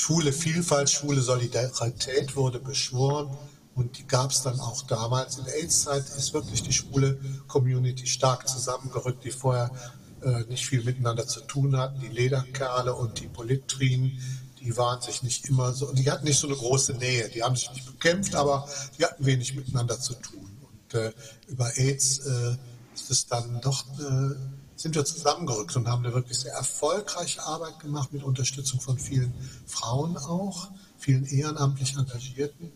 E: Schwule Vielfalt, schwule Solidarität wurde beschworen. Und die gab es dann auch damals. In der AIDS-Zeit ist wirklich die schwule Community stark zusammengerückt, die vorher äh, nicht viel miteinander zu tun hatten. Die Lederkerle und die Polittrinen, die waren sich nicht immer so, die hatten nicht so eine große Nähe. Die haben sich nicht bekämpft, aber die hatten wenig miteinander zu tun. Und äh, über AIDS äh, ist es dann doch, äh, sind wir zusammengerückt und haben eine wirklich sehr erfolgreiche Arbeit gemacht mit Unterstützung von vielen Frauen auch, vielen ehrenamtlich Engagierten.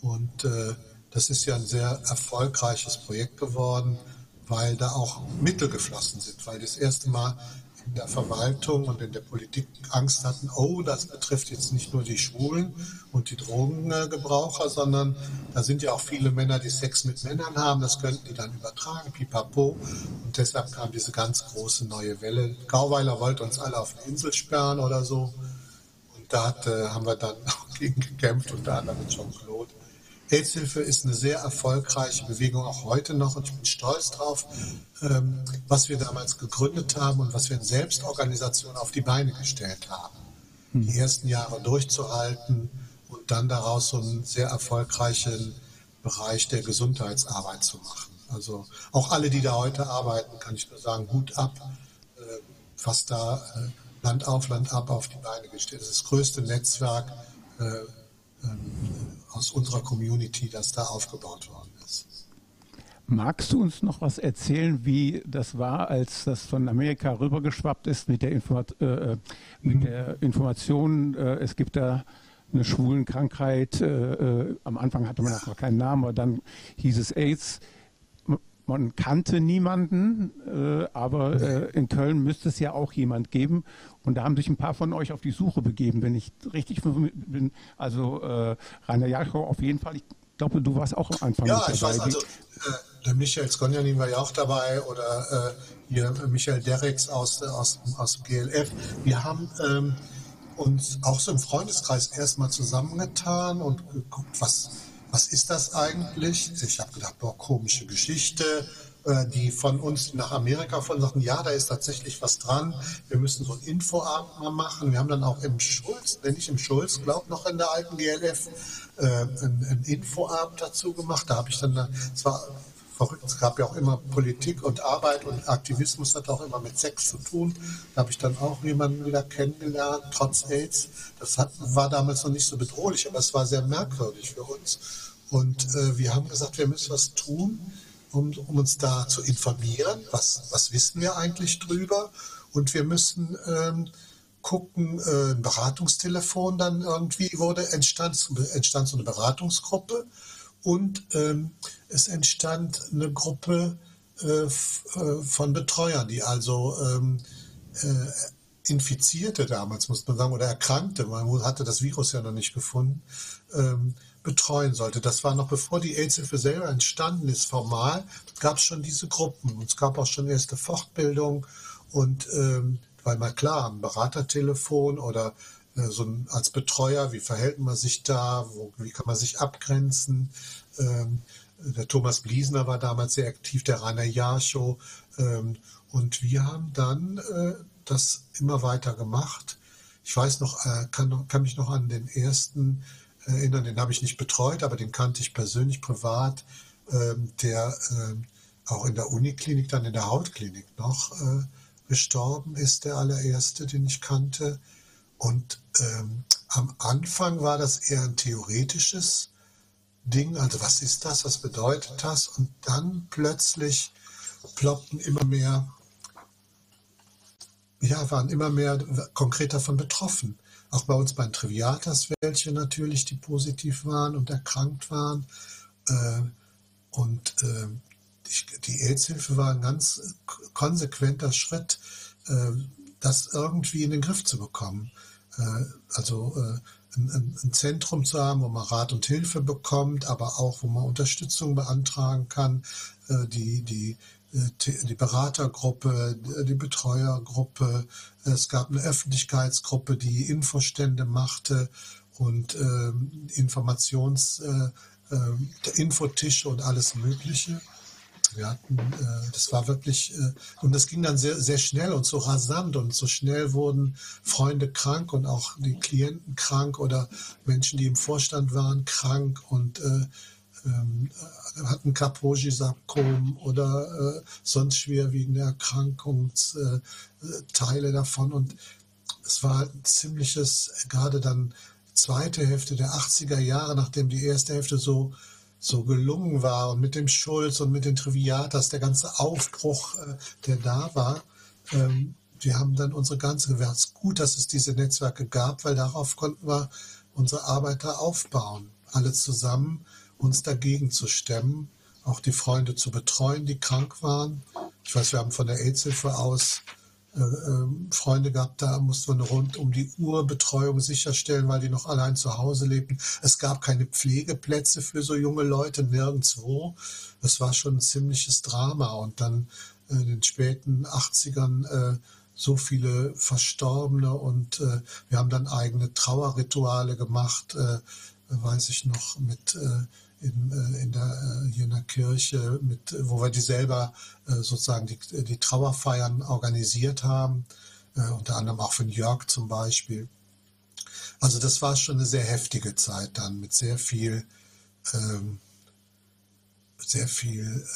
E: Und äh, das ist ja ein sehr erfolgreiches Projekt geworden weil da auch Mittel geflossen sind, weil das erste Mal in der Verwaltung und in der Politik Angst hatten, oh, das betrifft jetzt nicht nur die Schwulen und die Drogengebraucher, sondern da sind ja auch viele Männer, die Sex mit Männern haben, das könnten die dann übertragen, pipapo. Und deshalb kam diese ganz große neue Welle. Gauweiler wollte uns alle auf eine Insel sperren oder so. Und da hat, äh, haben wir dann auch gegen gekämpft, unter anderem mit Jean-Claude. AIDS-Hilfe ist eine sehr erfolgreiche Bewegung, auch heute noch. Und ich bin stolz drauf, ähm, was wir damals gegründet haben und was wir in Selbstorganisation auf die Beine gestellt haben. Hm. Die ersten Jahre durchzuhalten und dann daraus so einen sehr erfolgreichen Bereich der Gesundheitsarbeit zu machen. Also auch alle, die da heute arbeiten, kann ich nur sagen, Hut ab, äh, was da äh, Land auf, Land ab auf die Beine gestellt ist. Das größte Netzwerk äh, ähm, aus unserer Community, das da aufgebaut worden ist.
B: Magst du uns noch was erzählen, wie das war, als das von Amerika rübergeschwappt ist mit der, Informat äh, mit mhm. der Information, äh, es gibt da eine Schwulenkrankheit, äh, äh am Anfang hatte man ja. noch keinen Namen, aber dann hieß es AIDS. Man kannte niemanden, äh, aber äh, in Köln müsste es ja auch jemand geben. Und da haben sich ein paar von euch auf die Suche begeben, wenn ich richtig bin. Also äh, Rainer Jakob auf jeden Fall. Ich glaube, du warst auch am Anfang
E: ja, ich dabei. Weiß, also, äh, der Michael Skonjanin war ja auch dabei oder äh, hier Michael Derricks aus, aus, aus dem GLF. Wir haben ähm, uns auch so im Freundeskreis erstmal zusammengetan und geguckt, was was ist das eigentlich? Ich habe gedacht, boah, komische Geschichte. Äh, die von uns nach Amerika von sagten, ja, da ist tatsächlich was dran. Wir müssen so ein Infoabend mal machen. Wir haben dann auch im Schulz, wenn ich im Schulz, glaube noch in der alten GLF, äh, ein, Infoabend dazu gemacht. Da habe ich dann, es war verrückt. Es gab ja auch immer Politik und Arbeit und Aktivismus hat auch immer mit Sex zu tun. Da habe ich dann auch jemanden wieder kennengelernt, trotz AIDS. Das hat, war damals noch nicht so bedrohlich, aber es war sehr merkwürdig für uns. Und äh, wir haben gesagt, wir müssen was tun, um, um uns da zu informieren. Was, was wissen wir eigentlich drüber? Und wir müssen ähm, gucken, äh, ein Beratungstelefon dann irgendwie wurde, entstand, entstand so eine Beratungsgruppe und ähm, es entstand eine Gruppe äh, äh, von Betreuern, die also ähm, äh, Infizierte damals, muss man sagen, oder Erkrankte, man hatte das Virus ja noch nicht gefunden, ähm, betreuen sollte. Das war noch bevor die AIDS-Hilfe selber entstanden ist, formal, gab es schon diese Gruppen. Und es gab auch schon erste Fortbildung und ähm, weil mal klar, ein Beratertelefon oder so ein, als Betreuer, wie verhält man sich da, wo, wie kann man sich abgrenzen. Ähm, der Thomas Bliesner war damals sehr aktiv, der Rainer Jarschow. Ähm, und wir haben dann äh, das immer weiter gemacht. Ich weiß noch, äh, kann, kann mich noch an den ersten erinnern, den habe ich nicht betreut, aber den kannte ich persönlich privat, ähm, der ähm, auch in der Uniklinik, dann in der Hautklinik noch äh, gestorben ist, der allererste, den ich kannte. Und ähm, am Anfang war das eher ein theoretisches Ding, also was ist das, was bedeutet das? Und dann plötzlich ploppten immer mehr, ja, waren immer mehr konkret davon betroffen. Auch bei uns bei den Triviatas welche natürlich, die positiv waren und erkrankt waren. Äh, und äh, die, die AIDS-Hilfe war ein ganz konsequenter Schritt, äh, das irgendwie in den Griff zu bekommen. Äh, also äh, ein, Zentrum zu haben, wo man Rat und Hilfe bekommt, aber auch, wo man Unterstützung beantragen kann, äh, die, die, die Beratergruppe, die Betreuergruppe. Es gab eine Öffentlichkeitsgruppe, die Infostände machte und Informations, Infotische und alles Mögliche. Wir hatten, äh, das war wirklich, äh, und das ging dann sehr, sehr schnell und so rasant und so schnell wurden Freunde krank und auch die Klienten krank oder Menschen, die im Vorstand waren, krank und äh, ähm, hatten Kaposi-Sarkom oder äh, sonst schwerwiegende Erkrankungsteile äh, davon. Und es war ein ziemliches, gerade dann zweite Hälfte der 80er Jahre, nachdem die erste Hälfte so so gelungen war und mit dem Schulz und mit den Triviatas, der ganze Aufbruch, äh, der da war. Ähm, wir haben dann unsere ganze, es gut, dass es diese Netzwerke gab, weil darauf konnten wir unsere Arbeiter aufbauen, alle zusammen uns dagegen zu stemmen, auch die Freunde zu betreuen, die krank waren. Ich weiß, wir haben von der AIDS-Hilfe aus Freunde gehabt, da mussten wir eine rund um die Uhr Betreuung sicherstellen, weil die noch allein zu Hause lebten. Es gab keine Pflegeplätze für so junge Leute, nirgendwo. Es war schon ein ziemliches Drama. Und dann in den späten 80ern äh, so viele Verstorbene und äh, wir haben dann eigene Trauerrituale gemacht, äh, weiß ich noch, mit äh, in, äh, in der, äh, hier in der Kirche, mit, wo wir die selber äh, sozusagen die, die Trauerfeiern organisiert haben, unter anderem auch von Jörg zum Beispiel. Also das war schon eine sehr heftige Zeit dann mit sehr viel, ähm, sehr viel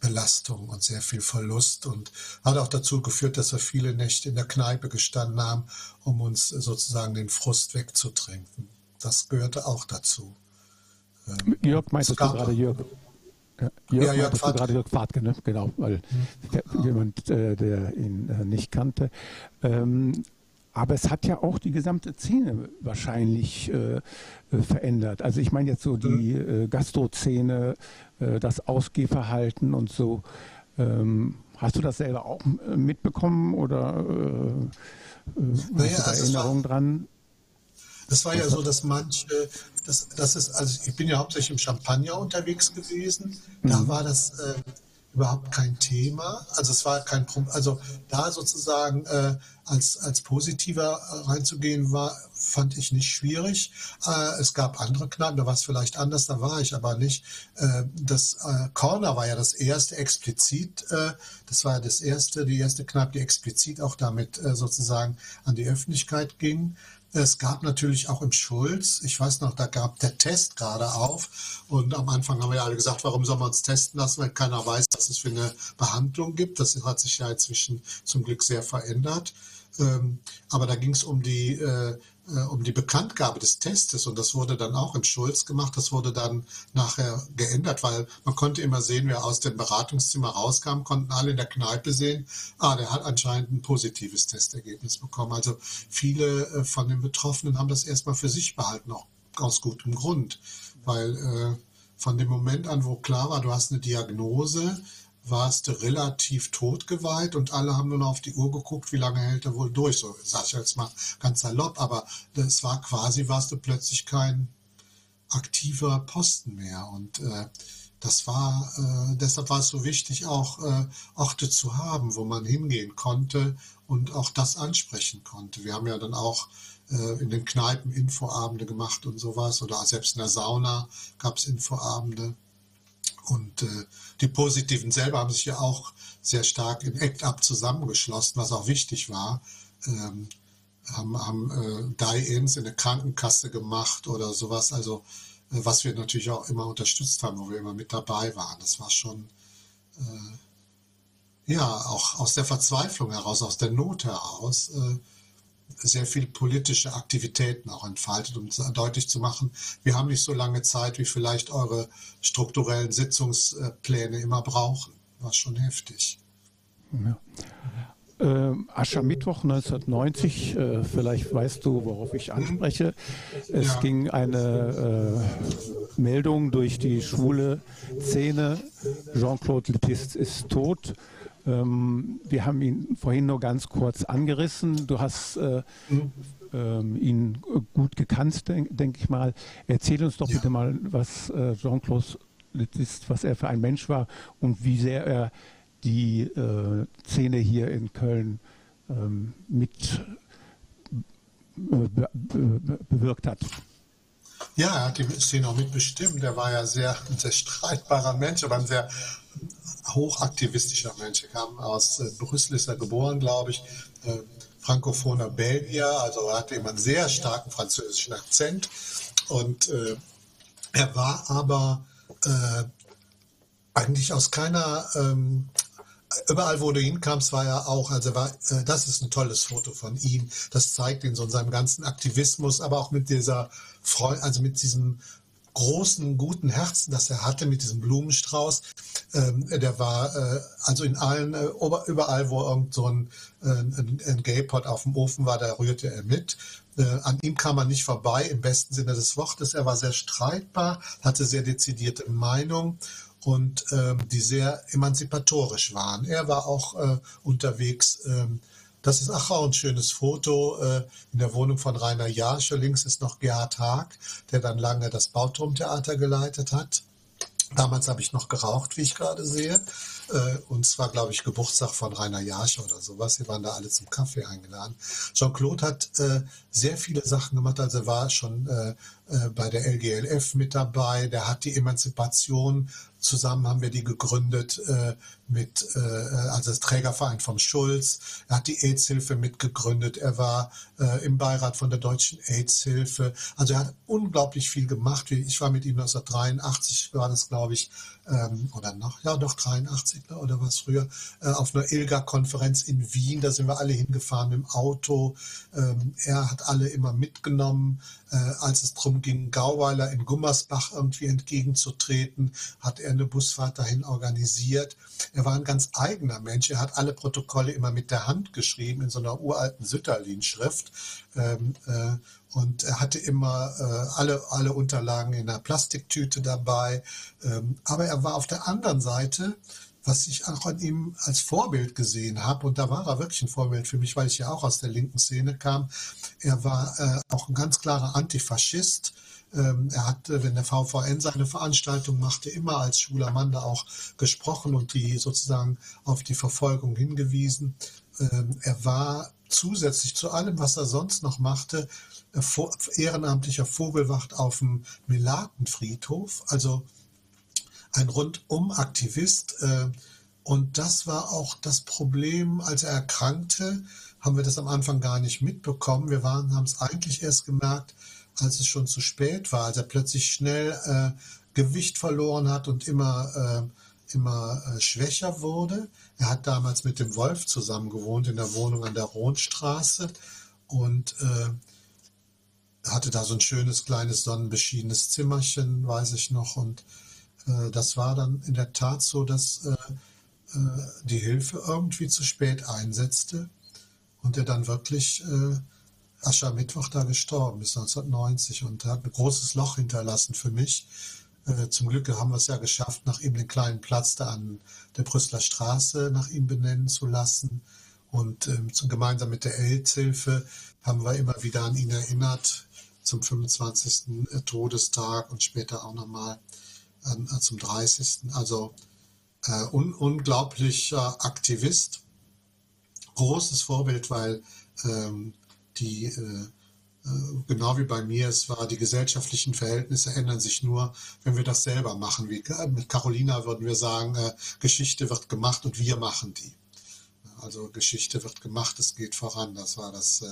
E: Belastung und sehr viel Verlust und hat auch dazu geführt, dass wir viele Nächte in der Kneipe gestanden haben, um uns sozusagen den Frust wegzutrinken. Das gehörte auch dazu.
B: Ähm, Jörg meintest du gerade, Jörg? Ja, Jörg, ja, Jörg Fahrt. gerade Jörg Fahrtke, ne? genau, weil mhm. jemand, äh, der ihn äh, nicht kannte. Ähm, aber es hat ja auch die gesamte Szene wahrscheinlich äh, äh verändert. Also ich meine jetzt so die mhm. äh, Gastro-Szene, äh, das Ausgehverhalten und so. Ähm, hast du das selber auch äh, mitbekommen oder äh, naja, hast du also Erinnerungen dran?
E: Das war ja so, dass manche, das, das ist, also ich bin ja hauptsächlich im Champagner unterwegs gewesen. Da mhm. war das äh, überhaupt kein Thema. Also es war kein Problem. Also da sozusagen äh, als, als positiver reinzugehen war, fand ich nicht schwierig. Äh, es gab andere Kneipen, da war es vielleicht anders, da war ich aber nicht. Äh, das äh, Corner war ja das erste explizit, äh, das war ja das erste, die erste Kneipe, die explizit auch damit äh, sozusagen an die Öffentlichkeit ging. Es gab natürlich auch im Schulz, ich weiß noch, da gab der Test gerade auf und am Anfang haben wir ja alle gesagt, warum soll man uns testen lassen, wenn keiner weiß, was es für eine Behandlung gibt. Das hat sich ja inzwischen zum Glück sehr verändert. Ähm, aber da ging es um die äh, äh, um die Bekanntgabe des Testes und das wurde dann auch in Schulz gemacht. Das wurde dann nachher geändert, weil man konnte immer sehen, wer aus dem Beratungszimmer rauskam, konnten alle in der Kneipe sehen, ah, der hat anscheinend ein positives Testergebnis bekommen. Also viele äh, von den Betroffenen haben das erstmal für sich behalten, auch aus gutem Grund, weil äh, von dem Moment an, wo klar war, du hast eine Diagnose, warst du relativ totgeweiht und alle haben nur noch auf die Uhr geguckt, wie lange hält er wohl durch. So sag ich jetzt mal ganz salopp, aber es war quasi, warst du plötzlich kein aktiver Posten mehr. Und äh, das war, äh, deshalb war es so wichtig, auch äh, Orte zu haben, wo man hingehen konnte und auch das ansprechen konnte. Wir haben ja dann auch äh, in den Kneipen Infoabende gemacht und sowas oder selbst in der Sauna gab es Infoabende. Und äh, die Positiven selber haben sich ja auch sehr stark in ACT-UP zusammengeschlossen, was auch wichtig war. Ähm, haben haben äh, Die-Ins in der Krankenkasse gemacht oder sowas. Also äh, was wir natürlich auch immer unterstützt haben, wo wir immer mit dabei waren. Das war schon äh, ja auch aus der Verzweiflung heraus, aus der Not heraus. Sehr viel politische Aktivitäten auch entfaltet, um deutlich zu machen, wir haben nicht so lange Zeit, wie vielleicht eure strukturellen Sitzungspläne immer brauchen. War schon heftig.
B: Ja. Äh, Aschermittwoch 1990, äh, vielleicht weißt du, worauf ich anspreche. Es ja. ging eine äh, Meldung durch die schwule Szene, Jean-Claude Letist ist tot. Ähm, wir haben ihn vorhin nur ganz kurz angerissen. Du hast äh, mhm. ähm, ihn gut gekannt, denke denk ich mal. Erzähl uns doch ja. bitte mal, was äh, Jean-Claude ist, was er für ein Mensch war und wie sehr er die äh, Szene hier in Köln ähm, mit äh, be be bewirkt hat.
E: Ja, er hat die Szene auch mitbestimmt. Er war ja sehr, ein sehr streitbarer Mensch, aber ein sehr hochaktivistischer Mensch. Er kam aus äh, Brüssel, ist er geboren, glaube ich, äh, frankophoner Belgier, also er hatte immer einen sehr starken französischen Akzent. Und äh, er war aber äh, eigentlich aus keiner, ähm, überall wo du hinkamst, war er auch, also war, äh, das ist ein tolles Foto von ihm. Das zeigt ihn so in seinem ganzen Aktivismus, aber auch mit dieser Freude, also mit diesem großen, guten Herzen, das er hatte mit diesem Blumenstrauß. Ähm, der war äh, also in allen, äh, überall, wo irgend so ein, äh, ein, ein Gaypot auf dem Ofen war, da rührte er mit. Äh, an ihm kam man nicht vorbei, im besten Sinne des Wortes. Er war sehr streitbar, hatte sehr dezidierte Meinung und ähm, die sehr emanzipatorisch waren. Er war auch äh, unterwegs ähm, das ist ach, auch ein schönes Foto äh, in der Wohnung von Rainer Jarsche. Links ist noch Gerhard Haag, der dann lange das Bauturmtheater geleitet hat. Damals habe ich noch geraucht, wie ich gerade sehe. Äh, und zwar, glaube ich, Geburtstag von Rainer Jarsche oder sowas. Wir waren da alle zum Kaffee eingeladen. Jean-Claude hat äh, sehr viele Sachen gemacht. Also er war schon äh, bei der LGLF mit dabei. Der hat die Emanzipation Zusammen haben wir die gegründet äh, mit, äh, also das Trägerverein vom Schulz. Er hat die AIDS-Hilfe mitgegründet. Er war äh, im Beirat von der Deutschen AIDS-Hilfe. Also er hat unglaublich viel gemacht. Ich war mit ihm 1983, war das glaube ich, ähm, oder noch, ja doch 83 ne, oder was früher, äh, auf einer ILGA-Konferenz in Wien. Da sind wir alle hingefahren dem Auto. Ähm, er hat alle immer mitgenommen. äh, als es darum ging, Gauweiler in Gummersbach irgendwie entgegenzutreten, hat er eine Busfahrt dahin organisiert. Er war ein ganz eigener Mensch. Er hat alle Protokolle immer mit der Hand geschrieben in so einer uralten Sütterlin-Schrift. Ähm, äh, und er hatte immer äh, alle, alle Unterlagen in einer Plastiktüte dabei. Ähm, aber er war auf der anderen Seite was ich auch an ihm als Vorbild gesehen habe, und da war er wirklich ein Vorbild für mich, weil ich ja auch aus der linken Szene kam, er war äh, auch ein ganz klarer Antifaschist. Ähm, er hat, wenn der VVN seine Veranstaltung machte, immer als schwuler Mann da auch gesprochen und die sozusagen auf die Verfolgung hingewiesen. Ähm, er war zusätzlich zu allem, was er sonst noch machte, ehrenamtlicher Vogelwacht auf dem Melatenfriedhof. Also ein Rundum-Aktivist. Äh, und das war auch das Problem, als er erkrankte, haben wir das am Anfang gar nicht mitbekommen. Wir waren, haben es eigentlich erst gemerkt, als es schon zu spät war, als er plötzlich schnell äh, Gewicht verloren hat und immer, äh, immer äh, schwächer wurde. Er hat damals mit dem Wolf zusammen gewohnt in der Wohnung an der Rohnstraße und äh, hatte da so ein schönes kleines sonnenbeschiedenes Zimmerchen, weiß ich noch, und äh, das war dann in der Tat so, dass äh, äh, die Hilfe irgendwie zu spät einsetzte und er dann wirklich Aschermittwoch da gestorben ist, 1990, und hat ein großes Loch hinterlassen für mich. Zum Glück haben wir es ja geschafft, nach ihm den kleinen Platz da an der Brüsseler Straße nach ihm benennen zu lassen. Und ähm, gemeinsam mit der AIDS-Hilfe haben wir immer wieder an ihn erinnert, zum 25. Todestag und später auch nochmal äh, zum 30. Also äh, un unglaublicher Aktivist, großes Vorbild, weil ähm, die, äh, äh, genau wie bei mir, es war, die gesellschaftlichen Verhältnisse ändern sich nur, wenn wir das selber machen. Wie äh, mit Carolina würden wir sagen, äh, Geschichte wird gemacht und wir machen die. Also Geschichte wird gemacht, es geht voran. Das war das,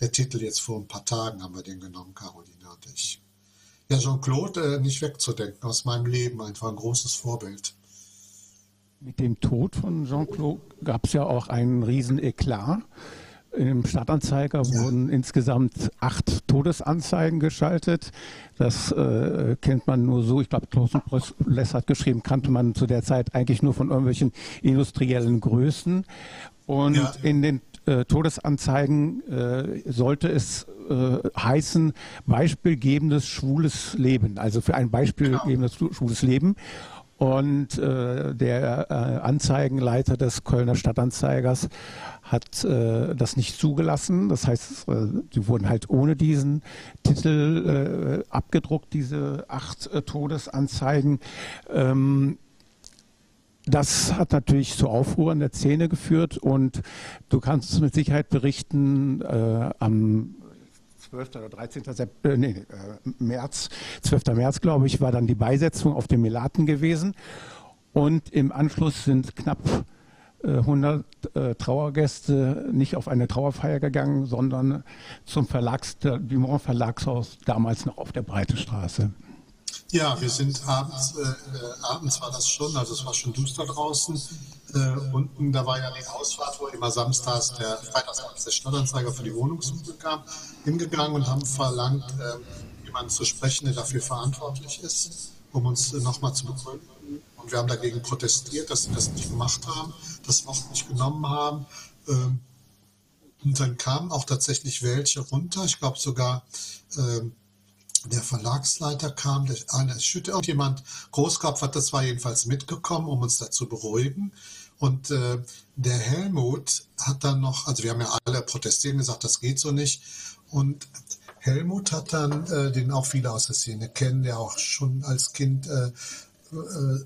E: der Titel jetzt vor ein paar Tagen haben wir den genommen, Carolina und ich. Ja, Jean-Claude äh, nicht wegzudenken aus meinem Leben, einfach ein großes Vorbild.
B: Mit dem Tod von Jean-Claude gab es ja auch einen riesen Eklat. Im Stadtanzeiger ja. wurden insgesamt acht Todesanzeigen geschaltet. Das äh, kennt man nur so. Ich glaube, Thorsten Less hat geschrieben, kannte man zu der Zeit eigentlich nur von irgendwelchen industriellen Größen. Und ja. in den äh, Todesanzeigen äh, sollte es äh, heißen beispielgebendes schwules Leben, also für ein beispielgebendes genau. schwules Leben. Und äh, der äh, Anzeigenleiter des Kölner Stadtanzeigers hat äh, das nicht zugelassen. Das heißt, äh, sie wurden halt ohne diesen Titel äh, abgedruckt, diese acht äh, Todesanzeigen. Ähm, das hat natürlich zu Aufruhr in der Szene geführt und du kannst mit Sicherheit berichten, äh, am 12. oder 13. Sept äh, nee, äh, März, 12. März, glaube ich, war dann die Beisetzung auf dem Melaten gewesen. Und im Anschluss sind knapp 100 äh, äh, Trauergäste nicht auf eine Trauerfeier gegangen, sondern zum Verlags, Dumont Verlagshaus, damals noch auf der Breite Straße.
E: Ja, wir sind abends, äh, äh, abends war das schon, also es war schon duster draußen. Äh, unten, da war ja die Ausfahrt, wo immer samstags, der freitags der Stadtanzeiger für die Wohnungssuche kam, hingegangen und haben verlangt, äh, jemanden zu sprechen, der dafür verantwortlich ist, um uns äh, nochmal zu begründen. Und wir haben dagegen protestiert, dass sie das nicht gemacht haben, das Wort nicht genommen haben. Ähm, und dann kamen auch tatsächlich welche runter. Ich glaube sogar, ähm, der Verlagsleiter kam, der, eine Schütte, irgendjemand, Großkopf hat das war jedenfalls mitgekommen, um uns da zu beruhigen. Und äh, der Helmut hat dann noch, also wir haben ja alle protestieren gesagt, das geht so nicht. Und Helmut hat dann, äh, den auch viele aus der Szene kennen, der auch schon als Kind äh, äh,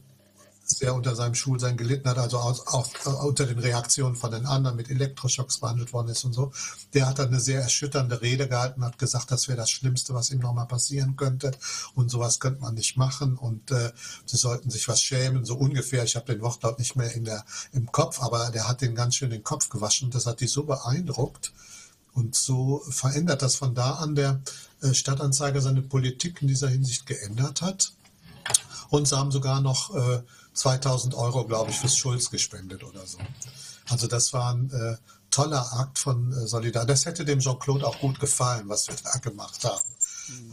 E: sehr unter seinem Schulsein gelitten hat, also auch, auch äh, unter den Reaktionen von den anderen mit Elektroschocks behandelt worden ist und so. Der hat dann eine sehr erschütternde Rede gehalten, hat gesagt, das wäre das Schlimmste, was ihm nochmal passieren könnte und sowas könnte man nicht machen und äh, sie sollten sich was schämen, so ungefähr. Ich habe den Wortlaut nicht mehr in der, im Kopf, aber der hat den ganz schön den Kopf gewaschen. Das hat die so beeindruckt. Und so verändert das von da an der äh, Stadtanzeiger seine Politik in dieser Hinsicht geändert hat. Und sie haben sogar noch äh, 2000 Euro, glaube ich, fürs Schulz gespendet oder so. Also das war ein äh, toller Akt von äh, Solidarität. Das hätte dem Jean-Claude auch gut gefallen, was wir da gemacht haben.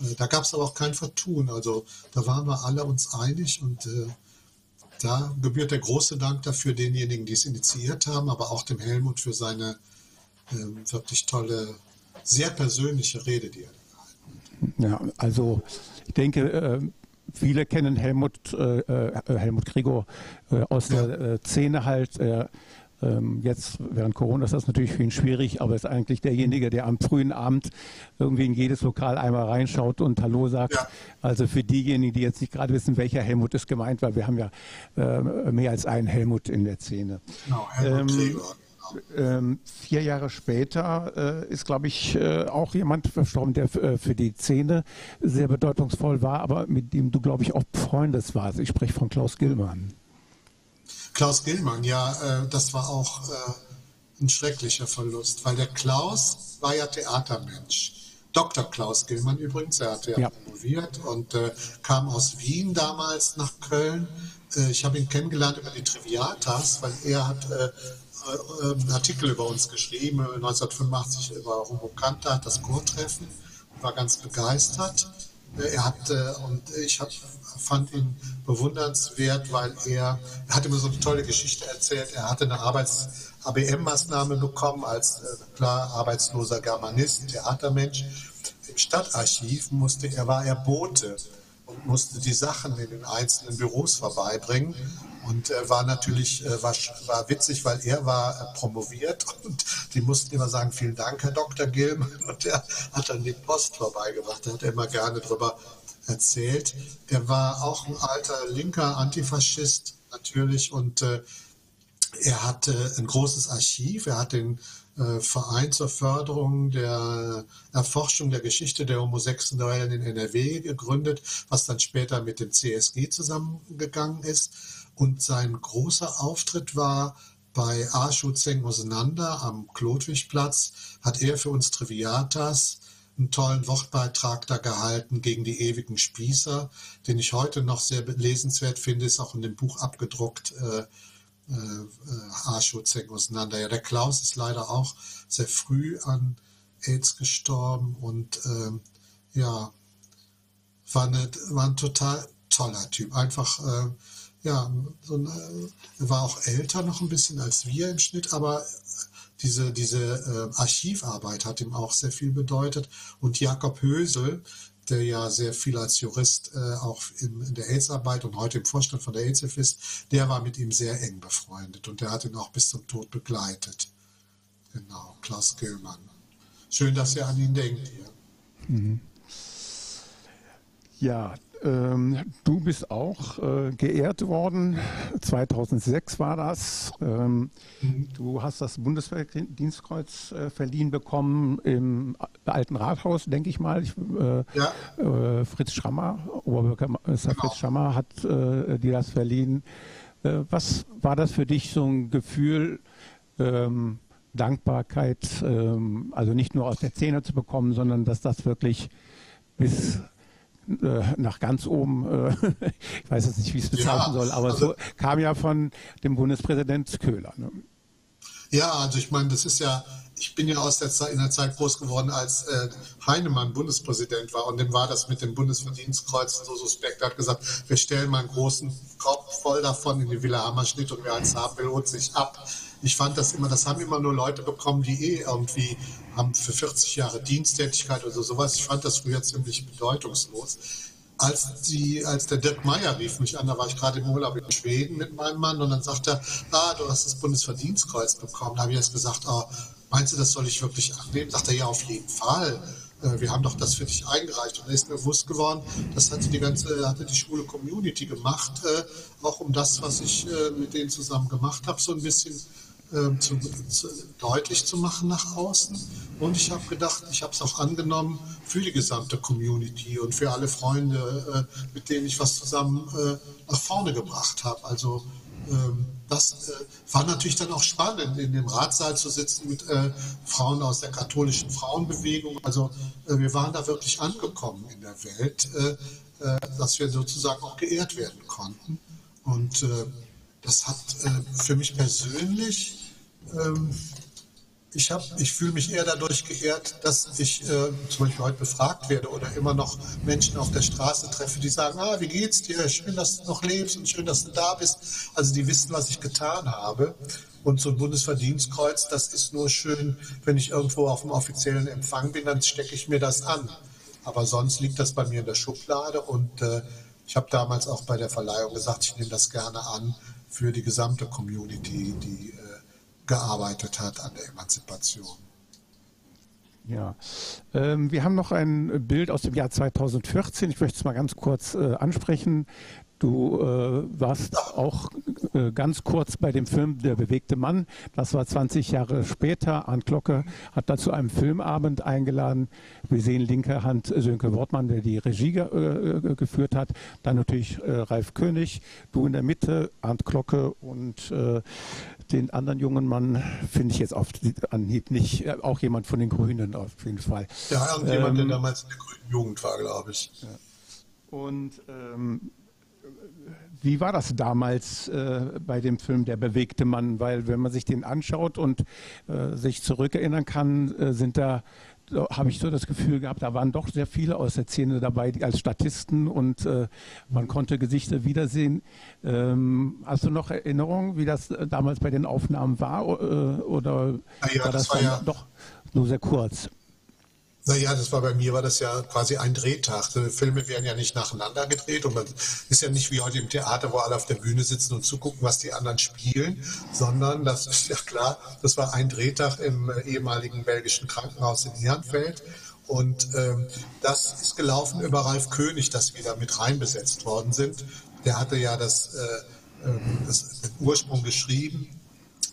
E: Äh, da gab es aber auch kein Vertun. Also da waren wir alle uns einig und äh, da gebührt der große Dank dafür denjenigen, die es initiiert haben, aber auch dem Helmut für seine äh, wirklich tolle, sehr persönliche Rede, die er
B: gehalten hat. Ja, also ich denke, äh, viele kennen Helmut, äh, äh, Helmut Gregor aus ja. der Szene halt ähm, jetzt während Corona ist das natürlich für ihn schwierig, aber ist eigentlich derjenige, der am frühen Abend irgendwie in jedes Lokal einmal reinschaut und Hallo sagt. Ja. Also für diejenigen, die jetzt nicht gerade wissen, welcher Helmut ist gemeint, weil wir haben ja äh, mehr als einen Helmut in der Szene. Genau, Helmut ähm, ähm, vier Jahre später äh, ist, glaube ich, äh, auch jemand verstorben, der äh, für die Szene sehr bedeutungsvoll war, aber mit dem du, glaube ich, auch befreundet warst. Ich spreche von Klaus Gillmann.
E: Klaus Gillmann, ja, äh, das war auch äh, ein schrecklicher Verlust, weil der Klaus war ja Theatermensch. Dr. Klaus Gillmann übrigens, er hatte ja, ja. promoviert und kam aus Wien damals nach Köln. Ich habe ihn kennengelernt über die Triviatas, weil er hat äh, einen Artikel über uns geschrieben, 1985 über Homo Kanta, das Chortreffen, war ganz begeistert. Er hat, und ich hab, fand ihn bewundernswert, weil er, er hat immer so eine tolle Geschichte erzählt. Er hatte eine Arbeits ABM-Maßnahme bekommen als äh, klar arbeitsloser Germanist, Theatermensch. Im Stadtarchiv musste er war er Bote und musste die Sachen in den einzelnen Büros vorbeibringen. Und er war natürlich äh, war, war witzig, weil er war äh, promoviert und die mussten immer sagen, vielen Dank, Herr Dr. Gilman. Und er hat dann die Post vorbeigebracht. Da hat er immer gerne drüber erzählt. Er war auch ein alter linker Antifaschist natürlich und äh, er hatte ein großes Archiv. Er hat den äh, Verein zur Förderung der Erforschung der Geschichte der Homosexuellen in NRW gegründet, was dann später mit dem CSG zusammengegangen ist. Und sein großer Auftritt war bei Arschu Zeng auseinander am Klotwigplatz, hat er für uns Triviatas einen tollen Wortbeitrag da gehalten gegen die ewigen Spießer, den ich heute noch sehr lesenswert finde, ist auch in dem Buch abgedruckt, äh, äh, Arschuzek auseinander. Ja, der Klaus ist leider auch sehr früh an AIDS gestorben und äh, ja, war, eine, war ein total toller Typ. Einfach, äh, ja, so ein, äh, war auch älter noch ein bisschen als wir im Schnitt, aber diese, diese äh, Archivarbeit hat ihm auch sehr viel bedeutet. Und Jakob Hösel, der ja sehr viel als Jurist äh, auch in, in der AIDS-Arbeit und heute im Vorstand von der aids ist, der war mit ihm sehr eng befreundet und der hat ihn auch bis zum Tod begleitet. Genau, Klaus Gillmann. Schön, dass ihr an ihn denkt hier.
B: Mhm. Ja, ähm, du bist auch äh, geehrt worden. 2006 war das. Ähm, mhm. Du hast das Bundeswehrdienstkreuz äh, verliehen bekommen im Alten Rathaus, denke ich mal. Ich, äh, ja. Äh, Fritz Schrammer, Oberbürgermeister genau. Fritz Schrammer hat äh, dir das verliehen. Äh, was war das für dich so ein Gefühl? Ähm, Dankbarkeit, ähm, also nicht nur aus der Szene zu bekommen, sondern dass das wirklich bis äh, nach ganz oben, äh, ich weiß jetzt nicht, wie ich es bezeichnen ja, soll, aber also, so kam ja von dem Bundespräsident Köhler. Ne?
E: Ja, also ich meine, das ist ja, ich bin ja aus der Zeit, in der Zeit groß geworden, als äh, Heinemann Bundespräsident war und dem war das mit dem Bundesverdienstkreuz so suspekt. Er hat gesagt, wir stellen mal einen großen Korb voll davon in die Villa Hammerschnitt und wer eins haben will, holt sich ab ich fand das immer, das haben immer nur Leute bekommen, die eh irgendwie haben für 40 Jahre Diensttätigkeit oder sowas. Ich fand das früher ziemlich bedeutungslos. Als, die, als der Dirk Meyer rief mich an, da war ich gerade im Urlaub in Schweden mit meinem Mann und dann sagt er, ah, du hast das Bundesverdienstkreuz bekommen. Da habe ich jetzt gesagt, ah, meinst du, das soll ich wirklich annehmen? Sagt er, ja, auf jeden Fall äh, wir haben doch das für dich eingereicht. Und da ist mir bewusst geworden, das hatte die ganze, hatte die schwule Community gemacht, äh, auch um das, was ich äh, mit denen zusammen gemacht habe, so ein bisschen äh, zu, zu, deutlich zu machen nach außen. Und ich habe gedacht, ich habe es auch angenommen für die gesamte Community und für alle Freunde, äh, mit denen ich was zusammen äh, nach vorne gebracht habe. Also ähm, das äh, war natürlich dann auch spannend, in dem Ratssaal zu sitzen mit äh, Frauen aus der katholischen Frauenbewegung. Also äh, wir waren da wirklich angekommen in der Welt, dass wir sozusagen auch geehrt werden konnten. Und das hat für mich persönlich ähm, ich, ich fühle mich eher dadurch geehrt, dass ich äh, zum Beispiel heute befragt werde oder immer noch Menschen auf der Straße treffe, die sagen, ah, wie geht's dir? Schön, dass du noch lebst und schön, dass du da bist. Also die wissen, was ich getan habe. Und so ein Bundesverdienstkreuz, das ist nur schön, wenn ich irgendwo auf dem offiziellen Empfang bin, dann stecke ich mir das an. Aber sonst liegt das bei mir in der Schublade und äh, ich habe damals auch bei der Verleihung gesagt, ich nehme das gerne an für die gesamte Community, die äh, gearbeitet hat an der Emanzipation.
B: Ja, ähm, wir haben noch ein Bild aus dem Jahr 2014. Ich möchte es mal ganz kurz äh, ansprechen. Du äh, warst auch äh, ganz kurz bei dem Film Der bewegte Mann. Das war 20 Jahre später. Arndt Glocke hat dazu einem Filmabend eingeladen. Wir sehen linke Hand Sönke Wortmann, der die Regie ge äh, geführt hat. Dann natürlich äh, Ralf König, du in der Mitte, Arndt Glocke und äh, den anderen jungen Mann finde ich jetzt auf Anhieb nicht. Äh, auch jemand von den Grünen auf jeden Fall.
E: Ja, irgendjemand, ähm, der damals in der grünen Jugend war, glaube ich. Ja.
B: Und ähm, wie war das damals äh, bei dem Film Der bewegte Mann? Weil wenn man sich den anschaut und äh, sich zurückerinnern kann, äh, sind da habe ich so das Gefühl gehabt, da waren doch sehr viele aus der Szene dabei die als Statisten und äh, man konnte Gesichter wiedersehen. Ähm, hast du noch Erinnerungen, wie das äh, damals bei den Aufnahmen war? Äh, oder
E: ja, war das, das war ja
B: doch nur sehr kurz?
E: Naja, das war bei mir, war das ja quasi ein Drehtag. Filme werden ja nicht nacheinander gedreht und man ist ja nicht wie heute im Theater, wo alle auf der Bühne sitzen und zugucken, was die anderen spielen, sondern das ist ja klar, das war ein Drehtag im äh, ehemaligen belgischen Krankenhaus in Ehrenfeld. Und ähm, das ist gelaufen über Ralf König, dass wir da mit reinbesetzt worden sind. Der hatte ja das, äh, ähm, das Ursprung geschrieben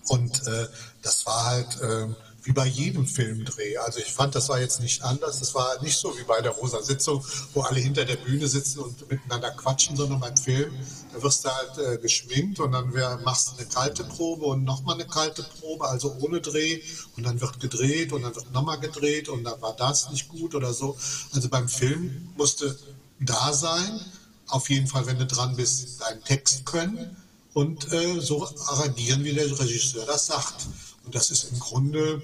E: und äh, das war halt... Äh, wie bei jedem Filmdreh. Also ich fand, das war jetzt nicht anders. Das war nicht so wie bei der Rosa Sitzung, wo alle hinter der Bühne sitzen und miteinander quatschen, sondern beim Film, da wirst du halt äh, geschminkt und dann wär, machst du eine kalte Probe und nochmal eine kalte Probe, also ohne Dreh und dann wird gedreht und dann wird nochmal gedreht und dann war das nicht gut oder so. Also beim Film musste da sein, auf jeden Fall, wenn du dran bist, deinen Text können und äh, so arrangieren, wie der Regisseur das sagt. Und das ist im Grunde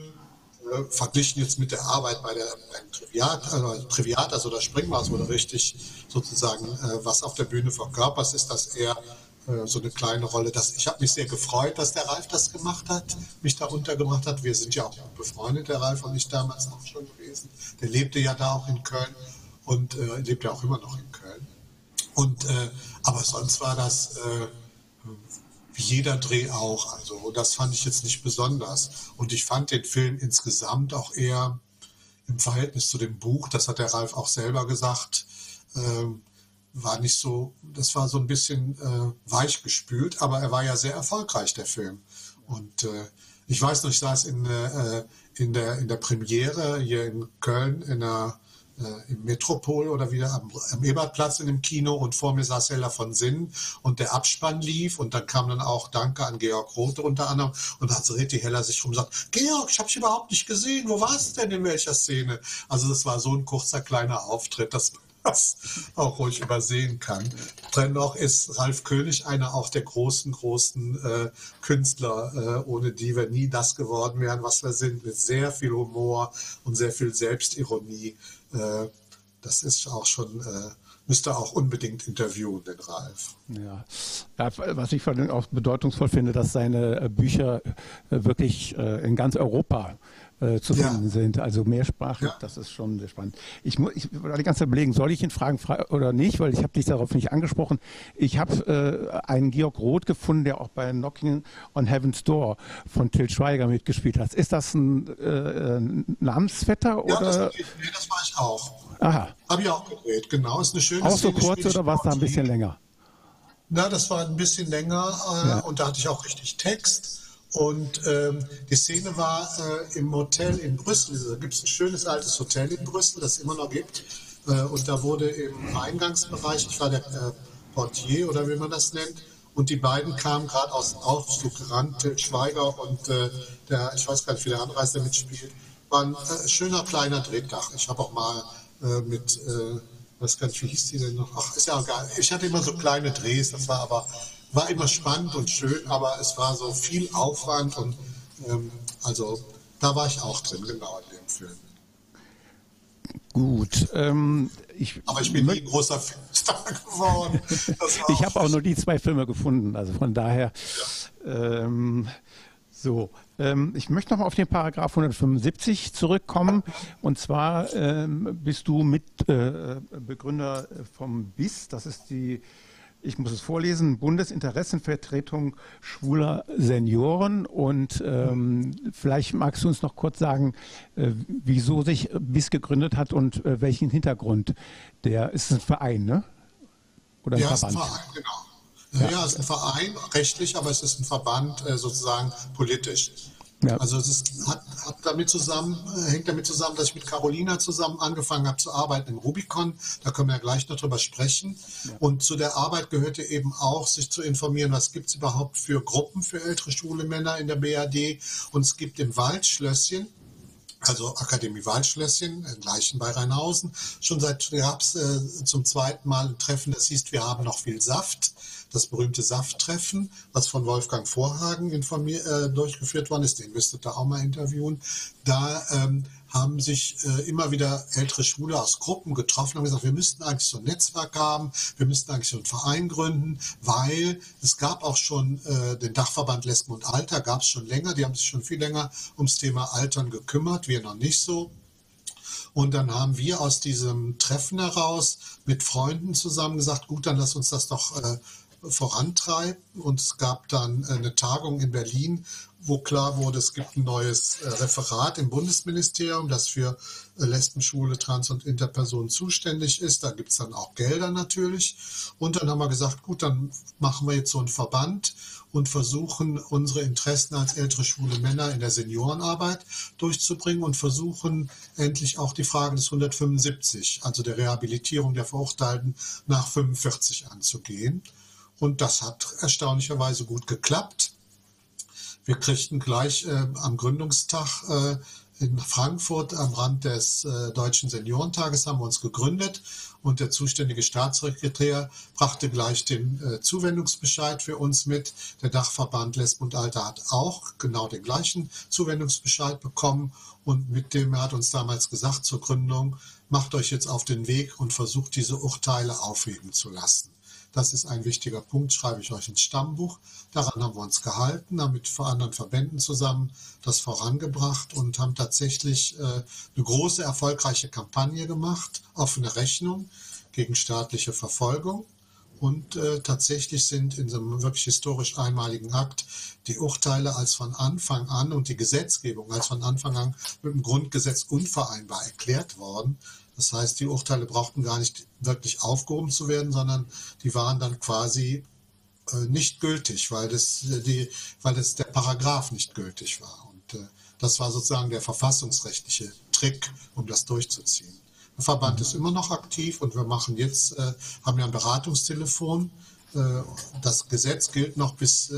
E: äh, verglichen jetzt mit der Arbeit bei der beim Triviat, also Triviat, also da Springmaß, wo richtig sozusagen äh, was auf der Bühne verkörperst, ist das eher äh, so eine kleine Rolle. Das, ich habe mich sehr gefreut, dass der Ralf das gemacht hat, mich da untergebracht hat. Wir sind ja auch befreundet, der Ralf und ich damals auch schon gewesen. Der lebte ja da auch in Köln und äh, lebt ja auch immer noch in Köln. Und äh, aber sonst war das äh, wie jeder Dreh auch. Also das fand ich jetzt nicht besonders. Und ich fand den Film insgesamt auch eher im Verhältnis zu dem Buch, das hat der Ralf auch selber gesagt, äh, war nicht so, das war so ein bisschen äh, weich gespült, aber er war ja sehr erfolgreich, der Film. Und äh, ich weiß noch, ich saß in, äh, in, der, in der Premiere hier in Köln in der äh, im Metropol oder wieder am, am Ebertplatz in dem Kino und vor mir saß Hella von Sinn und der Abspann lief und dann kam dann auch Danke an Georg Rote unter anderem und dann dreht die Hella sich rum und sagt, Georg, ich habe dich überhaupt nicht gesehen, wo warst du denn in welcher Szene? Also das war so ein kurzer kleiner Auftritt, das das auch ruhig übersehen kann. Dennoch ist Ralf König einer auch der großen, großen äh, Künstler, äh, ohne die wir nie das geworden wären, was wir sind, mit sehr viel Humor und sehr viel Selbstironie. Äh, das ist auch schon äh, müsste auch unbedingt interviewen, den Ralf.
B: Ja. ja was ich vor allem auch bedeutungsvoll finde, dass seine äh, Bücher wirklich in ganz Europa äh, zu finden ja. sind. Also mehrsprachig, ja. das ist schon sehr spannend. Ich, muss, ich war die ganze Zeit überlegen, soll ich ihn fragen oder nicht, weil ich habe dich darauf nicht angesprochen. Ich habe äh, einen Georg Roth gefunden, der auch bei Knocking on Heaven's Door von Till Schweiger mitgespielt hat. Ist das ein äh, Namensvetter? Ja, oder? Das,
E: nee, das war ich auch.
B: Aha.
E: Habe ich auch gedreht, genau. Ist eine schöne
B: Auch so kurz oder war es da ein bisschen länger?
E: Na, das war ein bisschen länger äh, ja. und da hatte ich auch richtig Text. Und ähm, die Szene war äh, im Hotel in Brüssel. Da gibt es ein schönes altes Hotel in Brüssel, das es immer noch gibt. Äh, und da wurde im Eingangsbereich, ich war der äh, Portier oder wie man das nennt, und die beiden kamen gerade aus dem Aufzug gerannt, Schweiger und äh, der, ich weiß gar nicht, wie der Anreiser mitspielt. War ein äh, schöner kleiner Drehtag. Ich habe auch mal äh, mit, äh, weiß gar nicht, wie hieß die denn noch? Ach, ist ja auch egal. Ich hatte immer so kleine Drehs, das war aber war immer spannend und schön, aber es war so viel Aufwand und ähm, also Da war ich auch drin, genau in dem Film.
B: Gut. Ähm,
E: ich Aber ich bin nie ein großer Filmstar geworden.
B: ich habe auch nur die zwei Filme gefunden, also von daher. Ja. Ähm, so, ähm, ich möchte noch mal auf den Paragraph 175 zurückkommen. Und zwar ähm, bist du Mitbegründer äh, vom BIS, das ist die ich muss es vorlesen, Bundesinteressenvertretung schwuler Senioren. Und ähm, vielleicht magst du uns noch kurz sagen, äh, wieso sich BIS gegründet hat und äh, welchen Hintergrund der ist. ein Verein, ne?
E: Oder ein ja, Verband? Ist ein Verein, genau. Ja, ja, es ist ein Verein, rechtlich, aber es ist ein Verband äh, sozusagen politisch. Ja. Also es ist, hat, hat, damit zusammen, äh, hängt damit zusammen, dass ich mit Carolina zusammen angefangen habe zu arbeiten im Rubicon. Da können wir ja gleich noch drüber sprechen. Ja. Und zu der Arbeit gehörte eben auch, sich zu informieren, was gibt es überhaupt für Gruppen für ältere schwule Männer in der BAD. Und es gibt im Waldschlösschen, also Akademie Waldschlösschen, gleichen bei Rheinhausen. Schon seit gab es äh, zum zweiten Mal ein Treffen, das hieß, wir haben noch viel Saft das berühmte Safttreffen, was von Wolfgang Vorhagen äh, durchgeführt worden ist, den müsstet ihr auch mal interviewen. Da ähm, haben sich äh, immer wieder ältere Schwule aus Gruppen getroffen und gesagt, wir müssten eigentlich so ein Netzwerk haben, wir müssten eigentlich so einen Verein gründen, weil es gab auch schon äh, den Dachverband Lesben und Alter, gab es schon länger, die haben sich schon viel länger ums Thema Altern gekümmert, wir noch nicht so. Und dann haben wir aus diesem Treffen heraus mit Freunden zusammen gesagt, gut, dann lass uns das doch äh, vorantreiben. Und es gab dann eine Tagung in Berlin, wo klar wurde, es gibt ein neues äh, Referat im Bundesministerium, das für äh, Lesbenschule, Trans- und Interpersonen zuständig ist. Da gibt es dann auch Gelder natürlich. Und dann haben wir gesagt, gut, dann machen wir jetzt so einen Verband und versuchen, unsere Interessen als ältere schwule Männer in der Seniorenarbeit durchzubringen und versuchen endlich auch die Frage des 175, also der Rehabilitierung der Verurteilten nach 45 anzugehen. Und das hat erstaunlicherweise gut geklappt. Wir kriegten gleich äh, am Gründungstag äh, in Frankfurt am Rand des äh, Deutschen Seniorentages haben wir uns gegründet und der zuständige Staatssekretär brachte gleich den äh, Zuwendungsbescheid für uns mit. Der Dachverband Lesben und Alter hat auch genau den gleichen Zuwendungsbescheid bekommen und mit dem er hat uns damals gesagt zur Gründung, macht euch jetzt auf den Weg und versucht diese Urteile aufheben zu lassen. Das ist ein wichtiger Punkt, schreibe ich euch ins Stammbuch. Daran haben wir uns gehalten, haben mit anderen Verbänden zusammen das vorangebracht und haben tatsächlich äh, eine große, erfolgreiche Kampagne gemacht, offene Rechnung gegen staatliche Verfolgung. Und äh, tatsächlich sind in so einem wirklich historisch einmaligen Akt die Urteile als von Anfang an und die Gesetzgebung als von Anfang an mit dem Grundgesetz unvereinbar erklärt worden. Das heißt, die Urteile brauchten gar nicht wirklich aufgehoben zu werden, sondern die waren dann quasi äh, nicht gültig, weil das, äh, die, weil das der Paragraph nicht gültig war. Und äh, das war sozusagen der verfassungsrechtliche Trick, um das durchzuziehen. Der Verband ist immer noch aktiv und wir machen jetzt, haben ja ein Beratungstelefon. Das Gesetz gilt noch bis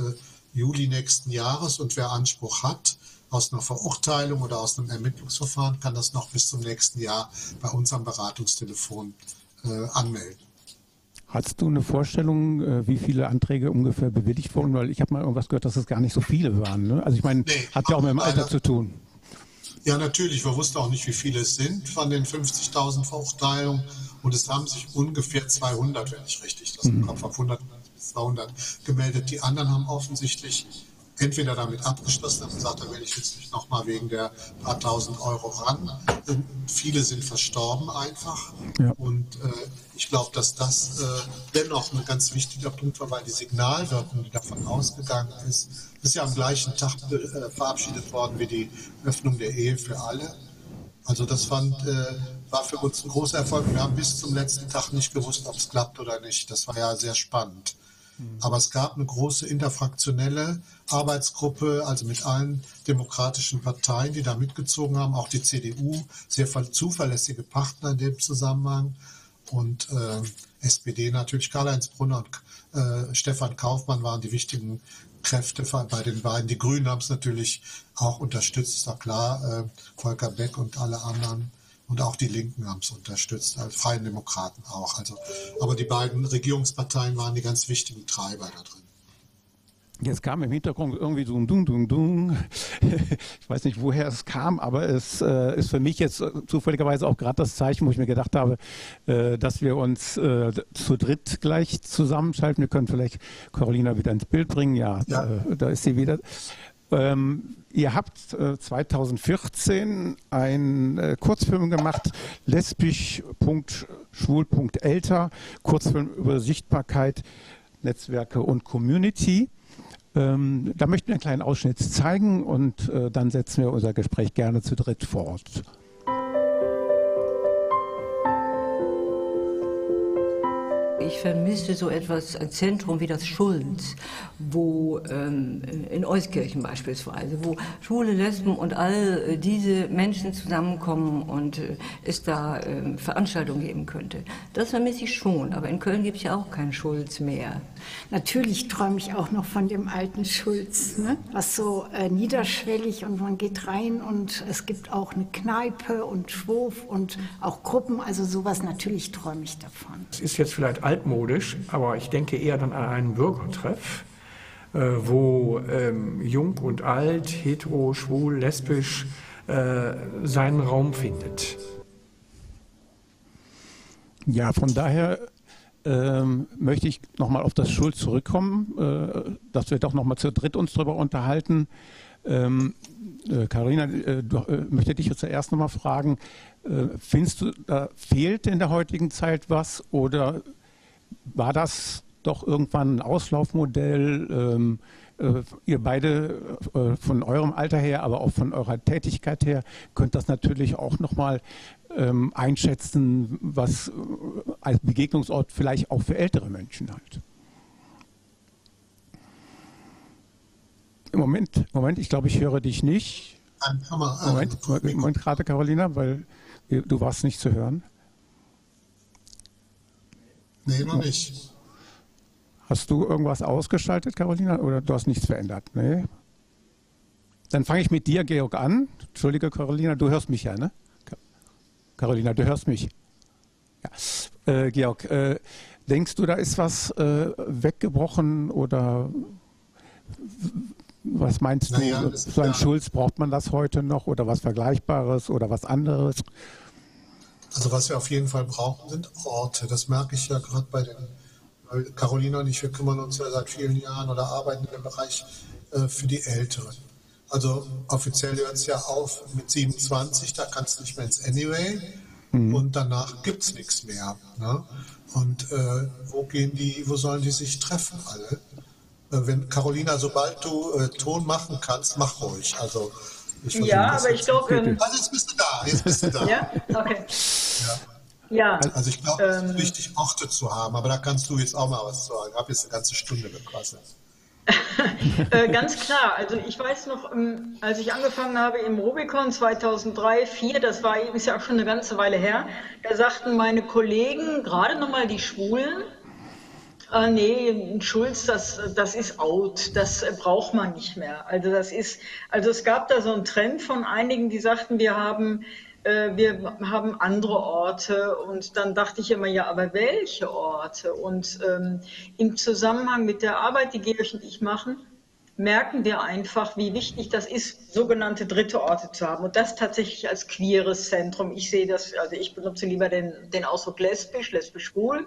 E: Juli nächsten Jahres und wer Anspruch hat, aus einer Verurteilung oder aus einem Ermittlungsverfahren kann das noch bis zum nächsten Jahr bei uns am Beratungstelefon äh, anmelden.
B: Hast du eine Vorstellung, äh, wie viele Anträge ungefähr bewilligt wurden? Weil ich habe mal irgendwas gehört, dass es gar nicht so viele waren. Ne? Also ich meine, nee, hat ja auch mit dem Alter zu tun.
E: Ja, natürlich. Wir wussten auch nicht, wie viele es sind von den 50.000 Verurteilungen. Und es haben sich ungefähr 200, wenn ich richtig das im mhm. Kopf habe, 100 bis 200 gemeldet. Die anderen haben offensichtlich entweder damit abgeschlossen haben und gesagt, da will ich jetzt nicht nochmal wegen der paar tausend Euro ran. Und viele sind verstorben einfach. Ja. Und äh, ich glaube, dass das äh, dennoch ein ganz wichtiger Punkt war, weil die Signalwirkung, die davon ausgegangen ist, ist ja am gleichen Tag äh, verabschiedet worden wie die Öffnung der Ehe für alle. Also das fand, äh, war für uns ein großer Erfolg. Wir haben bis zum letzten Tag nicht gewusst, ob es klappt oder nicht. Das war ja sehr spannend. Mhm. Aber es gab eine große interfraktionelle Arbeitsgruppe, also mit allen demokratischen Parteien, die da mitgezogen haben, auch die CDU, sehr zuverlässige Partner in dem Zusammenhang und äh, SPD natürlich. Karl-Heinz Brunner und äh, Stefan Kaufmann waren die wichtigen Kräfte bei den beiden. Die Grünen haben es natürlich auch unterstützt, ist doch klar. Äh, Volker Beck und alle anderen und auch die Linken haben es unterstützt, also Freien Demokraten auch. Also, aber die beiden Regierungsparteien waren die ganz wichtigen Treiber da drin.
B: Jetzt kam im Hintergrund irgendwie so ein Dung, Dung, Dung. Ich weiß nicht, woher es kam, aber es äh, ist für mich jetzt zufälligerweise auch gerade das Zeichen, wo ich mir gedacht habe, äh, dass wir uns äh, zu dritt gleich zusammenschalten. Wir können vielleicht Carolina wieder ins Bild bringen. Ja, ja. Äh, da ist sie wieder. Ähm, ihr habt 2014 einen Kurzfilm gemacht, lesbisch.schwul.älter, Kurzfilm über Sichtbarkeit, Netzwerke und Community. Ähm, da möchten wir einen kleinen Ausschnitt zeigen und äh, dann setzen wir unser Gespräch gerne zu dritt fort.
F: Ich vermisse so etwas, ein Zentrum wie das Schulz, wo ähm, in Euskirchen beispielsweise, wo Schwule, Lesben und all äh, diese Menschen zusammenkommen und äh, es da äh, Veranstaltungen geben könnte. Das vermisse ich schon, aber in Köln gibt es ja auch keinen Schulz mehr.
G: Natürlich träume ich auch noch von dem alten Schulz, ne? was so äh, niederschwellig und man geht rein und es gibt auch eine Kneipe und Schwurf und auch Gruppen, also sowas, natürlich träume ich davon.
H: Es ist jetzt vielleicht altmodisch, aber ich denke eher dann an einen Bürgertreff, äh, wo ähm, jung und alt, hetero, schwul, lesbisch äh, seinen Raum findet.
B: Ja, von daher ähm, möchte ich nochmal auf das Schuld zurückkommen, äh, dass wir doch nochmal zu dritt uns darüber unterhalten. Ähm, äh, Carina, äh, du, äh, möchte dich jetzt zuerst nochmal fragen, äh, findest du, da fehlt in der heutigen Zeit was oder war das doch irgendwann ein Auslaufmodell? Ähm, äh, ihr beide äh, von eurem Alter her, aber auch von eurer Tätigkeit her, könnt das natürlich auch nochmal ähm, einschätzen, was als Begegnungsort vielleicht auch für ältere Menschen halt. Im Moment, Moment, ich glaube, ich höre dich nicht. Moment, Moment gerade, Carolina, weil du warst nicht zu hören.
E: Nee, noch nicht.
B: Hast du irgendwas ausgeschaltet, Carolina, oder du hast nichts verändert? Nee. Dann fange ich mit dir, Georg, an. Entschuldige, Carolina, du hörst mich ja, ne? Carolina, du hörst mich. Ja. Äh, Georg, äh, denkst du, da ist was äh, weggebrochen oder was meinst du? Naja, so ein Schulz, braucht man das heute noch oder was Vergleichbares oder was anderes?
E: Also was wir auf jeden Fall brauchen, sind Orte. Das merke ich ja gerade bei den, Carolina und ich, wir kümmern uns ja seit vielen Jahren oder arbeiten dem Bereich äh, für die Älteren. Also offiziell hört es ja auf mit 27, da kannst du nicht mehr ins Anyway mhm. und danach gibt es nichts mehr. Ne? Und äh, wo gehen die, wo sollen die sich treffen alle? Äh, wenn Carolina, sobald du äh, Ton machen kannst, mach ruhig. Also
C: ja, aber ich glaube.
E: Ähm, also jetzt bist du da, jetzt bist du da.
C: ja, okay.
E: Ja. Ja, also ich glaube, es ist ähm, wichtig, Orte zu haben, aber da kannst du jetzt auch mal was sagen. Ich habe jetzt eine ganze Stunde gekostet.
C: äh, ganz klar, also ich weiß noch, ähm, als ich angefangen habe im Rubicon 2003, 2004, das war ist ja auch schon eine ganze Weile her, da sagten meine Kollegen, gerade nochmal die Schwulen, äh, nee, Schulz, das, das ist out, das braucht man nicht mehr. Also das ist, also es gab da so einen Trend von einigen, die sagten, wir haben wir haben andere Orte und dann dachte ich immer, ja, aber welche Orte? Und ähm, im Zusammenhang mit der Arbeit, die Georg und ich machen, merken wir einfach, wie wichtig das ist, sogenannte dritte Orte zu haben und das tatsächlich als queeres Zentrum. Ich sehe das, also ich benutze lieber den, den Ausdruck lesbisch, lesbisch-schwul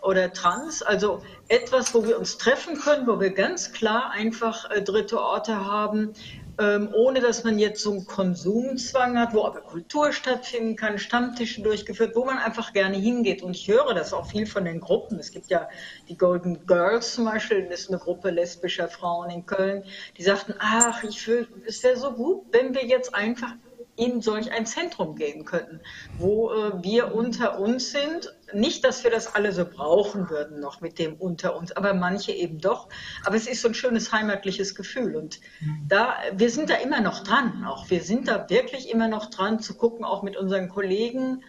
C: oder trans, also etwas, wo wir uns treffen können, wo wir ganz klar einfach äh, dritte Orte haben, ähm, ohne dass man jetzt so einen Konsumzwang hat, wo aber Kultur stattfinden kann, Stammtische durchgeführt, wo man einfach gerne hingeht. Und ich höre das auch viel von den Gruppen. Es gibt ja die Golden Girls zum Beispiel, das ist eine Gruppe lesbischer Frauen in Köln, die sagten, ach, ich fühl, es wäre so gut, wenn wir jetzt einfach in solch ein Zentrum gehen könnten, wo äh, wir unter uns sind. Nicht, dass wir das alle so brauchen würden noch mit dem unter uns, aber manche eben doch. Aber es ist so ein schönes heimatliches Gefühl und da wir sind da immer noch dran. Auch wir sind da wirklich immer noch dran zu gucken, auch mit unseren Kollegen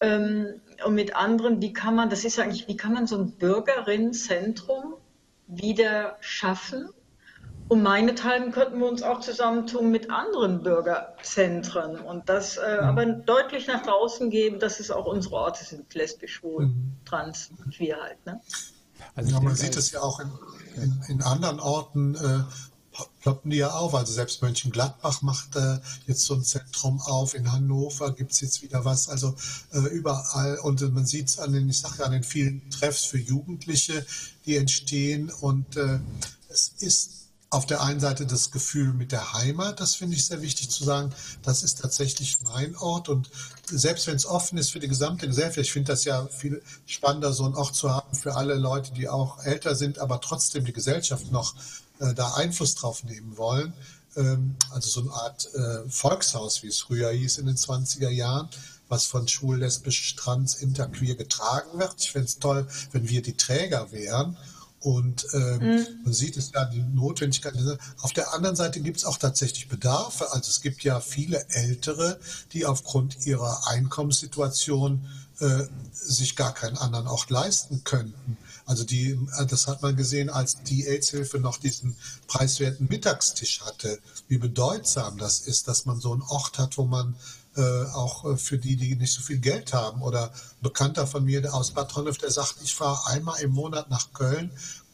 C: ähm, und mit anderen, wie kann man, das ist eigentlich, wie kann man so ein Bürgerinnenzentrum wieder schaffen? Und meinethalben könnten wir uns auch zusammentun mit anderen Bürgerzentren und das äh, mhm. aber deutlich nach draußen geben, dass es auch unsere Orte sind, lesbisch, schwul, mhm. trans, queer halt. Ne?
E: Also ja, man sieht es ja auch in, in, in anderen Orten, äh, ploppen die ja auf. Also selbst Mönchengladbach macht äh, jetzt so ein Zentrum auf. In Hannover gibt es jetzt wieder was. Also äh, überall. Und man sieht es an den, ich sage ja, an den vielen Treffs für Jugendliche, die entstehen. Und äh, es ist auf der einen Seite das Gefühl mit der Heimat, das finde ich sehr wichtig zu sagen, das ist tatsächlich mein Ort und selbst wenn es offen ist für die gesamte Gesellschaft, ich finde das ja viel spannender, so einen Ort zu haben für alle Leute, die auch älter sind, aber trotzdem die Gesellschaft noch äh, da Einfluss drauf nehmen wollen. Ähm, also so eine Art äh, Volkshaus, wie es früher hieß in den 20er Jahren, was von schwul, lesbisch, trans, interqueer getragen wird. Ich fände es toll, wenn wir die Träger wären. Und ähm, mhm. man sieht es ja, die Notwendigkeit. Auf der anderen Seite gibt es auch tatsächlich Bedarfe. Also es gibt ja viele Ältere, die aufgrund ihrer Einkommenssituation äh, sich gar keinen anderen Ort leisten könnten. Also die, das hat man gesehen, als die AIDS-Hilfe noch diesen preiswerten Mittagstisch hatte, wie bedeutsam das ist, dass man so einen Ort hat, wo man äh, auch äh, für die, die nicht so viel Geld haben. Oder ein Bekannter von mir aus Bad Honnef, der sagt, ich fahre einmal im Monat nach Köln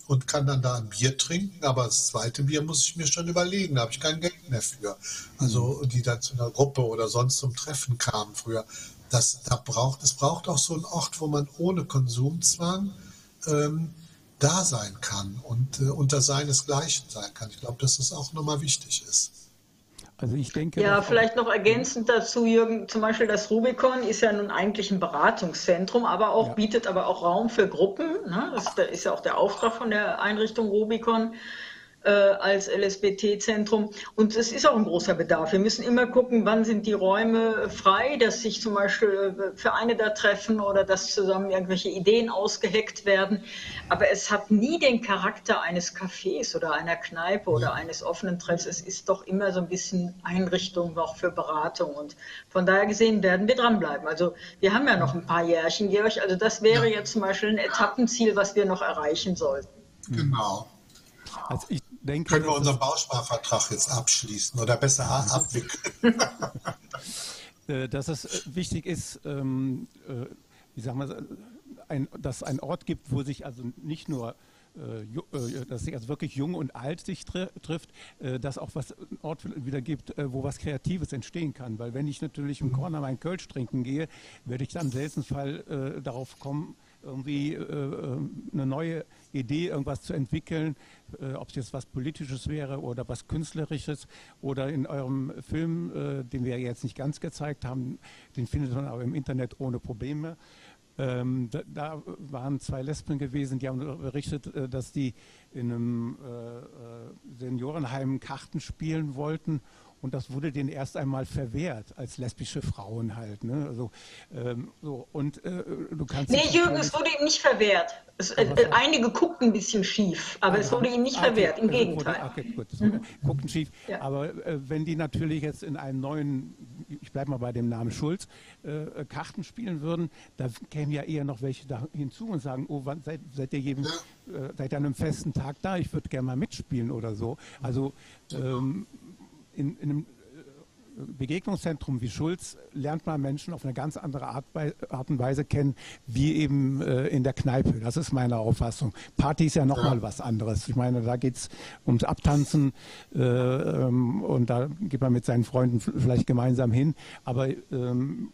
E: und kann dann da ein Bier trinken, aber das zweite Bier muss ich mir schon überlegen, da habe ich kein Geld mehr für. Also die dann zu einer Gruppe oder sonst zum Treffen kamen früher. Das, da braucht, es braucht auch so einen Ort, wo man ohne Konsumzwang ähm, da sein kann und äh, unter seinesgleichen sein kann. Ich glaube, dass das auch nochmal wichtig ist.
C: Also ich denke. Ja, vielleicht noch ergänzend dazu, Jürgen, zum Beispiel das Rubicon ist ja nun eigentlich ein Beratungszentrum, aber auch ja. bietet aber auch Raum für Gruppen. Ne? Das ist ja auch der Auftrag von der Einrichtung Rubicon als LSBT-Zentrum. Und es ist auch ein großer Bedarf. Wir müssen immer gucken, wann sind die Räume frei, dass sich zum Beispiel äh, Vereine da treffen oder dass zusammen irgendwelche Ideen ausgeheckt werden. Aber es hat nie den Charakter eines Cafés oder einer Kneipe oder eines offenen Treffs. Es ist doch immer so ein bisschen Einrichtung noch für Beratung. Und von daher gesehen werden wir dranbleiben. Also wir haben ja noch ein paar Jährchen, Georg. Also das wäre jetzt zum Beispiel ein Etappenziel, was wir noch erreichen sollten.
E: Genau. Also ich denke, Können wir unseren Bausparvertrag jetzt abschließen oder besser abwickeln?
B: Äh, dass es äh, wichtig ist, ähm, äh, wie sagen wir, ein, dass ein Ort gibt, wo sich also nicht nur dass sich also wirklich jung und alt sich trifft, dass auch was ein Ort wieder gibt, wo was Kreatives entstehen kann. Weil wenn ich natürlich im Corner mein Kölsch trinken gehe, werde ich dann im seltensten Fall darauf kommen, irgendwie eine neue Idee, irgendwas zu entwickeln, äh, ob es jetzt was Politisches wäre oder was Künstlerisches oder in eurem Film, äh, den wir jetzt nicht ganz gezeigt haben, den findet man aber im Internet ohne Probleme. Ähm, da, da, waren zwei Lesben gewesen, die haben berichtet, äh, dass die in einem äh, äh Seniorenheim Karten spielen wollten und das wurde denen erst einmal verwehrt als lesbische Frauen halt. Ne? Also, ähm, so, und äh, du kannst.
C: Nee, Jürgen, es wurde ihm nicht verwehrt. Es, äh, äh, einige guckten ein bisschen schief, aber ah, es wurde ihm nicht ah, verwehrt, im also Gegenteil. Wurde, okay,
B: gut, mhm. guckten schief. Ja. Aber äh, wenn die natürlich jetzt in einem neuen, ich bleibe mal bei dem Namen Schulz, äh, Karten spielen würden, da kämen ja eher noch welche da hinzu und sagen, oh, wann seid, seid ihr jedem, äh, an einem festen Tag da? Ich würde gerne mal mitspielen oder so. Also ähm, in, in einem äh, Begegnungszentrum wie Schulz lernt man Menschen auf eine ganz andere Art, Art und Weise kennen, wie eben äh, in der Kneipe. Das ist meine Auffassung. Party ist ja nochmal ja. was anderes. Ich meine, da geht es ums Abtanzen äh, ähm, und da geht man mit seinen Freunden vielleicht gemeinsam hin. Aber ähm,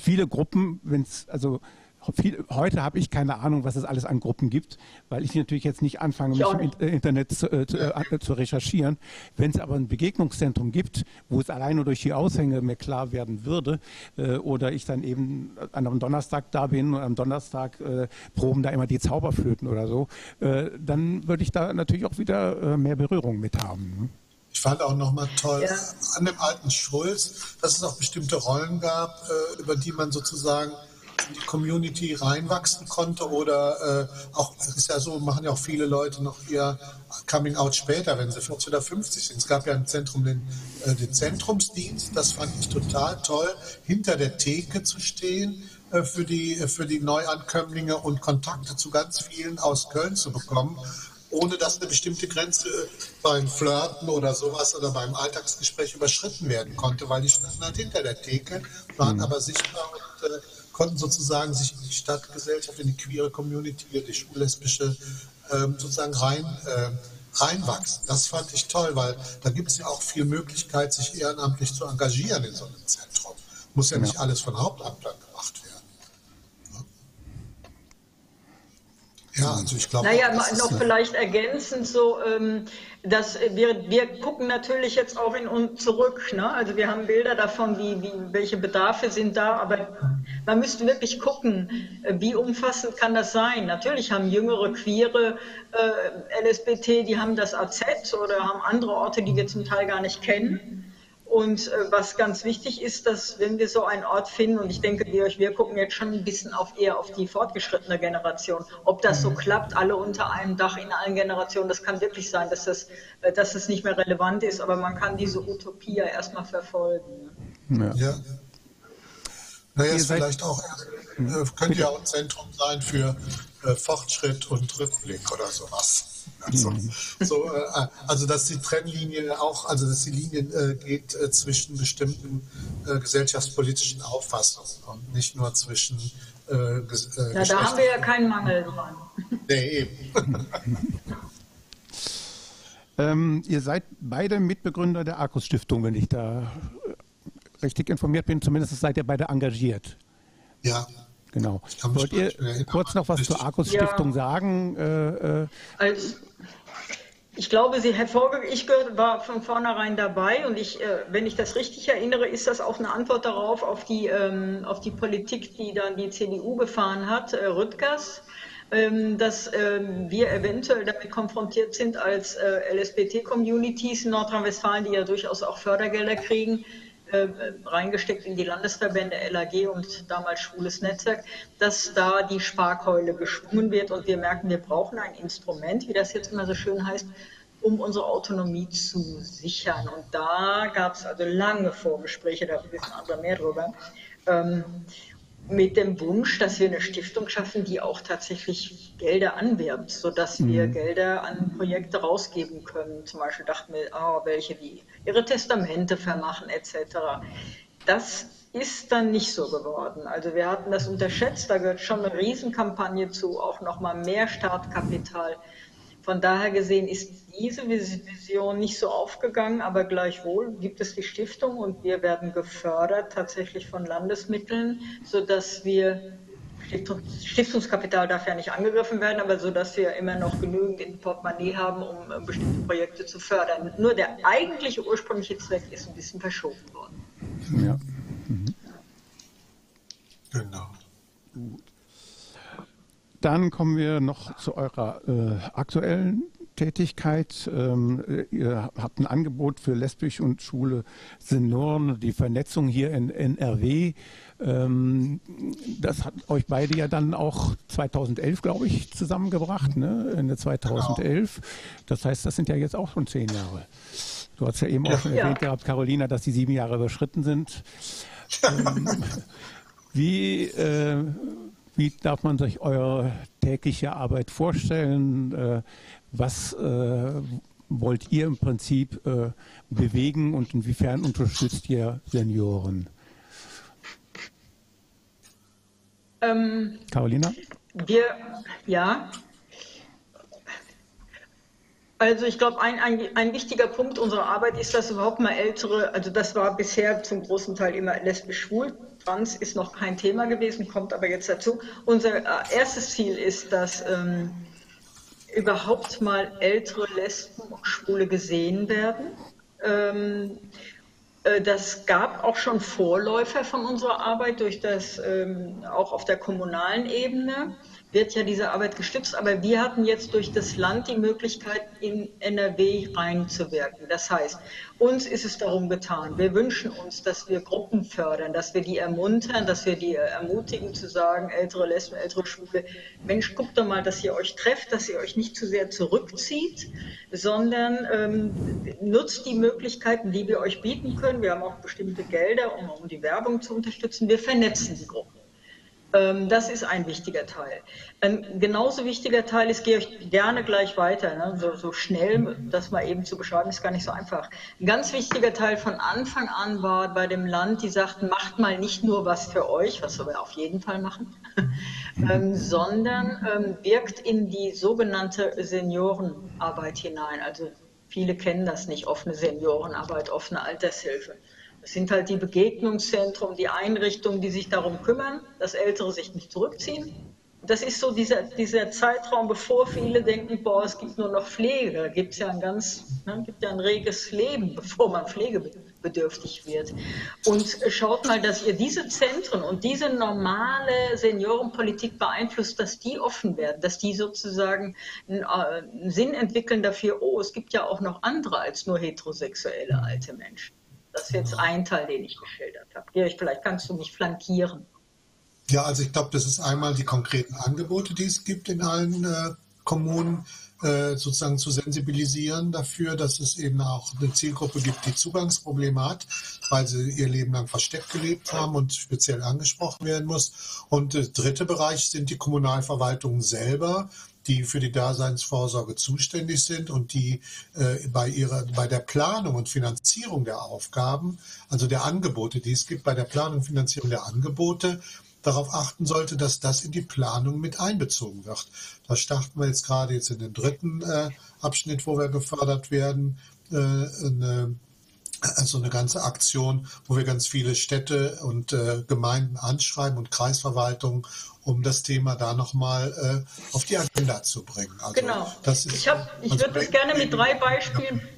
B: viele Gruppen, wenn es, also viel, heute habe ich keine Ahnung, was es alles an Gruppen gibt, weil ich natürlich jetzt nicht anfange, mich nicht. im Internet zu, äh, zu, äh, zu recherchieren. Wenn es aber ein Begegnungszentrum gibt, wo es alleine durch die Aushänge mir klar werden würde, äh, oder ich dann eben an einem Donnerstag da bin und am Donnerstag äh, proben da immer die Zauberflöten oder so, äh, dann würde ich da natürlich auch wieder äh, mehr Berührung mit haben. Ne?
E: Ich fand auch nochmal toll ja. an dem alten Schulz, dass es auch bestimmte Rollen gab, über die man sozusagen in die Community reinwachsen konnte oder äh, auch, es ist ja so, machen ja auch viele Leute noch ihr Coming Out später, wenn sie 40 oder 50 sind. Es gab ja im Zentrum den, äh, den Zentrumsdienst, das fand ich total toll, hinter der Theke zu stehen äh, für, die, äh, für die Neuankömmlinge und Kontakte zu ganz vielen aus Köln zu bekommen ohne dass eine bestimmte Grenze beim Flirten oder sowas oder beim Alltagsgespräch überschritten werden konnte, weil die standen halt hinter der Theke, waren mhm. aber sichtbar und äh, konnten sozusagen sich in die Stadtgesellschaft, in die queere Community, die schullesbische ähm, sozusagen rein, äh, reinwachsen. Das fand ich toll, weil da gibt es ja auch viel Möglichkeit, sich ehrenamtlich zu engagieren in so einem Zentrum. Muss ja nicht alles von Hauptamtlern gemacht werden.
C: Ja, also ich glaube. Naja, auch, noch vielleicht ergänzend so, ähm, dass wir, wir gucken natürlich jetzt auch in uns zurück. Ne? Also wir haben Bilder davon, wie, wie, welche Bedarfe sind da, aber man müsste wirklich gucken, wie umfassend kann das sein. Natürlich haben jüngere, queere äh, LSBT, die haben das AZ oder haben andere Orte, die wir zum Teil gar nicht kennen. Und äh, was ganz wichtig ist, dass wenn wir so einen Ort finden, und ich denke, wir, wir gucken jetzt schon ein bisschen auf eher auf die fortgeschrittene Generation, ob das so mhm. klappt, alle unter einem Dach in allen Generationen, das kann wirklich sein, dass das, äh, dass das nicht mehr relevant ist, aber man kann diese Utopie ja erstmal verfolgen.
E: Ja. ja. Naja, ist vielleicht auch, äh, könnte ja auch ein Zentrum sein für äh, Fortschritt und Rückblick oder sowas. Also, mhm. so, äh, also dass die Trennlinie auch, also dass die Linie äh, geht äh, zwischen bestimmten äh, gesellschaftspolitischen Auffassungen und nicht nur zwischen
C: äh, äh, Ja, da haben wir ja keinen Mangel dran. Nee, eben.
B: ähm, ihr seid beide Mitbegründer der Arkus Stiftung, wenn ich da richtig informiert bin. Zumindest seid ihr beide engagiert.
E: Ja.
B: Genau. Wollt ihr kurz noch was zur Arkus Stiftung ja. sagen?
C: Äh, äh, Als ich glaube, sie hervorge ich war von vornherein dabei und ich, äh, wenn ich das richtig erinnere, ist das auch eine Antwort darauf, auf die, ähm, auf die Politik, die dann die CDU gefahren hat, äh, Rüttgers, ähm, dass ähm, wir eventuell damit konfrontiert sind als äh, LSBT-Communities in Nordrhein-Westfalen, die ja durchaus auch Fördergelder kriegen, äh, reingesteckt in die Landesverbände LAG und damals Schwules Netzwerk, dass da die Sparkeule geschwungen wird und wir merken, wir brauchen ein Instrument, wie das jetzt immer so schön heißt, um unsere Autonomie zu sichern. Und da gab es also lange Vorgespräche, da wissen andere mehr drüber. Ähm, mit dem Wunsch, dass wir eine Stiftung schaffen, die auch tatsächlich Gelder anwirbt, sodass mhm. wir Gelder an Projekte rausgeben können. Zum Beispiel dachten wir, oh, welche die ihre Testamente vermachen etc. Das ist dann nicht so geworden. Also wir hatten das unterschätzt, da gehört schon eine Riesenkampagne zu, auch nochmal mehr Startkapital. Von daher gesehen ist diese Vision nicht so aufgegangen, aber gleichwohl gibt es die Stiftung und wir werden gefördert tatsächlich von Landesmitteln, sodass wir Stiftungskapital darf ja nicht angegriffen werden, aber so dass wir immer noch genügend in Portemonnaie haben, um äh, bestimmte Projekte zu fördern. Nur der eigentliche ursprüngliche Zweck ist ein bisschen verschoben worden. Ja. Mhm.
B: Genau. Dann kommen wir noch zu eurer äh, aktuellen Tätigkeit. Ähm, ihr habt ein Angebot für lesbisch und schwule Senioren, die Vernetzung hier in NRW. Ähm, das hat euch beide ja dann auch 2011, glaube ich, zusammengebracht, ne? Ende 2011. Genau. Das heißt, das sind ja jetzt auch schon zehn Jahre. Du hast ja eben auch schon ja. erwähnt gehabt, Carolina, dass die sieben Jahre überschritten sind. ähm, wie äh, wie darf man sich eure tägliche Arbeit vorstellen? Äh, was äh, wollt ihr im Prinzip äh, bewegen und inwiefern unterstützt ihr Senioren? Ähm, Carolina?
C: Wir, ja. Also ich glaube, ein, ein, ein wichtiger Punkt unserer Arbeit ist, dass überhaupt mal ältere, also das war bisher zum großen Teil immer lesbisch-schwul Trans ist noch kein Thema gewesen, kommt aber jetzt dazu. Unser äh, erstes Ziel ist, dass ähm, überhaupt mal ältere Lesben und Schwule gesehen werden. Ähm, äh, das gab auch schon Vorläufer von unserer Arbeit durch das ähm, auch auf der kommunalen Ebene wird ja diese Arbeit gestützt, aber wir hatten jetzt durch das Land die Möglichkeit, in NRW reinzuwirken. Das heißt, uns ist es darum getan, wir wünschen uns, dass wir Gruppen fördern, dass wir die ermuntern, dass wir die ermutigen zu sagen, ältere Lesben, ältere Schwule, Mensch, guckt doch mal, dass ihr euch trefft, dass ihr euch nicht zu sehr zurückzieht, sondern ähm, nutzt die Möglichkeiten, die wir euch bieten können. Wir haben auch bestimmte Gelder, um, um die Werbung zu unterstützen. Wir vernetzen die Gruppen. Ähm, das ist ein wichtiger Teil. Ein genauso wichtiger Teil ist, gehe ich gerne gleich weiter, ne? so, so, schnell, das mal eben zu beschreiben, ist gar nicht so einfach. Ein ganz wichtiger Teil von Anfang an war bei dem Land, die sagten, macht mal nicht nur was für euch, was wir auf jeden Fall machen, ähm, sondern ähm, wirkt in die sogenannte Seniorenarbeit hinein. Also viele kennen das nicht, offene Seniorenarbeit, offene Altershilfe. Das sind halt die Begegnungszentren, die Einrichtungen, die sich darum kümmern, dass Ältere sich nicht zurückziehen. Das ist so dieser, dieser Zeitraum, bevor viele denken, boah, es gibt nur noch Pflege. Da gibt es ja ein ganz, ne, gibt ja ein reges Leben, bevor man pflegebedürftig wird. Und schaut mal, dass ihr diese Zentren und diese normale Seniorenpolitik beeinflusst, dass die offen werden, dass die sozusagen einen, äh, einen Sinn entwickeln dafür, oh, es gibt ja auch noch andere als nur heterosexuelle alte Menschen. Das ist jetzt ein Teil, den ich geschildert habe. Erich, vielleicht kannst du mich flankieren.
E: Ja, also ich glaube, das ist einmal die konkreten Angebote, die es gibt in allen äh, Kommunen, äh, sozusagen zu sensibilisieren dafür, dass es eben auch eine Zielgruppe gibt, die Zugangsprobleme hat, weil sie ihr Leben lang versteckt gelebt haben und speziell angesprochen werden muss. Und der dritte Bereich sind die Kommunalverwaltungen selber, die für die Daseinsvorsorge zuständig sind und die äh, bei, ihrer, bei der Planung und Finanzierung der Aufgaben, also der Angebote, die es gibt, bei der Planung und Finanzierung der Angebote, darauf achten sollte, dass das in die Planung mit einbezogen wird. Da starten wir jetzt gerade jetzt in den dritten äh, Abschnitt, wo wir gefördert werden, äh, eine also eine ganze Aktion, wo wir ganz viele Städte und äh, Gemeinden anschreiben und Kreisverwaltungen, um das Thema da nochmal äh, auf die Agenda zu bringen.
C: Also genau. Das ist, ich ich also würde das gerne mit drei Beispielen. Ja.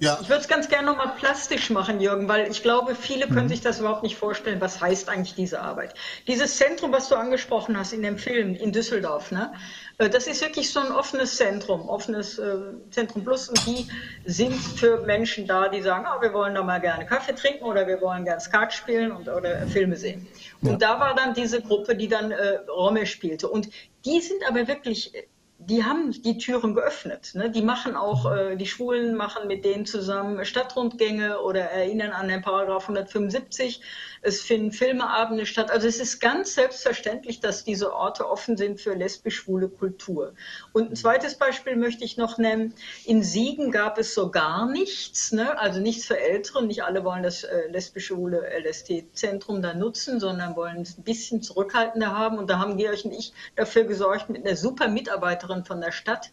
C: Ja. Ich würde es ganz gerne nochmal plastisch machen, Jürgen, weil ich glaube, viele können mhm. sich das überhaupt nicht vorstellen. Was heißt eigentlich diese Arbeit? Dieses Zentrum, was du angesprochen hast in dem Film in Düsseldorf, ne? Äh, das ist wirklich so ein offenes Zentrum, offenes äh, Zentrum Plus. Und die sind für Menschen da, die sagen, oh, wir wollen da mal gerne Kaffee trinken oder wir wollen gerne Skat spielen und, oder Filme sehen. Und ja. da war dann diese Gruppe, die dann äh, Romme spielte. Und die sind aber wirklich die haben die Türen geöffnet. Ne? Die machen auch, äh, die Schwulen machen mit denen zusammen Stadtrundgänge oder erinnern an den Paragraph 175. Es finden Filmeabende statt. Also es ist ganz selbstverständlich, dass diese Orte offen sind für lesbisch-schwule Kultur. Und ein zweites Beispiel möchte ich noch nennen. In Siegen gab es so gar nichts, ne? also nichts für Ältere. Nicht alle wollen das äh, lesbisch-schwule LST-Zentrum da nutzen, sondern wollen es ein bisschen zurückhaltender haben. Und da haben Georg und ich dafür gesorgt mit einer super Mitarbeiterin, Bürgermeisterin von der Stadt,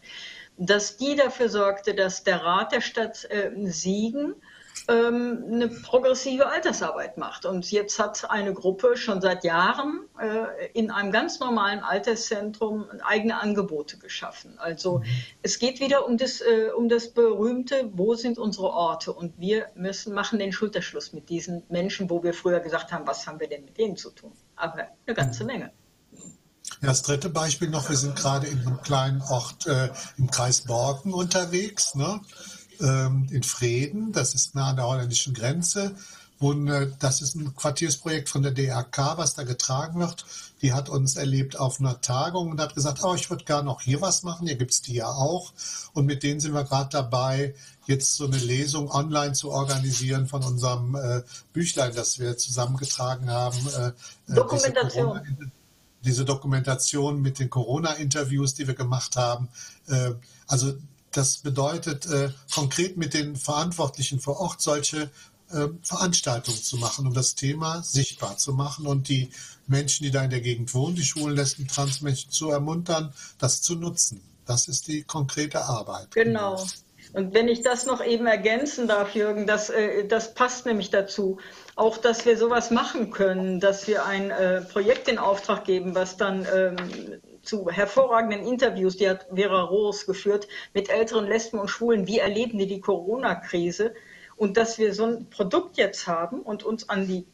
C: dass die dafür sorgte, dass der Rat der Stadt äh, Siegen ähm, eine progressive Altersarbeit macht. Und jetzt hat eine Gruppe schon seit Jahren äh, in einem ganz normalen Alterszentrum eigene Angebote geschaffen. Also es geht wieder um das, äh, um das berühmte, wo sind unsere Orte? Und wir müssen machen den Schulterschluss mit diesen Menschen, wo wir früher gesagt haben, was haben wir denn mit denen zu tun? Aber eine ganze Menge.
E: Das dritte Beispiel noch, wir sind gerade in einem kleinen Ort äh, im Kreis Borken unterwegs, ne? ähm, in Freden, das ist nah an der holländischen Grenze. Wo, äh, das ist ein Quartiersprojekt von der DRK, was da getragen wird. Die hat uns erlebt auf einer Tagung und hat gesagt, oh, ich würde gerne noch hier was machen, hier gibt es die ja auch. Und mit denen sind wir gerade dabei, jetzt so eine Lesung online zu organisieren von unserem äh, Büchlein, das wir zusammengetragen haben. Äh,
C: äh Dokumentation
E: diese Dokumentation mit den Corona-Interviews, die wir gemacht haben. Äh, also das bedeutet äh, konkret mit den Verantwortlichen vor Ort solche äh, Veranstaltungen zu machen, um das Thema sichtbar zu machen und die Menschen, die da in der Gegend wohnen, die schwulen, lesben, Transmenschen zu ermuntern, das zu nutzen. Das ist die konkrete Arbeit.
C: Genau. Und wenn ich das noch eben ergänzen darf, Jürgen, das, das passt nämlich dazu auch, dass wir sowas machen können, dass wir ein äh, Projekt in Auftrag geben, was dann ähm, zu hervorragenden Interviews, die hat Vera Roos geführt, mit älteren Lesben und Schwulen, wie erleben die die Corona-Krise und dass wir so ein Produkt jetzt haben und uns an die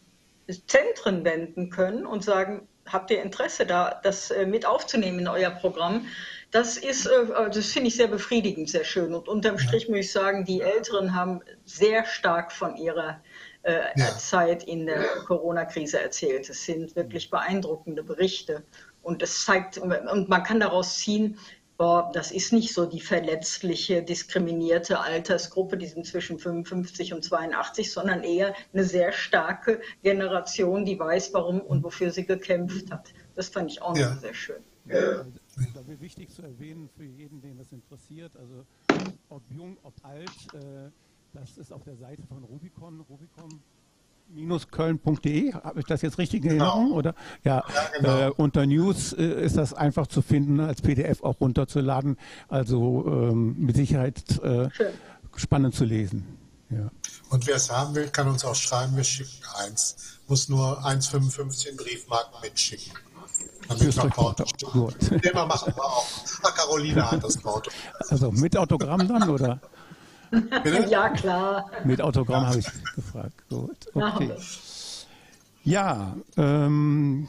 C: Zentren wenden können und sagen, habt ihr Interesse da, das äh, mit aufzunehmen in euer Programm? Das ist, äh, das finde ich sehr befriedigend, sehr schön. Und unterm Strich muss ich sagen, die Älteren haben sehr stark von ihrer äh, ja. Zeit in der Corona-Krise erzählt. Es sind wirklich beeindruckende Berichte. Und es zeigt, und man kann daraus ziehen, boah, das ist nicht so die verletzliche, diskriminierte Altersgruppe, die sind zwischen 55 und 82, sondern eher eine sehr starke Generation, die weiß, warum und wofür sie gekämpft hat. Das fand ich auch ja. sehr schön. Ja.
B: Da wäre wichtig zu erwähnen für jeden, den das interessiert, also ob jung, ob alt, äh, das ist auf der Seite von Rubicon, Rubicon köln.de, habe ich das jetzt richtig in Erinnerung? Genau. Oder? Ja, ja genau. äh, unter News äh, ist das einfach zu finden, als PDF auch runterzuladen. Also ähm, mit Sicherheit äh, spannend zu lesen. Ja.
E: Und wer es haben will, kann uns auch schreiben, wir schicken eins. Muss nur 1,55 Briefmarken mitschicken.
B: Damit wir Porto Gut.
E: Thema machen wir auch. Carolina hat das Porto.
B: Also mit Autogramm dann, oder?
C: ja, klar.
B: Mit Autogramm habe ich gefragt. Gut, okay. Ja, ähm,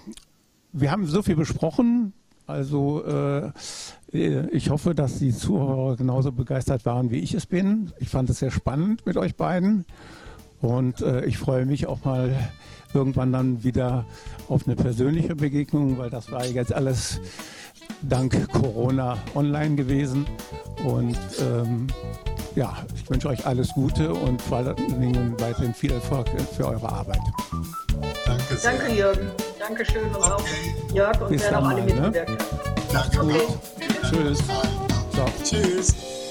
B: wir haben so viel besprochen. Also äh, ich hoffe, dass die Zuhörer genauso begeistert waren, wie ich es bin. Ich fand es sehr spannend mit euch beiden. Und äh, ich freue mich auch mal irgendwann dann wieder auf eine persönliche Begegnung, weil das war jetzt alles dank Corona online gewesen. Und ähm, ja, ich wünsche euch alles Gute und vor allen Dingen weiterhin viel Erfolg für eure Arbeit.
C: Danke sehr. Danke, Jürgen. Dankeschön und okay. auch Jörg und wer noch alle mitgewirkt ne? hat.
E: Danke. Okay.
B: Tschüss.
E: So. Tschüss.